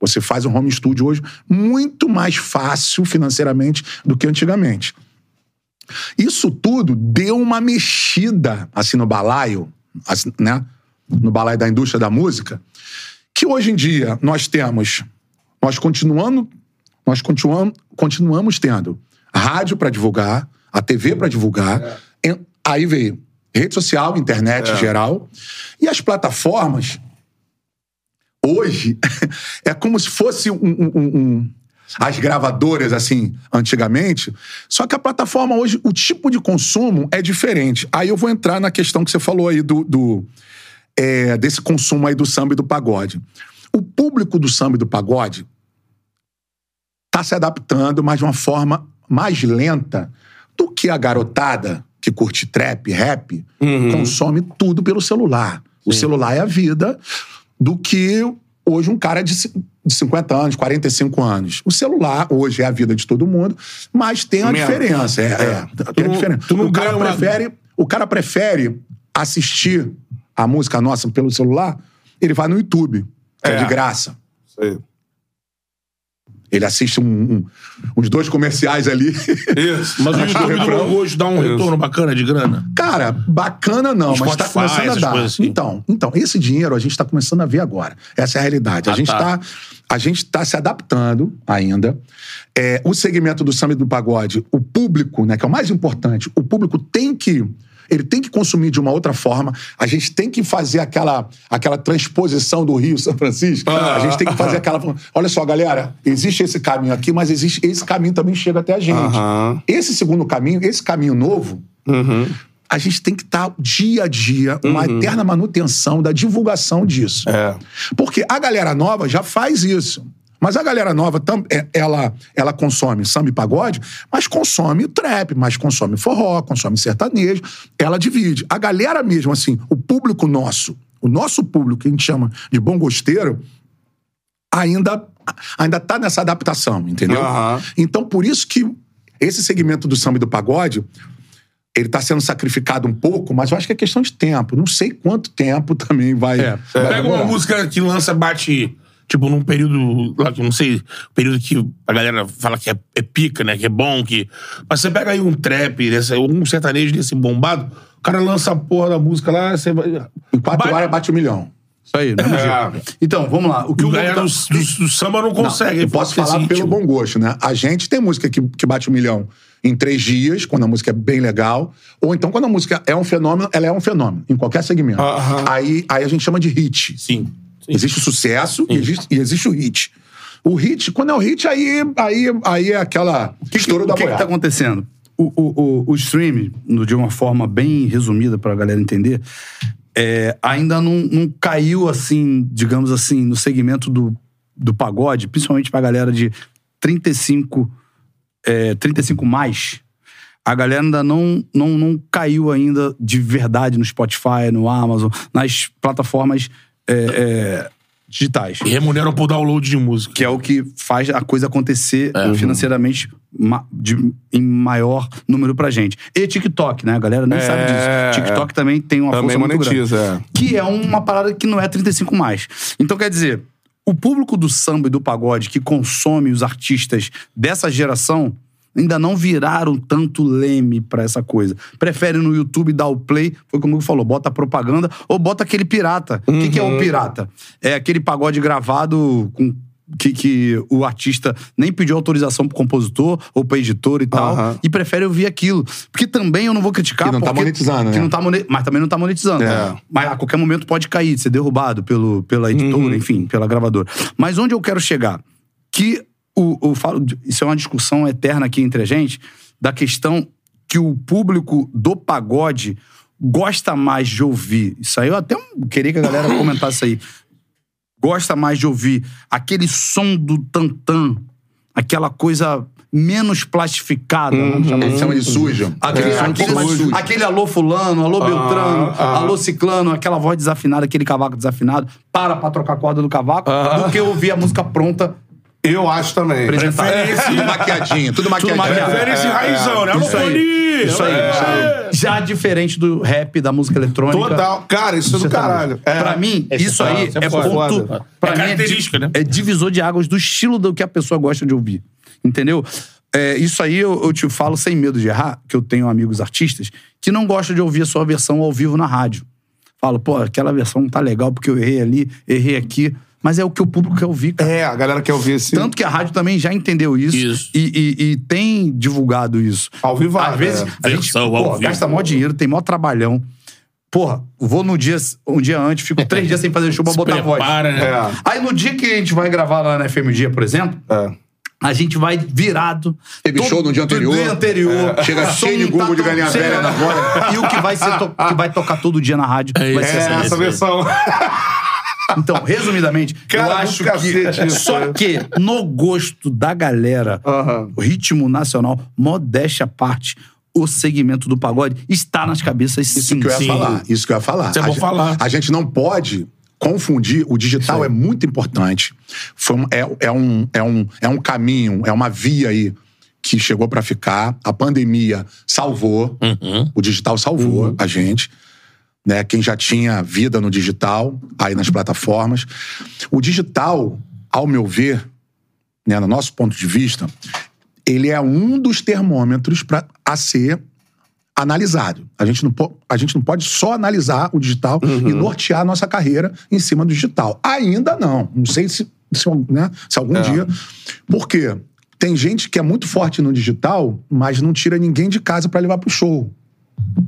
você faz um home studio hoje muito mais fácil financeiramente do que antigamente. Isso tudo deu uma mexida assim no balaio, assim, né? No balaio da indústria da música, que hoje em dia nós temos, nós continuando, nós continuamos, continuamos tendo rádio para divulgar, a TV para divulgar, em- aí veio rede social, internet em geral, e as plataformas hoje é como se fosse um, um- um- um- as gravadoras, assim, antigamente. Só que a plataforma hoje, o tipo de consumo é diferente. Aí eu vou entrar na questão que você falou aí do, do é, desse consumo aí do samba e do pagode. O público do samba e do pagode tá se adaptando, mas de uma forma mais lenta do que a garotada que curte trap, rap, consome tudo pelo celular. O celular é a vida do que hoje um cara de ci- de 50 anos, 45 anos. O celular hoje é a vida de todo mundo, mas tem uma diferença. É, é, tem a diferença. tu não o, cara uma- prefere, o cara prefere assistir a música nossa pelo celular, ele vai no YouTube, que é, É. de graça. Isso aí. Ele assiste um- um- uns dois comerciais ali. Isso. Mas o YouTube do hoje dá um retorno bacana de grana. Cara, bacana não, mas tá Spotify, começando a dar. assim. Então, então, esse dinheiro a gente tá começando a ver agora. Essa é a realidade. a, Ah, gente tá. tá. a gente tá se adaptando ainda. É, o segmento do samba e do pagode, o público, né, que é o mais importante, o público tem que ele tem que consumir de uma outra forma. A gente tem que fazer aquela, aquela transposição do Rio São Francisco. Ah. a gente tem que fazer aquela. Olha só, galera, existe esse caminho aqui, mas existe esse caminho também chega até a gente. Esse segundo caminho, esse caminho novo, a gente tem que estar dia a dia, uma eterna manutenção da divulgação disso. É. Porque a galera nova já faz isso. Mas a galera nova, tam- é- ela, ela consome samba e pagode, mas consome trap, mas consome forró, consome sertanejo. Ela divide. A galera mesmo, assim, o público nosso, o nosso público, que a gente chama de bom gosteiro, ainda, ainda tá nessa adaptação, entendeu? Aham. Então, por isso que esse segmento do samba e do pagode, ele tá sendo sacrificado um pouco, mas eu acho que é questão de tempo. Não sei quanto tempo também vai. vai Pega uma música que lança, bate, tipo, num período, lá que eu não sei, período que a galera fala que é, é pica, né? Que é bom, que. Mas você pega aí um trap, desse, um sertanejo desse bombado, o cara lança a porra da música lá, você vai. Em quatro Bate- horas bate um milhão. Isso aí, né? Então, vamos lá. O que o o galera do, do- do samba não consegue. Eu posso falar assim, pelo tipo, bom gosto, né? A gente tem música que, que bate um milhão em três dias, quando a música é bem legal. Ou então, quando a música é um fenômeno, ela é um fenômeno, em qualquer segmento. Aí, aí a gente chama de hit. Sim. Existe o sucesso e existe, e existe o hit. O hit, quando é o hit, aí, aí, aí é aquela estouro da O que, que tá boiada. acontecendo? O, o, o, o stream, no- de uma forma bem resumida pra galera entender, é, ainda não, não caiu assim, digamos assim, no segmento do, do pagode, principalmente pra galera de 35, é, 35 mais. A galera ainda não, não, não caiu ainda de verdade no Spotify, no Amazon, nas plataformas é, é, digitais E remuneram por download de música. que é o que faz a coisa acontecer financeiramente ma- de- em maior número pra gente. E TikTok, né? A galera nem É, sabe disso. TikTok também tem uma Também força muito grande. monetiza, é. Que é uma parada que não é 35 mais. Então, quer dizer, o público do samba e do pagode que consome os artistas dessa geração ainda não viraram tanto leme pra essa coisa. Prefere no YouTube dar o play, foi como eu falou, bota propaganda ou bota aquele pirata. O que, que é o pirata? É aquele pagode gravado com que, que o artista nem pediu autorização pro compositor ou pro editor e tal, Aham. e prefere ouvir aquilo. Porque também eu não vou criticar Que não tá porque- monetizando, que né? não tá mone- mas também não tá monetizando. É. Mas a qualquer momento pode cair, ser derrubado pelo, pela editora, enfim, pela gravadora. Mas onde eu quero chegar? Que o, o falo, isso é uma discussão eterna aqui entre a gente, da questão que o público do pagode gosta mais de ouvir. Isso aí eu até queria que a galera comentasse aí. Gosta mais de ouvir aquele som do tantã, aquela coisa menos plastificada, A gente assim. chama de sujo. Aquele, É, aquele, mais sujo. aquele alô fulano, alô beltrano, ah. alô ciclano, aquela voz desafinada, aquele cavaco desafinado, para pra trocar a corda do cavaco, do que ouvir a música pronta. Eu acho também. apresentada. Tudo maquiadinho, tudo maquiadinho. maquiado. Prefere esse raizão, né? Isso aí. Isso aí, É. isso aí. Já diferente do rap, da música eletrônica. Total. Cara, isso é do caralho. É. Pra mim, Esse isso é aí foda, é, isso é ponto. foda. Pra É mim característica, di- né? É divisor de águas do estilo do que a pessoa gosta de ouvir. Entendeu? É, isso aí eu, eu te falo sem medo de errar, que eu tenho amigos artistas que não gostam de ouvir a sua versão ao vivo na rádio. Falo, pô, aquela versão não tá legal porque eu errei ali, errei aqui. Mas é o que o público quer ouvir, cara. É, a galera quer ouvir esse. Tanto que a rádio também já entendeu isso, Isso. E, e- e tem divulgado isso. Ao vivo, Às é. vezes a gente pô, vivo. gasta mó dinheiro, tem mó trabalhão. Porra, vou no dia, um dia antes, fico três dias sem fazer show pra Se botar a voz. prepara, né? É. Aí no dia que a gente vai gravar lá na FM Dia, por exemplo, É. A gente vai virado. Teve show no dia anterior. No dia anterior. É. Chega cheio de Google de galinha velha na voz. E o que vai, ser to- que vai tocar todo dia na rádio vai ser É essa essa versão. Então, resumidamente, Cara, eu acho cacete que. isso, Só é. que, no gosto da galera, o ritmo nacional, modéstia à parte, o segmento do pagode está nas cabeças sim. Isso que eu ia sim. falar. Isso que eu ia falar. Isso é a, gente, falar. a gente não pode confundir. O digital é muito importante. Foi um- é, é um, é, um, é um caminho, é uma via aí que chegou pra ficar. A pandemia salvou. O digital salvou a gente. Né? Quem já tinha vida no digital, aí nas plataformas. O digital, ao meu ver, né, no nosso ponto de vista, ele é um dos termômetros para a ser analisado. A gente, não a gente não pode só analisar o digital e nortear a nossa carreira em cima do digital. Ainda não. Não sei se, se, né, se algum dia. Por quê? Tem gente que é muito forte no digital, mas não tira ninguém de casa para levar pro show.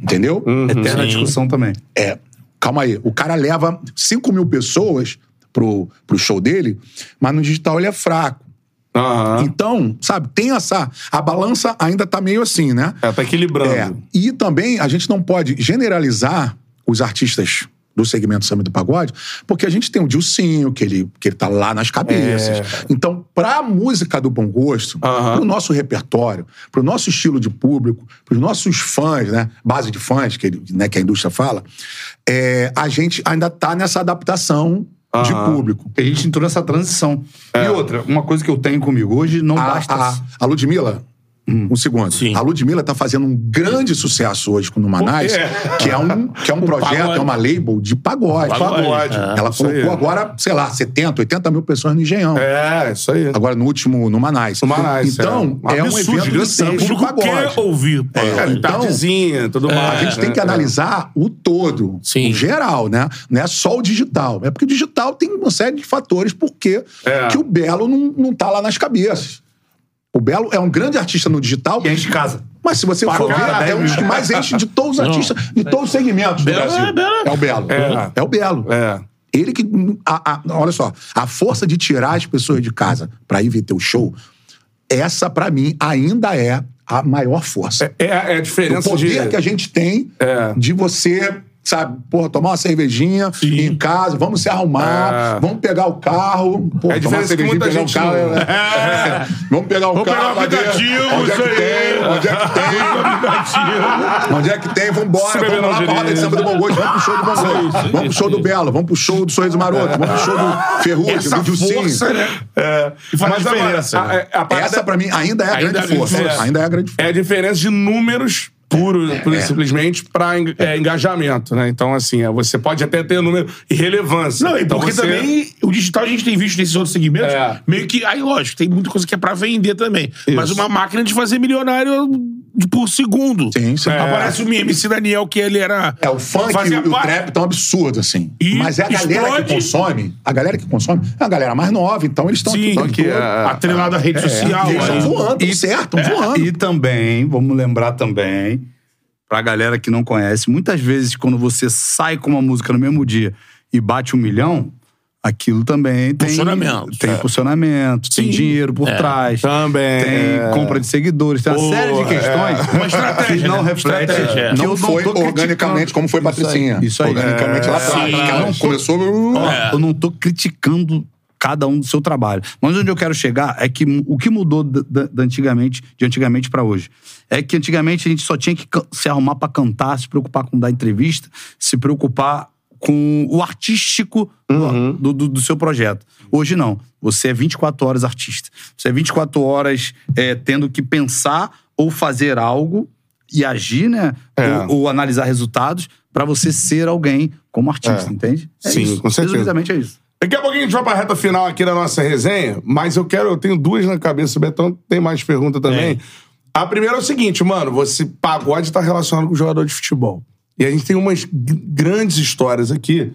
Entendeu? Eterna discussão também. É, calma aí. O cara leva 5 mil pessoas pro, pro show dele, mas no digital ele é fraco. Aham. Então, sabe, tem essa. A balança ainda tá meio assim, né? É, tá equilibrando. É. E também a gente não pode generalizar os artistas do segmento samba do pagode, porque a gente tem o Dilcinho, que ele, que ele tá lá nas cabeças. Então, pra música do bom gosto, Aham. pro nosso repertório, pro nosso estilo de público, pros nossos fãs, né? Base de fãs, que, ele- né, que a indústria fala, é, a gente ainda tá nessa adaptação de público. A gente entrou nessa transição. É. E outra, uma coisa que eu tenho comigo hoje, não A, basta. a, a Ludmilla, um segundo. Sim. A Ludmilla tá fazendo um grande sucesso hoje com o Manais, É. que é um, que é um projeto, pagode. é uma label de pagode. Pagode. É, Ela isso aí. colocou agora, sei lá, 70, 80 mil pessoas no Engenhão. É, isso aí. Agora no último, no Manais. No Manais, Então, é. é, um Absurdo, evento de samba de público quer pagode. ouvir. É, É, então, tardezinha, tudo mais. a gente tem que É, é. analisar o todo, Sim. o geral, né? Não é só o digital. É porque o digital tem uma série de fatores porque É. que o Belo não, não tá lá nas cabeças. O Belo é um grande artista no digital. E enche casa. Mas se você for ver, é um dos que mais enche de todos os artistas, de todos os segmentos do Belo Brasil. é Belo. É o Belo. É. É o Belo. É. Ele que. a- a- olha só, a força de tirar as pessoas de casa pra ir ver teu show, essa, pra mim, ainda é a maior força. É, é a o diferença poder de... que a gente tem É. de você, sabe, porra, tomar uma cervejinha em casa, vamos se arrumar, É. vamos pegar o carro, porra, É a tomar uma cervejinha, pegar gente o carro. não- é. Vamos pegar o Vamos carro. pegar o aplicativo, Onde é que tem? Onde é que tem? Onde é que tem? Vambora, Se beber vamos lá roda de samba do Bom Gosto, vamos pro show do Bom Gosto, vamos pro show do Belo, vamos pro show do Sorriso Maroto, vamos pro show do Ferrugem, do Dilcinho. né? É. Mas agora, né? a, a Essa, pra mim, ainda é a Ainda grande é a força. Ainda é a grande força. é a diferença de números puro, e simplesmente para engajamento, né? Então, assim, é, você pode até ter número e relevância. Não, e então, porque você- também o digital a gente tem visto nesses outros segmentos, É. meio que. Aí, lógico, tem muita coisa que é pra vender também. Mas uma máquina de fazer milionário por segundo. Sim, sim. Aparece o MC Daniel, que ele era. É, o funk e o, e parte- trap tão absurdo, assim. E Mas é a galera explode. que consome. A galera que consome é a galera mais nova, então eles estão aqui. que é atrelado à rede social. E eles estão é. voando, tão certo, estão voando. E também, vamos lembrar também, pra galera que não conhece, muitas vezes quando você sai com uma música no mesmo dia e bate um milhão, aquilo também tem. Posicionamento. Tem É. posicionamento, tem Sim. dinheiro por É. trás. Também, Tem é. compra de seguidores, tem uma Pô, série de questões. Uma estratégia, que não né? reflete. Estratégia, é. que não eu foi organicamente como foi Isso aí, Patricinha. Isso aí. Organicamente lá atrás. Sim. Não, começou... É. Eu não tô criticando cada um do seu trabalho. Mas onde eu quero chegar é que o que mudou da, da- da antigamente, de antigamente pra hoje é que antigamente a gente só tinha que se arrumar pra cantar, se preocupar com dar entrevista, se preocupar com o artístico do- do, do- do seu projeto. Hoje não. Você é 24 horas artista. Você é 24 horas é, tendo que pensar ou fazer algo e agir, né? É. Ou, ou analisar resultados pra você ser alguém como artista, É. entende? É Sim, isso. com certeza. Resumidamente é isso. Daqui a pouquinho a gente vai pra reta final aqui da nossa resenha, mas eu quero, eu tenho duas na cabeça, o Betão tem mais pergunta também. A primeira é o seguinte, mano, você pagode tá relacionado com jogador de futebol. E a gente tem umas grandes histórias aqui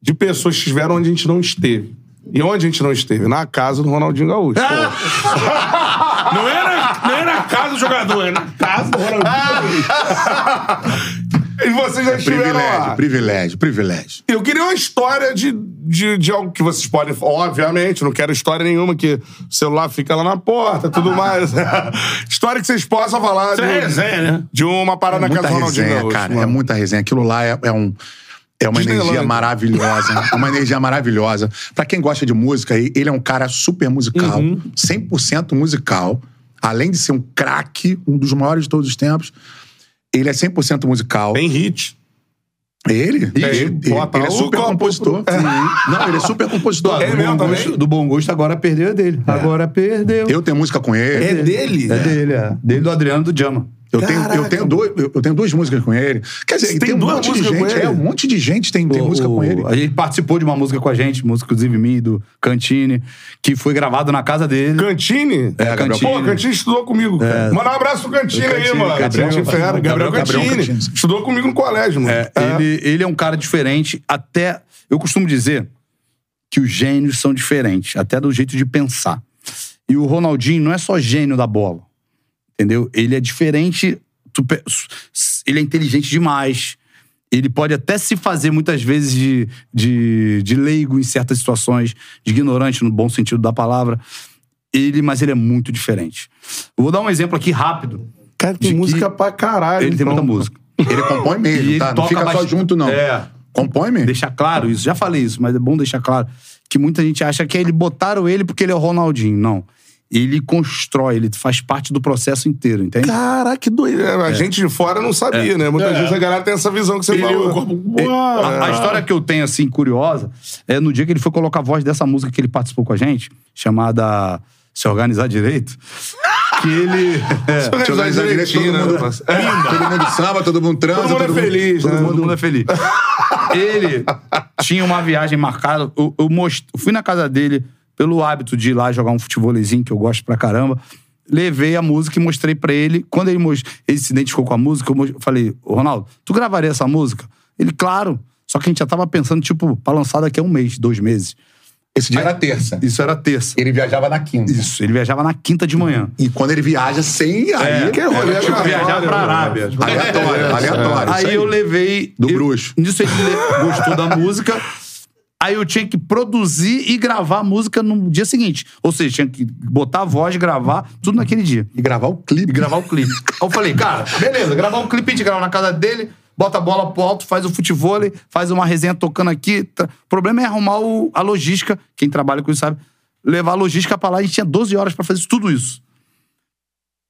de pessoas que estiveram onde a gente não esteve. E onde a gente não esteve? Na casa do Ronaldinho Gaúcho. Não era, não era a casa do jogador, era na casa do Ronaldinho. E você vocês já estiveram Privilégio, lá. privilégio, privilégio. Eu queria uma história de, de, de algo que vocês podem. Obviamente, não quero história nenhuma que o celular fica lá na porta tudo mais. história que vocês possam falar Isso de, é resenha, né? de uma parada É na muita casa do Ronaldinho cara. mano. É muita resenha. Aquilo lá é, é um. É uma energia maravilhosa. É uma energia maravilhosa. Pra quem gosta de música, ele é um cara super musical, Uhum. 100% musical. Além de ser um craque, um dos maiores de todos os tempos, ele é 100% musical. Tem hit. Ele? Ele Ele, ele- é super compositor. pro- Não, ele é super compositor. É do, bom gosto, do bom gosto, agora perdeu é dele. Agora perdeu. Eu tenho música com ele. É dele? É dele, é. Dele do Adriano do Jama. Eu tenho, eu, tenho dois, eu tenho duas músicas com ele. Quer dizer, tem, tem um duas monte de músicas com gente. É, um monte de gente tem, tem O- música com ele. A gente participou de uma música com a gente, música inclusive minha, do Cantini, que foi gravado na casa dele. Cantini? É, Cantini. Pô, Cantini estudou comigo. Manda um abraço pro Cantini, aí, Cantini, mano. Gabriel- fera. Gabriel, Gabriel Cantini. Cantini. Estudou comigo no colégio, mano. É, Ele, ele é um cara diferente, até. Eu costumo dizer que os gênios são diferentes, até do jeito de pensar. E o Ronaldinho não é só gênio da bola, entendeu? Ele é diferente. Ele é inteligente demais. Ele pode até se fazer muitas vezes de, de, de leigo em certas situações, de ignorante no bom sentido da palavra. Ele, mas ele é muito diferente. Eu vou dar um exemplo aqui rápido. Cara, tem música pra caralho. Ele tem então. muita música. Ele compõe mesmo, E ele tá? Não toca fica só bastante- junto, não. É. Compõe mesmo. deixar claro isso. Já falei isso, mas é bom deixar claro que muita gente acha que ele botaram ele porque ele é o Ronaldinho. Não. Ele constrói, ele faz parte do processo inteiro, entende? Caraca, que doido. A gente de fora não sabia, né? Muitas vezes a galera tem essa visão que você Ele, falou. o corpo- A, a história que eu tenho, assim, curiosa, é no dia que ele foi colocar a voz dessa música que ele participou com a gente, chamada Se Organizar Direito, que ele... é, Deixa eu organizar direito, todo direitinho, mundo, né? todo mundo samba, todo mundo transa. Todo mundo é feliz, Todo né? mundo, é feliz. Ele tinha uma viagem marcada. Eu, eu most- eu fui na casa dele pelo hábito de ir lá jogar um futebolzinho, que eu gosto pra caramba. Levei a música e mostrei pra ele. Quando ele, ele se identificou com a música, eu falei, "Ô, Ronaldo, tu gravaria essa música? Ele, claro. Só que a gente já tava pensando, tipo, pra lançar daqui a um mês, dois meses. Esse dia era terça. Isso era terça. Ele viajava na quinta. Isso, ele viajava na quinta de manhã. E quando ele viaja sem. Aí que rolê era, tipo, aleatório, viajar pra né? Arábia. Aleatório, aleatório. Aí isso eu levei. Do eu- bruxo. Nisso ele le- gostou da música. Aí eu tinha que produzir e gravar a música no dia seguinte. Ou seja, tinha que botar a voz, gravar, tudo naquele dia. E gravar o clipe. E gravar o clipe. Aí eu falei, cara, beleza, gravar um clipe, a gente grava na casa dele, bota a bola pro alto, faz o futebol, faz uma resenha tocando aqui. O problema é arrumar o- a logística. Quem trabalha com isso sabe. Levar a logística pra lá, a gente tinha 12 horas pra fazer tudo isso.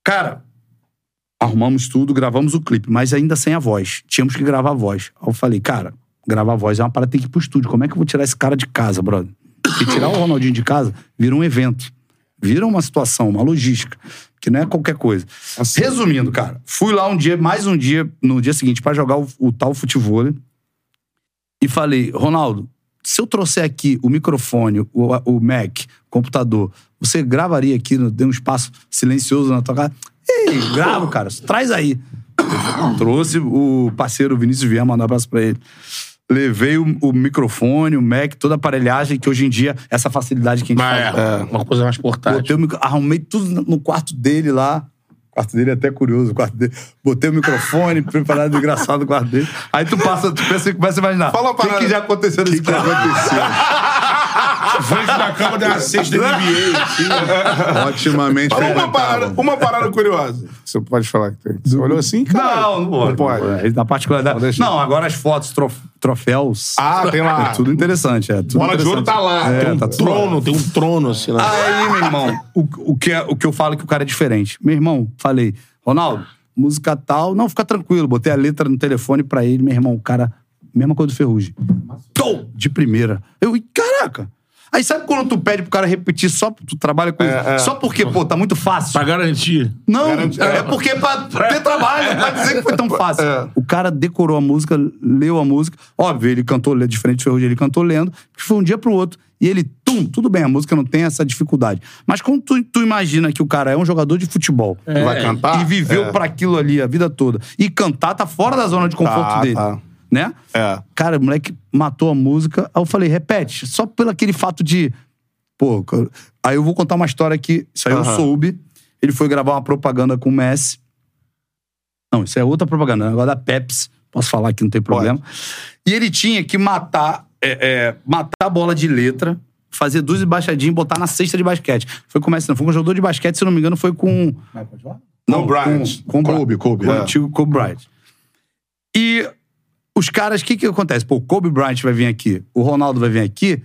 Cara, arrumamos tudo, gravamos o clipe, mas ainda sem a voz. Tínhamos que gravar a voz. Aí eu falei, cara, gravar voz é uma parada, tem que ir pro estúdio. Como é que eu vou tirar esse cara de casa, brother? Porque tirar o Ronaldinho de casa vira um evento. Vira uma situação, uma logística. Que não é qualquer coisa. Resumindo, cara, fui lá um dia, mais um dia, no dia seguinte, pra jogar o, o tal futebol. E falei, Ronaldo, se eu trouxer aqui o microfone, o, o Mac, o computador, você gravaria aqui, dê um espaço silencioso na tua casa? Ei, gravo, cara, traz aí. Trouxe o parceiro Vinícius Vier, mandar um abraço pra ele. Levei o, o microfone, o Mac, toda a aparelhagem, que hoje em dia, essa facilidade que a gente Mas faz. é, uma coisa mais portátil. Botei o micro- arrumei tudo no- quarto dele lá. O quarto dele é até curioso, o quarto dele. Botei o microfone, preparado engraçado no quarto dele. Aí tu passa, tu pensa, começa a imaginar. Fala uma o que, parada. que já aconteceu nesse que quarto? aconteceu? Frente da cama da NBA. assim. Otimamente Fala uma parada, uma parada curiosa. Você pode falar que tem. Você olhou assim, cara? Não, não pode. Não pode. É, Na particularidade. Não, agora as fotos, trof- troféus. Ah, tem lá. É tudo interessante, é. Tudo Bola de ouro tá lá. É, Tem um tá Trono, tem um trono assim lá. Aí, meu irmão, o, o, que é, o que eu falo é que o cara é diferente. Meu irmão, falei, Ronaldo, música tal, não, fica tranquilo. Botei a letra no telefone pra ele, meu irmão, o cara, mesma coisa do Ferrugem. Tom! De primeira. Eu, "Ih, caraca! Aí sabe quando tu pede pro cara repetir só, tu trabalha com isso, só porque, pô, tá muito fácil. Pra garantir. Não, é porque pra ter trabalho, pra dizer que foi tão fácil. O cara decorou a música, leu a música. Óbvio, ele cantou lendo, diferente do Ferrugem, ele cantou lendo, que foi um dia pro outro. E ele, tum, tudo bem, a música não tem essa dificuldade. Mas quando tu, tu imagina que o cara é um jogador de futebol Vai cantar? e viveu É. pra aquilo ali a vida toda, e cantar tá fora da zona de conforto Tá, dele. tá. Né? É. Cara, o moleque matou a música. Aí eu falei, repete, só pelo aquele fato de. Pô, aí eu vou contar uma história que. Isso aí eu soube. Ele foi gravar uma propaganda com o Messi. Não, isso é outra propaganda, agora da Pepsi, Posso falar aqui, não tem problema. E ele tinha que matar, é, é, matar a bola de letra, fazer duas embaixadinhas e botar na cesta de basquete. Foi com o Messi, não. Foi com um jogador de basquete, se não me engano, foi com. Não, Kobe Bryant. Com, com Kobe, Kobe, Com é. o antigo Kobe Bryant. E os caras, o que que acontece? Pô, o Kobe Bryant vai vir aqui, o Ronaldo vai vir aqui,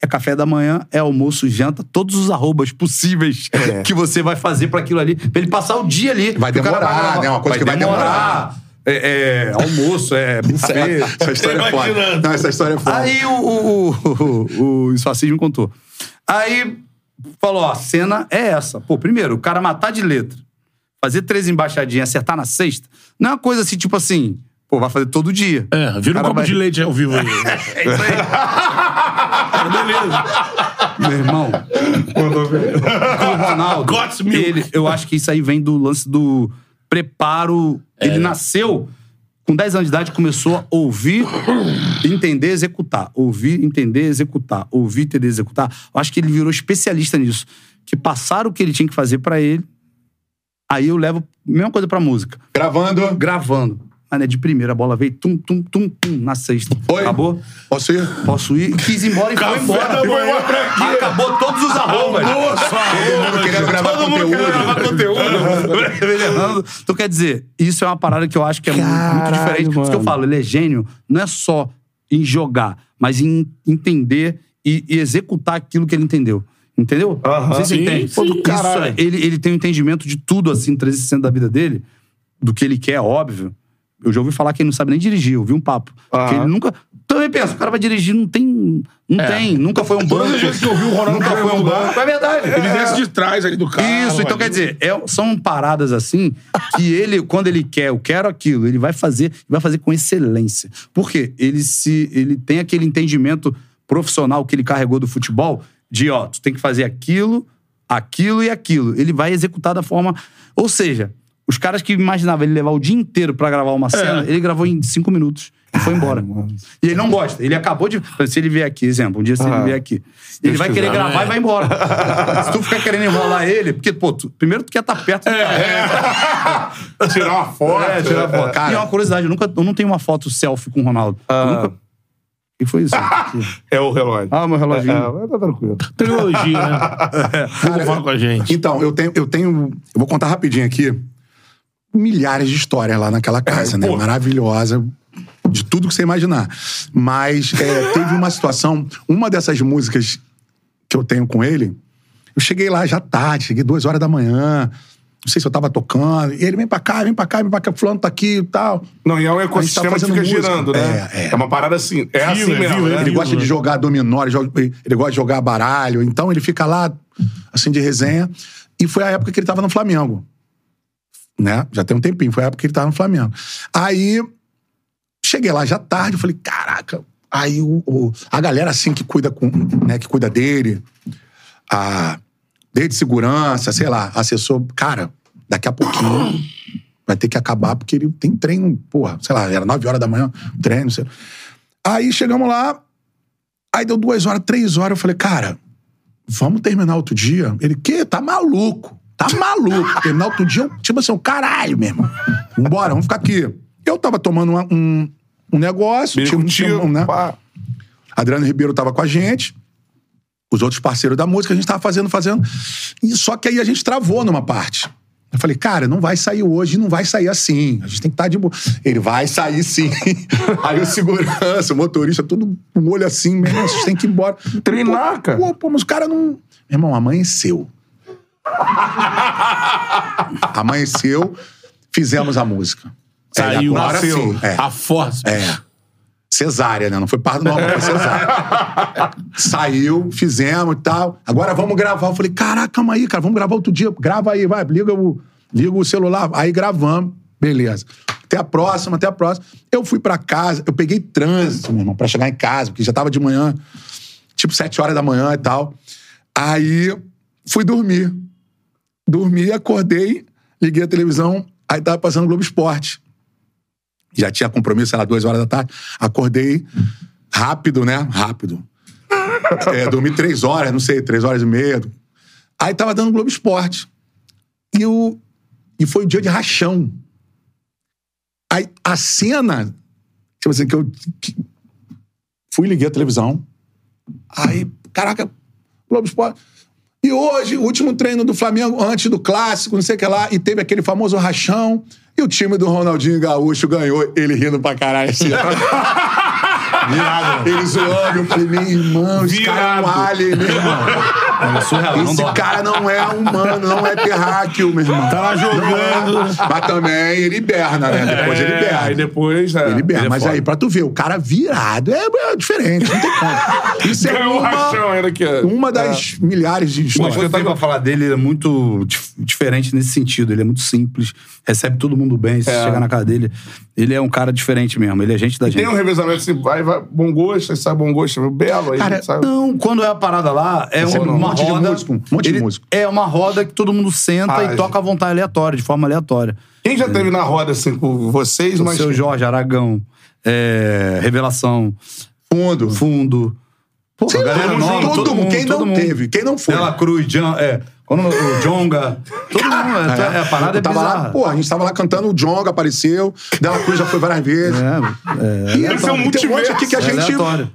é café da manhã, é almoço, janta, todos os arrobas possíveis que você vai fazer pra aquilo ali, pra ele passar o dia ali. Vai o demorar, gravar. né? Uma coisa que vai demorar. É, é almoço, é buffet. Essa história é foda. Não, essa história é foda. Aí o, o, o, o Isfacismo contou. Aí falou: ó, a cena é essa. Pô, primeiro, o cara matar de letra, fazer três embaixadinhas, acertar na sexta, não é uma coisa assim, tipo assim, pô, vai fazer todo dia. É, vira um Cara, copo vai- de leite ao vivo aí. É isso aí. Beleza. Meu irmão. o Ronaldo, God's milk. ele, eu acho que isso aí vem do lance do preparo. Ele nasceu com 10 anos de idade, começou a ouvir, entender, executar. Ouvir, entender, executar. Ouvir, entender, executar. Eu acho que ele virou especialista nisso. Que passaram o que ele tinha que fazer pra ele. Aí eu levo a mesma coisa pra música. Gravando. Gravando. Mano, é de primeira, a bola veio, tum, tum, tum, tum, na sexta. Foi? Acabou? Posso ir? Posso ir? Quis ir embora e foi Café embora. da manhã pra quê? Acabou todos os arrobas. Eu queria gravar Todo mundo conteúdo. quer gravar conteúdo. Então, quer dizer, isso é uma parada que eu acho que é muito- muito Caralho, diferente. Por isso que eu mano. falo, ele é gênio, não é só em jogar, mas em entender e, e executar aquilo que ele entendeu. Entendeu? Não sei se Sim, entende. sim. Isso, Caralho. ele, ele tem um entendimento de tudo, assim, 360 da vida dele, do que ele quer, óbvio. Eu já ouvi falar que ele não sabe nem dirigir, eu ouvi um papo. Que ele nunca. Também penso, o cara vai dirigir, não tem. Não tem, nunca foi um banco. Todas as vezes que eu vi o Ronaldo Nunca foi um banco. É verdade. Ele desce de trás ali do carro. Isso, então ali. quer dizer, é- são paradas assim que ele, quando ele quer, eu quero aquilo, ele vai fazer, vai fazer com excelência. Por quê? Ele se ele tem aquele entendimento profissional que ele carregou do futebol de, ó, tu tem que fazer aquilo, aquilo e aquilo. Ele vai executar da forma, ou seja, os caras que imaginavam ele levar o dia inteiro pra gravar uma cena, ele gravou em cinco minutos. E foi embora. E ele não gosta. Ele acabou de. Se ele vier aqui, exemplo, um dia se ele vier aqui. Ele vai querer quiser. gravar e vai embora. se tu ficar querendo enrolar ele, porque, pô, tu- primeiro tu quer estar perto do cara. Tirar uma foto. É, tirar foto. e uma curiosidade, eu, nunca, eu não tenho uma foto selfie com o Ronaldo. Eu nunca... E foi isso. É o relógio. ah, meu reloginho. É, tá tranquilo. Trilogia, né? Vamos falar com a gente. Então, eu tenho, eu tenho. Eu vou contar rapidinho aqui. Milhares de histórias lá naquela casa, né? Maravilhosa. De tudo que você imaginar. Mas é, teve uma situação. Uma dessas músicas que eu tenho com ele, eu cheguei lá já tarde, cheguei duas horas da manhã. Não sei se eu tava tocando. E ele vem pra cá, vem pra cá, vem pra cá, fulano tá aqui e tal. Não, e é um tá ecossistema que fica música. girando, né? É, é. uma parada assim. É assim é mesmo, né? é Ele gosta de jogar dominó, ele gosta de jogar baralho. Então ele fica lá, assim, de resenha. E foi a época que ele tava no Flamengo. Né? Já tem um tempinho, foi a época que ele tava no Flamengo. Aí, cheguei lá já tarde, eu falei, caraca. Aí o, o- a galera, assim, que cuida, com, né, que cuida dele, a desde segurança, sei lá, assessor, cara, daqui a pouquinho vai ter que acabar, porque ele tem treino, porra, sei lá, era 9 horas da manhã, treino, sei lá. Aí chegamos lá, aí deu duas horas, três horas, eu falei, cara, vamos terminar outro dia? Ele, que? Tá maluco. Tá maluco. terminar outro dia, eu, tipo assim, o caralho, meu irmão. Vambora, vamos ficar aqui. Eu tava tomando uma- um, um negócio, tinha, um- tinha um, né? pá. Adriano Ribeiro tava com a gente, os outros parceiros da música, a gente tava fazendo, fazendo. E só que aí a gente travou numa parte. Eu falei, cara, não vai sair hoje, não vai sair assim. A gente tem que estar de boa. Ele vai sair sim. aí o segurança, o motorista, tudo com o olho assim, meu irmão, vocês têm que ir embora. Treinar, Pô, cara. Pô, pô, mas o cara não. Meu irmão, amanheceu. amanheceu, fizemos a música. É, Saiu, agora nasceu. sim. É. A força. É. Cesárea, né? Não foi parto normal, foi cesárea. Saiu, fizemos e tal. Agora vamos gravar. Eu falei, caraca, calma aí, cara, vamos gravar outro dia. Grava aí, vai, liga o, liga o celular. Aí gravamos, beleza. Até a próxima, até a próxima. Eu fui pra casa, eu peguei trânsito, meu irmão, pra chegar em casa, porque já tava de manhã, tipo sete horas da manhã e tal. Aí fui dormir. Dormi, acordei, liguei a televisão, aí tava passando Globo Esporte já tinha compromisso, sei lá, duas horas da tarde. Acordei rápido, né? Rápido. É, dormi três horas, não sei, três horas e meia. Aí tava dando Globo Esporte. E, o, e foi o dia de rachão. Aí a cena Tipo assim, que eu que- fui liguei a televisão. Aí, caraca, Globo Esporte. E hoje, o último treino do Flamengo antes do clássico, não sei o que lá, e teve aquele famoso rachão. E o time do Ronaldinho Gaúcho ganhou, ele rindo pra caralho assim. Virado. Ele zoando, eu falei, meu irmão, esse cara um alien, meu irmão. É surreal, não Esse dorme. cara não é humano, não é terráqueo, meu irmão. Tá lá jogando. Mas também ele hiberna, né? Depois ele É, hiberna. aí depois, né? Ele hiberna. Ele é Mas foda. aí, pra tu ver, o cara virado é, é diferente, não tem como. Isso é Ganhou o rachão uma, ainda aqui. ó. uma das milhares de Uma histórias. coisa que eu falar dele, ele é muito dif- diferente nesse sentido. Ele é muito simples, recebe todo mundo bem. Se É. chegar na casa dele, ele é um cara diferente mesmo. Ele é gente da gente. Tem um revezamento assim, vai, vai, bom gosto, aí sai bom gosto, belo, aí Cara, sai... não, quando é a parada lá, é uma, um monte de roda. músico, um monte de ele- músico. É uma roda que todo mundo senta Ah, e toca à vontade aleatória, de forma aleatória. Quem já teve na roda assim com vocês, O mas... seu Jorge Aragão, é, Revelação, Fundo. Fundo. Pô, Sim, a galera todo, nova, mundo, todo mundo. Quem todo não mundo. teve, quem não foi. Dela Cruz, Jan, é, quando o Jonga, todo mundo, é, é, a parada Eu é bizarra. lá, pô, a gente tava lá cantando, o Jonga apareceu, Dela Cruz já foi várias vezes. É, é, E ser um tem um multiverso. aqui que a é gente. aleatório.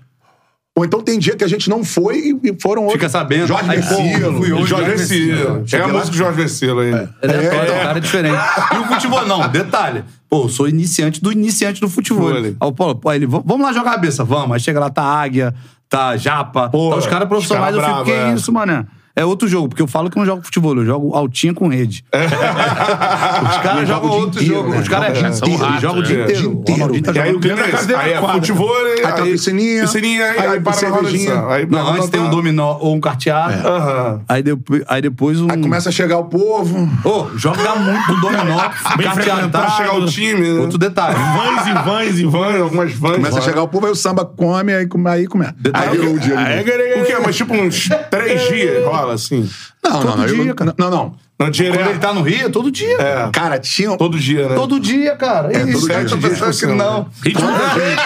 Ou então tem dia que a gente não foi e- foram outros. Fica sabendo. Jorge hoje, Jorge Vecilo. É a música do Jorge Vecilo aí. Aleatório, É. é um cara diferente. E o futebol, não, detalhe. Pô, eu sou iniciante do iniciante do futebol. Aí, pô, pô, ele, "V- vamos lá jogar a cabeça, vamos. Aí chega lá, tá Águia, tá Japa, Pô, tá os caras profissionais. os Eu cara fico, que é. isso, mané? É outro jogo, porque eu falo que eu não jogo futebol, eu jogo altinha com rede. os caras jogam o dia outro inteiro, jogo. né? Os caras é, são ratos, jogam o dia é. inteiro. Tá E aí o clima tudo. é esse. Aí é futebol, aí, Aí tem a piscininha. Piscininha, aí, aí aí para na roda Não, antes tem um dominó ou um carteado. Aham. Aí, depois, aí depois um... Aí começa a chegar o povo. Ô, joga muito dominó, Bem carteado. tá? Chegar o time, né? Outro detalhe. Vans e vans e Van, vans. algumas vans. Começa a chegar o povo, aí o samba come, aí, come- aí começa. Aí o dia. novo. o quê? Mas tipo uns três dias rola assim? Não, não, todo não. eu- dia, cara. Não, não. Não, direto. Quando ele tá no Rio, é todo dia. É, Cara, tinha. todo dia, né? Todo dia, cara. É, Isso, todo cara, dia, dia pensando que não. Ritmo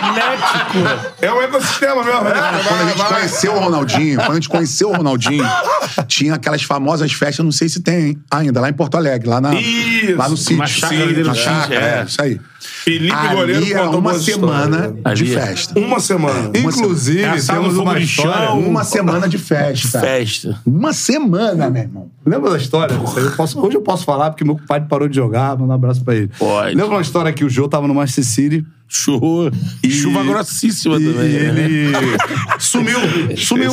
frenético. É um ecossistema mesmo. né? Quando a gente conheceu o Ronaldinho, quando a gente conheceu o Ronaldinho, tinha aquelas famosas festas, não sei se tem ainda, lá em Porto Alegre, lá, na, Isso, lá no sítio. na chácara na sítio, chácara, é. é, isso aí. Felipe Ali Goleiro era contou uma semana histórias. de Ali é. festa. Uma semana. Inclusive, É temos uma história. chão. Uma semana de festa. Festa. Uma semana, meu irmão. Lembra da história? Eu posso- hoje eu posso falar, porque meu pai parou de jogar. Manda um abraço pra ele. Pode. Lembra uma história que o Jô tava no Manchester City Chuva. Chuva grossíssima e também. né? ele sumiu. Sumiu.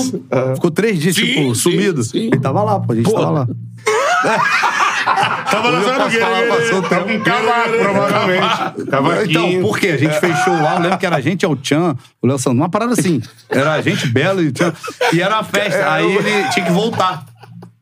Ficou três dias, Sim, tipo, sim, sumido. sim. Ele tava lá, pô. A gente Pô. tava lá. Tava lançando o Tava tempo. com cavaco, provavelmente. Cavaquinho. Então, por quê? A gente fez show lá, eu lembro que era a gente, é o Tchan, o Léo Sandro, uma parada assim. Era a gente, Belo e o Tchan. E era uma festa. Aí ele tinha que voltar.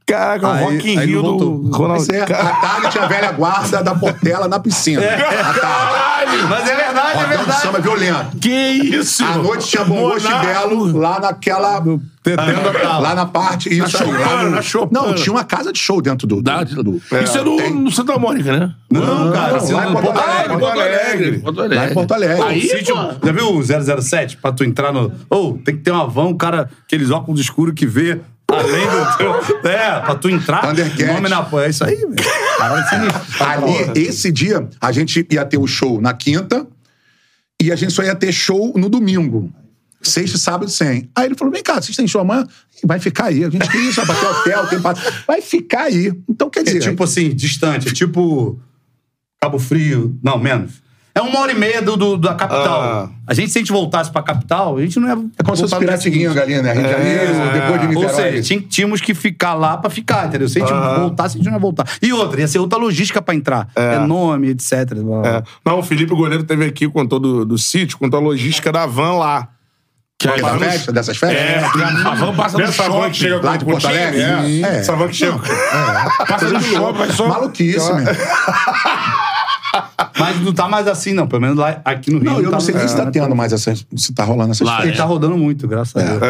Caraca, o Aí- Rock in Rio não do. Ronaldo. Isso é, à tarde tinha a velha guarda da Portela na piscina. À tarde. Mas é verdade, é verdade. samba violento. Que isso? À noite tinha bom gosto belo lá naquela. Tetendo Lá na parte. Isso lá Chopana, na Chopana. Não, tinha uma casa de show dentro do. Dá- do, do- Isso é no, no Santa Mônica, né? Não, cara, não, lá em Porto Alegre. Porto Alegre. Porto Alegre. Lá em Porto Alegre. Aí, Sítio, já viu o 007? Pra tu entrar no. Ou tem que ter uma van, um cara, aqueles óculos escuros que vê além do teu. É, pra tu entrar. Thundercat. Nome na É isso aí, velho. Sinistra. Ali, esse dia, a gente ia ter o show na quinta e a gente só ia ter show no domingo. Sexta, sábado, sem. Aí ele falou: vem cá, vocês têm show amanhã? Vai ficar aí. A gente que isso, vai ter hotel, tem Vai ficar aí. Então, quer É dizer. tipo assim, distante. É tipo. Cabo Frio. Não, menos. É uma hora e meia do, do- da capital. Ah. A gente, se a gente voltasse pra capital, a gente não ia. é como se fosse seguinte. galinha, né? Rio de Janeiro, depois de Ou Niterói. seja, tinha- tínhamos que ficar lá pra ficar, entendeu? Se a gente voltasse, a gente não ia voltar. E outra, ia ser outra logística pra entrar. É, nome, etc. É. Não, o Felipe Goleiro teve aqui, contou do, do sítio, contou a logística da van lá. Que Dessa aí- festa, dessas festas? É, a van passa no van que chega shopping. Lá de Porto Alegre? É. É. Essa van que chega. Passa no shopping, vai só... Maluquice, meu. Mas não tá mais assim, não. Pelo menos lá aqui no Rio. Não, eu tá não sei nem se tá tendo mais essas. Se tá rolando essas Lá. Ele tá rodando muito, graças a Deus.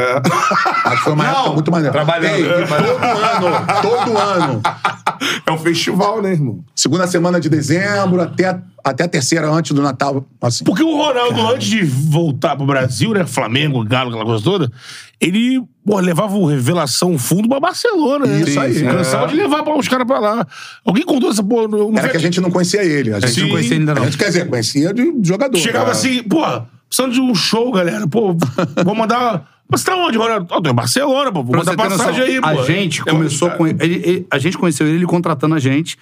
Acho que foi uma Não, época muito maneira. trabalhando. Ei, e todo ano, todo ano. É um festival, né, irmão? Segunda semana de dezembro, até, até a terceira antes do Natal. Assim. Porque o Ronaldo, antes de voltar pro Brasil, né? Flamengo, Galo, aquela coisa toda, ele pô, levava o Revelação Fundo pra Barcelona, né? Isso aí. Sim, Cansava de levar pra- os caras pra lá. Alguém contou essa porra? Não, não Era que a gente não conhecia ele. A gente Sim. não conhecia ainda, não. A gente, quer dizer, conhecia de jogador. Chegava né? assim, pô, precisando de um show, galera. Pô, vou mandar. Você tá onde, Ronaldo? Eu tô em Barcelona, pô. Vou Pra mandar passagem noção, aí, pô. A gente É, começou com ele, ele- A gente conheceu ele contratando a gente.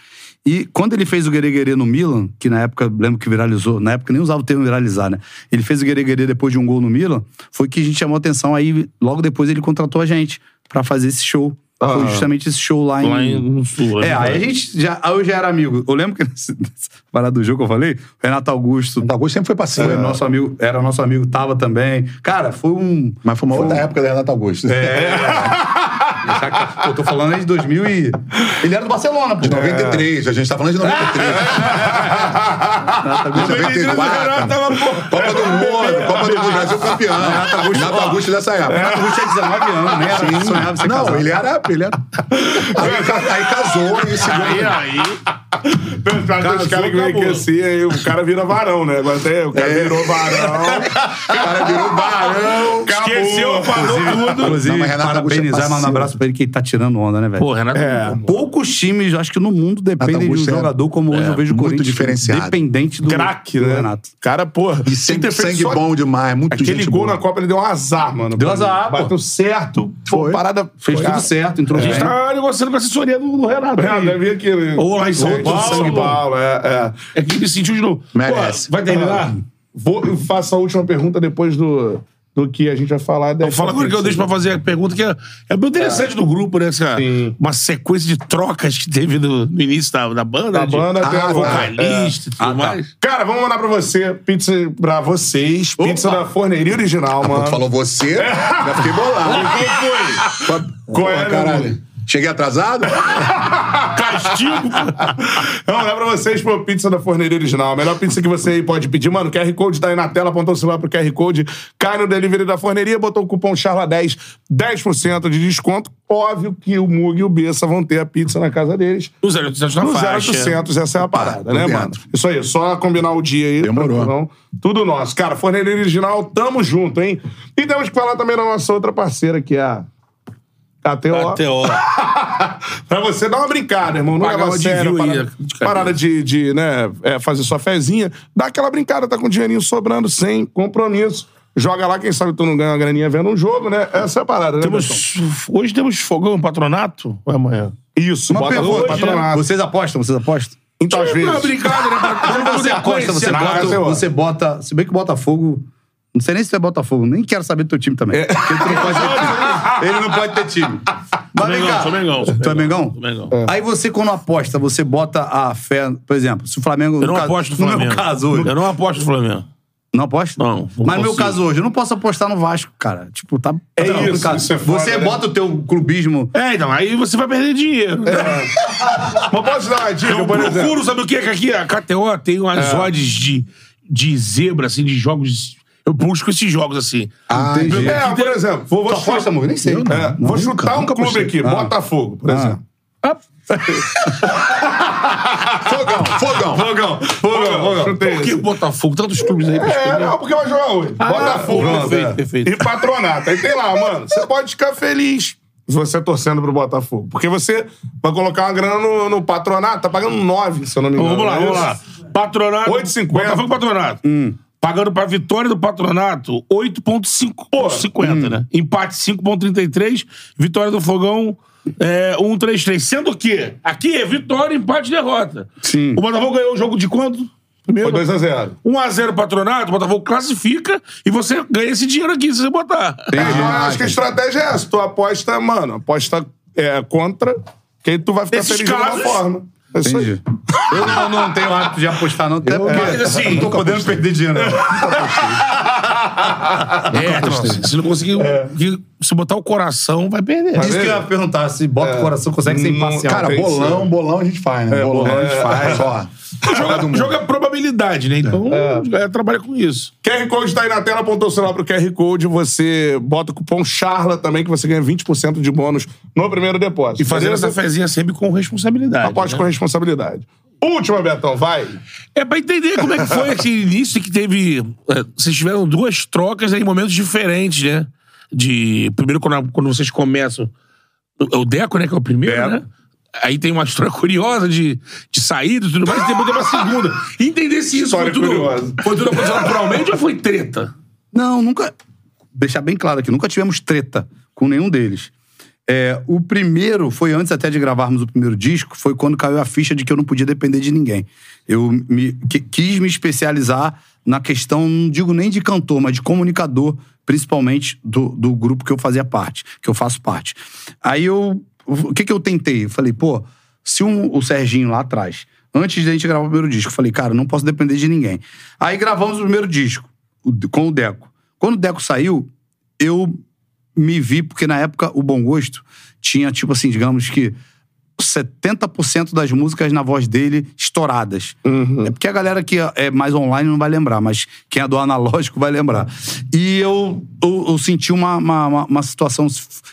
E quando ele fez o Guerreguerê no Milan, que na época, lembro que viralizou, na época nem usava o termo viralizar, né? Ele fez o Guerreguerê depois de um gol no Milan, foi que a gente chamou a atenção. Aí, logo depois, ele contratou a gente pra fazer esse show. Foi justamente esse show lá, Lá em. no sul, É, né? aí a gente já. Aí eu já era amigo. Eu lembro que nesse, nessa parada do jogo que eu falei, o Renato Augusto. O Augusto sempre foi parceiro. Foi nosso amigo, era nosso amigo, tava também. Cara, foi um. Mas foi uma outra época da Renato Augusto. É. Eu tô falando aí de 2000 e... Ele era do Barcelona, pô. De 93, a gente tá falando de 93. Renato Augusto. 94. Copa do Mundo, Copa do Mundo, Brasil campeão. Renato Augusto dessa época. Renato Augusto tinha 19 anos, era, Sim. sonhava ser Não, ele era. Ele era... Aí, ca- aí casou e. Aí, aí. Tem os caras os caras que vêm aqui assim, aí o cara vira varão, né? Agora tem, o cara É. virou varão. O cara virou barão. Esqueceu, falou tudo. Inclusive, Não, mas é parabenizar e mandar um parceiro. Abraço pra ele que ele tá tirando onda, né, velho? Pô, Renato. É. Poucos times, acho que no mundo, dependem de um é- jogador como hoje eu vejo o muito Corinthians. diferenciado. Dependente do, Craque, do né? Renato. Cara, porra. E sangue, sangue só- bom demais, muito Aquele gente gol boa. na Copa, ele deu um azar, mano. Deu azar, pô. Bateu certo. Foi. Parada. Fez tudo certo, entrou A gente tá negociando com a assessoria do, do Renato. É, aí. deve vir aqui. né? Ou lá em São Paulo. São Paulo, é. é. É que ele sentiu de novo. Merece. Vai terminar? Vou, eu faço a última pergunta depois do, do que a gente vai falar. Então, fala agora que eu deixo pra fazer a pergunta, que é, é bem interessante do grupo, né? Essa, Sim. uma sequência de trocas que teve no, no início da, da banda. Da de banda até Ah, vocalista e tudo Ah, tá. mais. Cara, vamos mandar pra você, pizza pra vocês, pizza da forneria original, Quando mano. tu falou você, já fiquei bolado. Qual é, Pô, meu caralho? Cheguei atrasado? Castigo. Vamos mandar pra vocês, pô, pizza da forneria original. A melhor pizza que você aí pode pedir. Mano, o QR Code tá aí na tela, apontou o celular pro QR Code, cai no delivery da forneria, botou o cupom CHARLA10, 10% de desconto. Óbvio que o Mug e o Bessa vão ter a pizza na casa deles. No 0800 na No faixa. 0800, essa é a parada, tô né, mano? Isso aí, só combinar o dia aí. Demorou. Tudo nosso. Cara, forneria original, tamo junto, hein? E temos que falar também da nossa outra parceira, que é a KTO. KTO. pra você dar uma brincada, irmão. Não Pagar leva a uma sério. Parada, de parada de, de, né, é, fazer sua fezinha. Dá aquela brincada, tá com dinheirinho sobrando, sem compromisso. Joga lá, quem sabe tu não ganha uma graninha vendo um jogo, né? Essa é a parada, né? Temos, hoje temos fogão patronato? Ou é amanhã? Isso, Uma bota pergunta, no patronato. Vocês apostam? Vocês apostam? Então, às É vezes... brincadeira, né? Pra- Quando você aposta, você na bota, você bota. Se bem que o Botafogo. Não sei nem se é Botafogo, nem quero saber do teu time também. Porque tu não pode. Ele não pode ter time. Mas vem Mengão, cá. sou Mengão, sou Tu é Mengão? Sou Mengão. Aí você, quando aposta, você bota a fé. Por exemplo, se o Flamengo. Eu não no ca- aposto no No Flamengo. meu caso hoje. Eu não aposto no Flamengo. Não aposta? Não, não Mas no meu caso hoje, eu não posso apostar no Vasco, cara. Tipo, tá. É tá isso, isso é foda, Você né? bota o teu clubismo. É, então, aí você vai perder dinheiro. Mas posso dar uma dica, Eu por exemplo? procuro, sabe o que? Que aqui a KTO tem umas É. odds de, de zebra, assim, de jogos. Eu busco esses jogos, assim. Ah, Entendi. É, por exemplo, vou, vou, aposta, amor? Nem sei. É, Não, vou chutar um clube aqui, Ah. Botafogo, por Ah. exemplo. Fogão, fogão. Fogão, fogão, chutei Por que. Botafogo? Tantos clubes aí É, não, porque vai jogar hoje. Botafogo. pronto, perfeito, é. perfeito. E patronato. Aí tem lá, mano. Você pode ficar feliz se você torcendo pro Botafogo. Porque você vai colocar uma grana no, no patronato, tá pagando 9, se eu não me engano. vamos lá, não é vamos lá. Patronato. 8,50. Botafogo Patronato. Pagando pra vitória do Patronato, 8,50, né? Empate 5,33. Vitória do Fogão, é, 1,33. Sendo que aqui é vitória, empate e derrota. Sim. O Botafogo ganhou o jogo de quanto? Primeiro. Foi 2x0. 1x0 Patronato, o Botafogo classifica e você ganha esse dinheiro aqui se você botar. Então, eu acho que a estratégia é essa. Tu aposta, mano, aposta é, contra, que aí tu vai ficar Nesses feliz de alguma casos- forma. É isso aí. Entendi. Eu não, não tenho hábito de apostar, não. Até porque Mas, assim, não tô podendo perder dinheiro. não. É, então, se não conseguir que- se botar o coração, vai perder. Isso que eu ia perguntar, se bota o coração, consegue ser Não, imparcial. Cara, bolão, bolão a gente faz, né? bolão a gente faz. Ó. Joga, joga probabilidade, né? Então, é. trabalha com isso. QR Code tá aí na tela, apontou o celular pro QR Code, você bota o cupom CHARLA também, que você ganha 20% de bônus no primeiro depósito. E fazendo beleza? essa fezinha sempre com responsabilidade. Aposte né? com responsabilidade. Última, Betão, vai. É pra entender como é que foi esse início que teve. é, vocês tiveram duas trocas em momentos diferentes, né? De. Primeiro, quando, quando vocês começam. O Deco, né? Que é o primeiro, Deco. né? Aí tem uma história curiosa de, de saída e tudo mais, e depois tem uma segunda. Entender se isso História foi tudo, curiosa. foi tudo acontecendo naturalmente ou foi treta? Não, nunca. Deixar bem claro aqui, nunca tivemos treta com nenhum deles. É, o primeiro, foi antes até de gravarmos o primeiro disco, foi quando caiu a ficha de que eu não podia depender de ninguém. Eu me, que- quis me especializar na questão, não digo nem de cantor, mas de comunicador, principalmente do, do grupo que eu fazia parte, que eu faço parte. Aí eu. O que, que eu tentei? Eu falei, pô, se um- o Serginho lá atrás, antes de a gente gravar o primeiro disco, eu falei, cara, não posso depender de ninguém. Aí gravamos o primeiro disco com o Deco. Quando o Deco saiu, eu me vi, porque na época o Bom Gosto tinha, tipo assim, digamos que 70% das músicas na voz dele estouradas. É porque a galera que é mais online não vai lembrar, mas quem é do analógico vai lembrar. E eu, eu, eu senti uma, uma, uma- situação,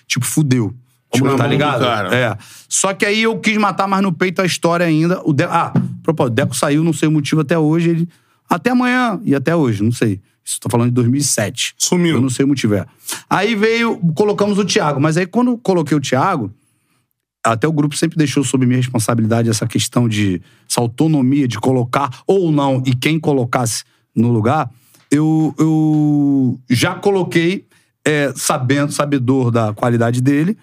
tipo, fudeu. Tipo, na tá ligado? cara. É. Só que aí eu quis matar mais no peito a história ainda. O De... Ah, propósito, o Deco saiu, não sei o motivo até hoje. Ele... Até amanhã e até hoje, não sei. Isso tô falando de 2007. Sumiu. Eu não sei o motivo, é. Aí veio, colocamos o Thiago. Mas aí quando eu coloquei o Thiago, até o grupo sempre deixou sob minha responsabilidade essa questão de essa autonomia de colocar ou não e quem colocasse no lugar. Eu, eu já coloquei é, sabendo, sabedor da qualidade dele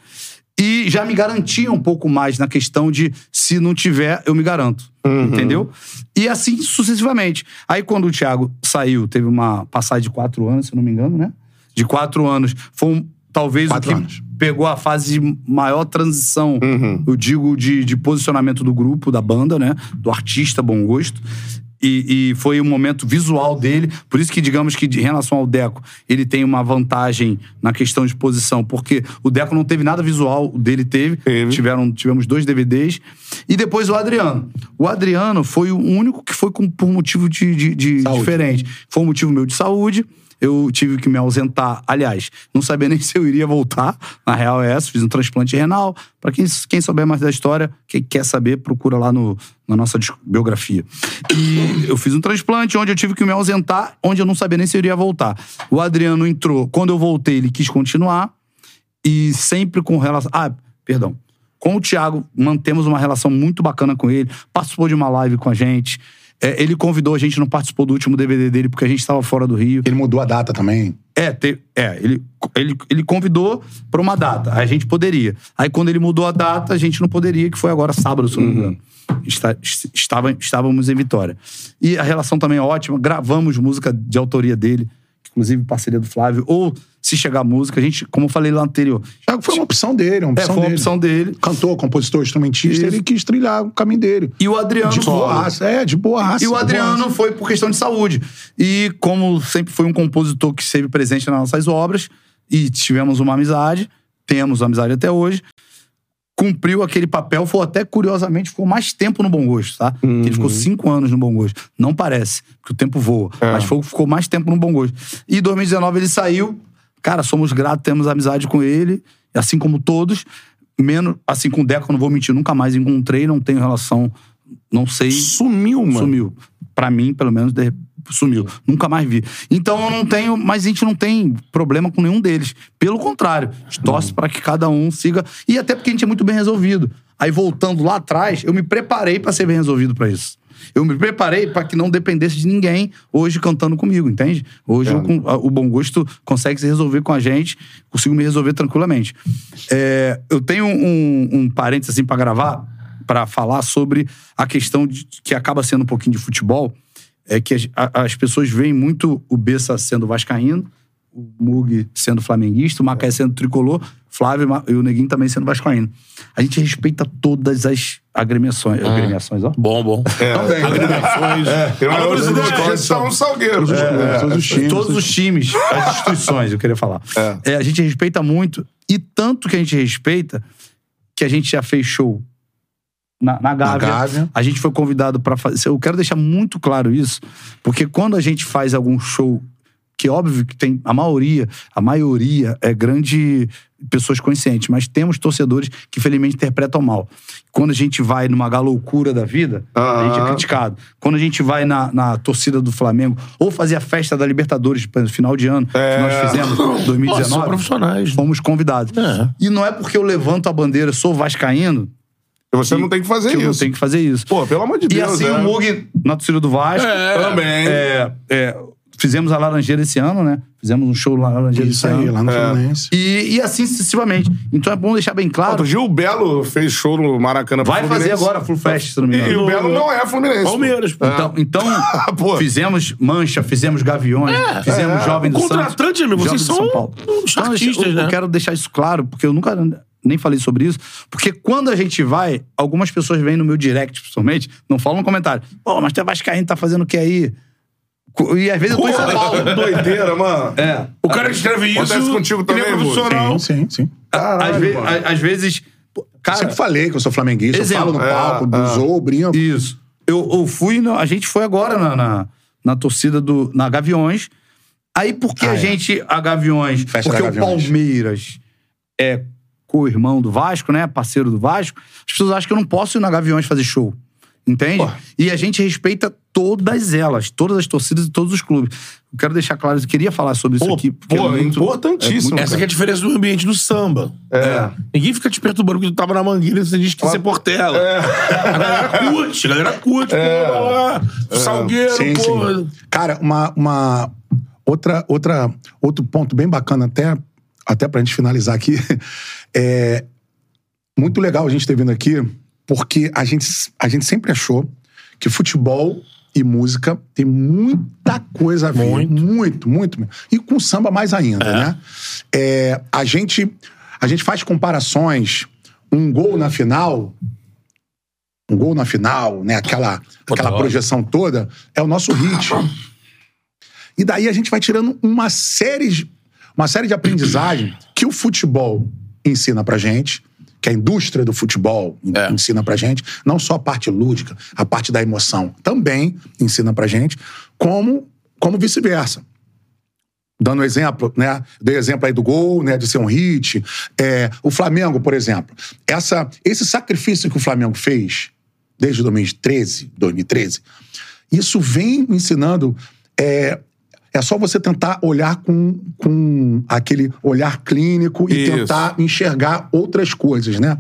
e já me garantia um pouco mais na questão de se não tiver, eu me garanto. Entendeu? E assim sucessivamente. Aí quando o Thiago saiu, teve uma passagem de quatro anos, se não me engano, né? De quatro anos. Foi um, talvez Quatro o que anos. Pegou a fase de maior transição, Uhum. eu digo, de, de posicionamento do grupo, da banda, né? Do artista Bom Gosto. E, e foi um momento visual dele. Por isso que, digamos que, de relação ao Deco, ele tem uma vantagem na questão de posição, porque o Deco não teve nada visual, o dele teve. Teve. Tiveram, tivemos dois DVDs. E depois o Adriano. O Adriano foi o único que foi com, por motivo de, de, de diferente. Foi um motivo meu de saúde. Eu tive que me ausentar. Aliás, não sabia nem se eu iria voltar. Na real é essa. Fiz um transplante renal. Pra quem, quem souber mais da história, quem quer saber, procura lá no, na nossa biografia. E eu fiz um transplante onde eu tive que me ausentar, onde eu não sabia nem se eu iria voltar. O Adriano entrou. Quando eu voltei, ele quis continuar. E sempre com relação. Ah, perdão. Com o Thiago, mantemos uma relação muito bacana com ele. Participou de uma live com a gente. É, ele convidou a gente, não participou do último DVD dele, porque a gente estava fora do Rio. Ele mudou a data também. É, te- é ele, ele, ele convidou pra uma data. A gente poderia. Aí, quando ele mudou a data, a gente não poderia, que foi agora sábado, se eu não me engano. Está- estava, estávamos em Vitória. E a relação também é ótima. Gravamos música de autoria dele, inclusive parceria do Flávio. Ou, se chegar música, a gente, como eu falei lá anterior. Já foi uma opção dele, uma É, opção foi uma dele. opção dele. Cantor, compositor, instrumentista, Isso. ele quis trilhar o caminho dele. E o Adriano De boa raça, é, de boa raça. E o Adriano foi por questão de saúde. E como sempre foi um compositor que esteve presente nas nossas obras, e tivemos uma amizade, temos uma amizade até hoje, cumpriu aquele papel, foi até curiosamente, ficou mais tempo no Bom Gosto, tá? Uhum. Ele ficou cinco anos no Bom Gosto. Não parece, porque o tempo voa. É. Mas foi- ficou mais tempo no Bom Gosto. E em 2019 ele saiu, cara, somos gratos, temos amizade com ele, assim como todos. Menos, assim, com o Deco, eu não vou mentir, nunca mais encontrei, não tenho relação, não sei. Sumiu, mano. Sumiu. Pra mim, pelo menos, de- sumiu. Nunca mais vi. Então eu não tenho, mas a gente não tem problema com nenhum deles. Pelo contrário, torce pra que cada um siga. E até porque a gente é muito bem resolvido. Aí voltando lá atrás, eu me preparei pra ser bem resolvido pra isso. Eu me preparei pra que não dependesse de ninguém hoje cantando comigo, entende? Hoje o bom gosto consegue se resolver com a gente, consigo me resolver tranquilamente. É, eu tenho um, um parênteses assim pra gravar, pra falar sobre a questão de, que acaba sendo um pouquinho de futebol, é que as, as pessoas veem muito o Bessa sendo vascaíno, o Mug sendo flamenguista, o Macaé sendo tricolor, Flávio e o Neguinho também sendo vascaíno. A gente respeita todas as agremiações. Agremiações, ó. Bom, bom. Também. Agremiações. Eu Agora, não presidente, são os salgueiros. É, todos os times. Todos os times, as instituições, eu queria falar. É, a gente respeita muito, e tanto que a gente respeita, que a gente já fez show na, na Gávea. Gávea. A gente foi convidado para fazer. Eu quero deixar muito claro isso, porque quando a gente faz algum show, que é óbvio que tem a maioria, a maioria é grande pessoas conscientes, mas temos torcedores que felizmente interpretam mal. Quando a gente vai numa galoucura da vida, a gente é criticado. Quando a gente vai na, na torcida do Flamengo, ou fazer a festa da Libertadores, exemplo, final de ano, que nós fizemos, Pô, são 2019, profissionais. fomos convidados. É. E não é porque eu levanto a bandeira, sou vascaíno, Você não tem que fazer que eu não isso. tenho que fazer isso. Pô, pelo amor de E Deus. assim, é. o Mug na torcida do Vasco. Também. É, é, fizemos a Laranjeira esse ano, né? Fizemos um show na Laranjeira Isso esse aí, ano. lá no Fluminense. E, e assim sucessivamente. Então é bom deixar bem claro. Outro dia o Belo fez show no Maracanã Vai fazer Fluminense. agora Full Fest, se não me E, engano. o Belo não é Fluminense. Palmeiras, pô. Então, então Pô. fizemos Mancha, fizemos Gaviões, fizemos é. Jovem O do Santos. contratante, amigo, vocês são São Paulo. uns Então, artistas, eu, eu né? quero deixar isso claro, porque eu nunca nem falei sobre isso. Porque quando a gente vai, algumas pessoas vêm no meu direct, principalmente, não falam no comentário. Pô, mas tu é vascaíno, tá fazendo o que aí? E às vezes eu tô em São Paulo. Doideira, mano. É. O cara escreve isso. Acontece contigo é também, vô? profissional. Sim, sim, sim. Caralho, Às, ve- mano. às vezes. Cara, Sempre falei que eu sou flamenguista, Exemplo. eu falo no É, palco, é. do Zou, brinco. Isso. Eu, eu fui, no- a gente foi agora na, na, na torcida do. na Gaviões. Aí por que Ah, a é. gente, a Gaviões? Festa porque da o Gaviões. Palmeiras é co-irmão do Vasco, né? Parceiro do Vasco. As pessoas acham que eu não posso ir na Gaviões fazer show. Entende? E a gente respeita todas elas, todas as torcidas e todos os clubes. Eu quero deixar claro, eu queria falar sobre isso Pô, aqui. porque pô, é muito- importantíssimo. Essa que é a diferença do ambiente do samba. É. Ninguém fica te perturbando porque tu tava na mangueira e você diz que isso é Portela. A galera curte, a galera curte. Pô, lá, Salgueiro, Sim, pô. sim. Cara, uma, uma outra, outra, outro ponto bem bacana até, até pra gente finalizar aqui. É muito legal a gente ter vindo aqui, porque a gente, a gente sempre achou que futebol e música tem muita coisa a ver. Muito. Muito, muito. E com samba mais ainda, né? É, a, gente, a gente faz comparações, um gol na final um gol na final, né? Aquela, aquela projeção toda, é o nosso hit. E daí a gente vai tirando uma série, de- uma série de aprendizagem que o futebol ensina pra gente, que a indústria do futebol É. ensina pra gente, não só a parte lúdica, a parte da emoção também ensina pra gente, como, como vice-versa. Dando exemplo, né? Dei exemplo aí do gol, né? De ser um hit. É, o Flamengo, por exemplo. Essa, esse sacrifício que o Flamengo fez desde 2013, 2013, isso vem ensinando. É, é só você tentar olhar com, com aquele olhar clínico e Isso. tentar enxergar outras coisas, né?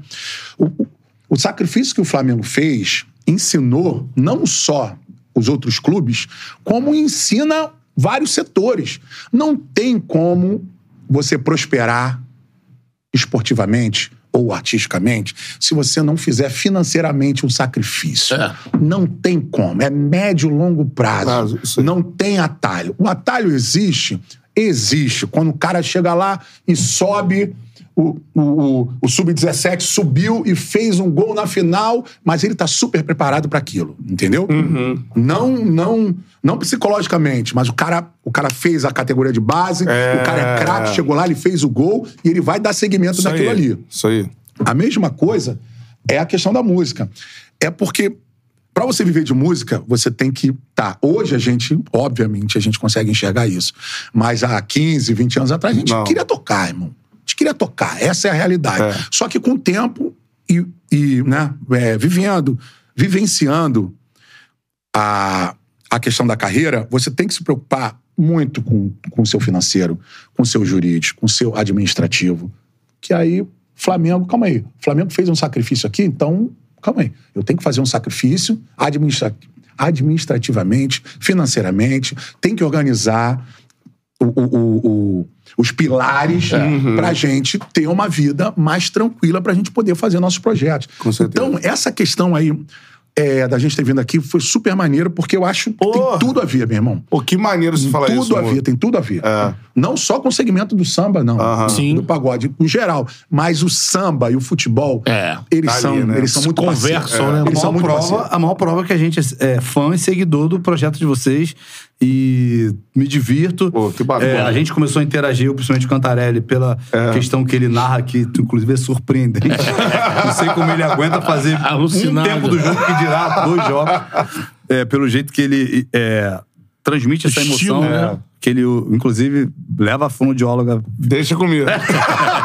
O, o- o sacrifício que o Flamengo fez ensinou não só os outros clubes, como ensina vários setores. Não tem como você prosperar esportivamente ou artisticamente se você não fizer financeiramente um sacrifício. É. Não tem como. É médio e longo prazo. Prazo, não tem atalho. O atalho existe? Existe. Quando o cara chega lá e sobe. O, o, o, o Sub-17 subiu e fez um gol na final, mas ele tá super preparado para aquilo, entendeu? Uhum. Não, não, não psicologicamente, mas o cara, o cara fez a categoria de base, o cara é craque, chegou lá, ele fez o gol e ele vai dar seguimento Isso naquilo aí. ali. Isso aí. A mesma coisa é a questão da música. É porque Pra você viver de música, você tem que. Tá, hoje a gente, obviamente, a gente consegue enxergar isso. Mas há 15, 20 anos atrás, a gente Não. queria tocar, irmão. Queria tocar. Essa é a realidade. É. Só que com o tempo e, e né, é, vivendo, vivenciando a, a questão da carreira, você tem que se preocupar muito com, o seu financeiro, com o seu jurídico, com o seu administrativo. Que aí, Flamengo, calma aí. O Flamengo fez um sacrifício aqui, então, calma aí. Eu tenho que fazer um sacrifício administra administrativamente, financeiramente, tem que organizar o- o- o- os pilares pra gente ter uma vida mais tranquila pra gente poder fazer nossos projetos. Com certeza. Então, essa questão aí é, da gente ter vindo aqui foi super maneiro, porque eu acho que tem Porra. tudo a ver, meu irmão. Pô, que maneiro você falar tudo isso. a amor. ver, tem tudo a ver. É. Não só com o segmento do samba, não. Aham. Sim. Do pagode, em geral. Mas o samba e o futebol, É. eles, Tá são, ali, né? eles são Se muito conversam, parceiros. né? A Eles são maior, muito prova, parceiros. a maior prova é que a gente é fã e seguidor do projeto de vocês e me divirto. Pô, que bacana. É, a gente começou a interagir, eu, principalmente o Cantarelli, pela É. questão que ele narra, que inclusive é surpreendente. Não sei como ele aguenta fazer Alucinado. um tempo do jogo que dirá dois jogos. É, pelo jeito que ele é, transmite essa Estilo, emoção. né? Que ele, inclusive, leva a fonoaudióloga Deixa comigo.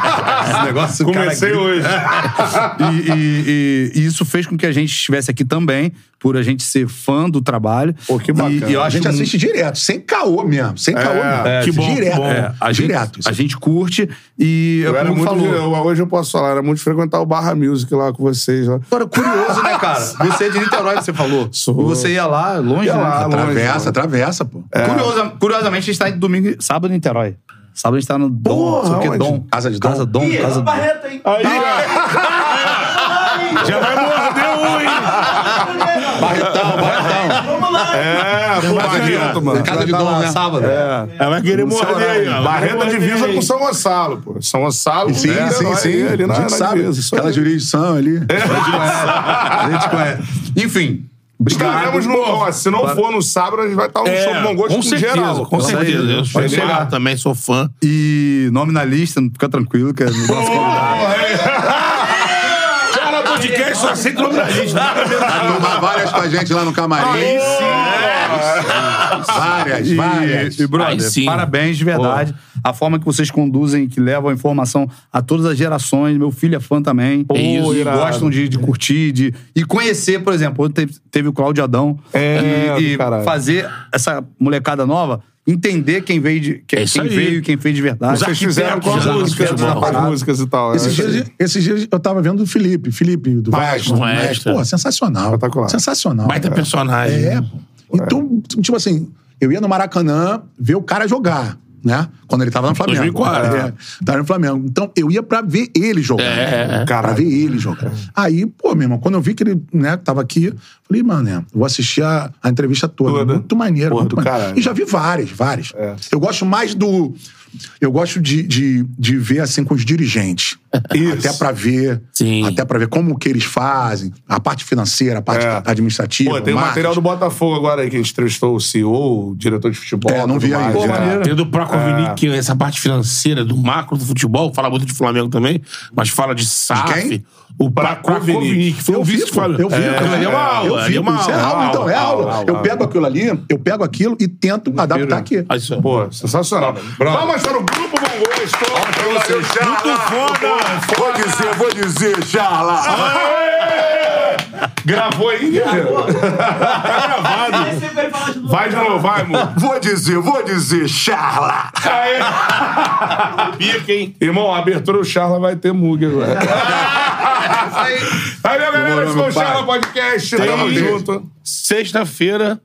Esse negócio, cara, Comecei grita. hoje. e, e- e- e isso fez com que a gente estivesse aqui também, por a gente ser fã do trabalho. Pô, que bacana. E, e eu A gente mu- assiste direto, sem caô mesmo. Sem caô mesmo. É, que bom, direto. bom. É, a gente, direto. a gente curte e Eu é era muito, falou. eu- hoje eu posso falar, era muito de frequentar o Barra Music lá com vocês. Lá. Agora, curioso, né, cara? Você é de Niterói, você falou. Sou. E você ia lá, longe, Ia né? lá, longe, Atravessa, mano. atravessa, pô. Curiosa- curiosamente, a gente tá em domingo, sábado em Niterói. Sábado a gente tá no Dom, Porra, não sei o que? Dom. Casa de Dom? Casa Dom, Casa Dom. Aí, Já vai morder um, hein? Barretão, Barretão. é, pô, Barreto, mano. Casa de Dom, lá, né? Sábado. Ela vai querer morder aí, ó. Barreto divisa com São Gonçalo, pô. São Gonçalo, Sim, né? sim, sim. Ali na, a gente na sabe. Aquela aí. jurisdição ali. A gente conhece. Enfim, obrigado. Estaremos no. Ó, se não for no sábado, a gente vai estar um show do Bom Gosto É, com certeza, geral. com certeza. Eu sou fã também, sou fã. E nome na lista, fica tranquilo, que é nosso convidado. Só aceita o nome da lista. Vai tomar várias com a gente lá no camarim. Aí sim. Várias, E, várias. e, brother, parabéns de verdade. A forma que vocês conduzem, que levam a informação a todas as gerações. Meu filho é fã também. É isso, e irado. gostam de, de curtir, de, e conhecer, por exemplo. Ontem teve, teve o Cláudio Adão. É, e e fazer essa molecada nova entender quem veio, de, quem, É quem veio e quem fez de verdade. Vocês fizeram com as músicas, né? as músicas e tal. Esses é. dias, esses dias eu tava vendo o Felipe, Felipe do Vasco. maestro. Pô, sensacional. Espetacular. Sensacional. Baita cara. personagem. É, pô. Então, tipo assim, eu ia no Maracanã ver o cara jogar, né? Quando ele tava no Flamengo. 2004. É, tava no Flamengo. Então, eu ia pra ver ele jogar. É, é. Pra ver ele jogar. Aí, pô, meu irmão, quando eu vi que ele, né, tava aqui, falei, mano, né, vou assistir a, a entrevista toda. Toda. Muito maneiro, Porra, muito maneiro. caralho. E já vi várias, várias. É. Eu gosto mais do... Eu gosto de, de, de ver, assim, com os dirigentes. Isso. Até pra ver... Sim. Até pra ver como que eles fazem, a parte financeira, a parte É. administrativa, Pô, tem o material do Botafogo agora aí, que a gente entrevistou o CEO, o diretor de futebol. É, não vi mais, ainda. Pô, é. Tem do Prokovnik, que essa parte financeira do macro do futebol, fala muito de Flamengo também, mas fala de SAF. quem? O Prakovnik, foi Eu o vi, vice que falou. eu vi. É, é uma aula, Eu vi, é uma isso é aula, então, é aula. aula, Eu aula. pego aquilo ali, eu pego aquilo e tento adaptar aqui. Aí só. Pô, sensacional. Vamos para o Grupo Bom Gosto. Muito foda! Vou dizer, vou dizer, Charla. Gravou aí, guerreiro? tá gravado. Vai de novo, vai, amor. Vou dizer, vou dizer, Charla. Aê. Pica, hein? Irmão, a abertura do Charla vai ter mug agora. Valeu, galera. Esse foi o meu pai. Charla Podcast. Tamo junto. Sexta-feira,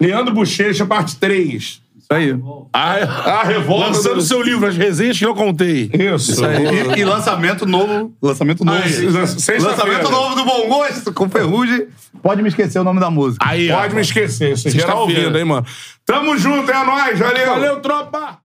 Leandro Bochecha, parte 3. Isso aí. a, A revolta. lançando do- seu livro, as resenhas que eu contei. Isso. E, e lançamento novo. Lançamento novo. Sexta-feira. lançamento novo do Bom Gosto, com Ferrugem. Pode me esquecer o nome da música. Aí, ó. Pode me esquecer. Isso geral Sexta-feira. ouvindo, hein, mano. Tamo junto, é nóis. Valeu. Valeu, tropa!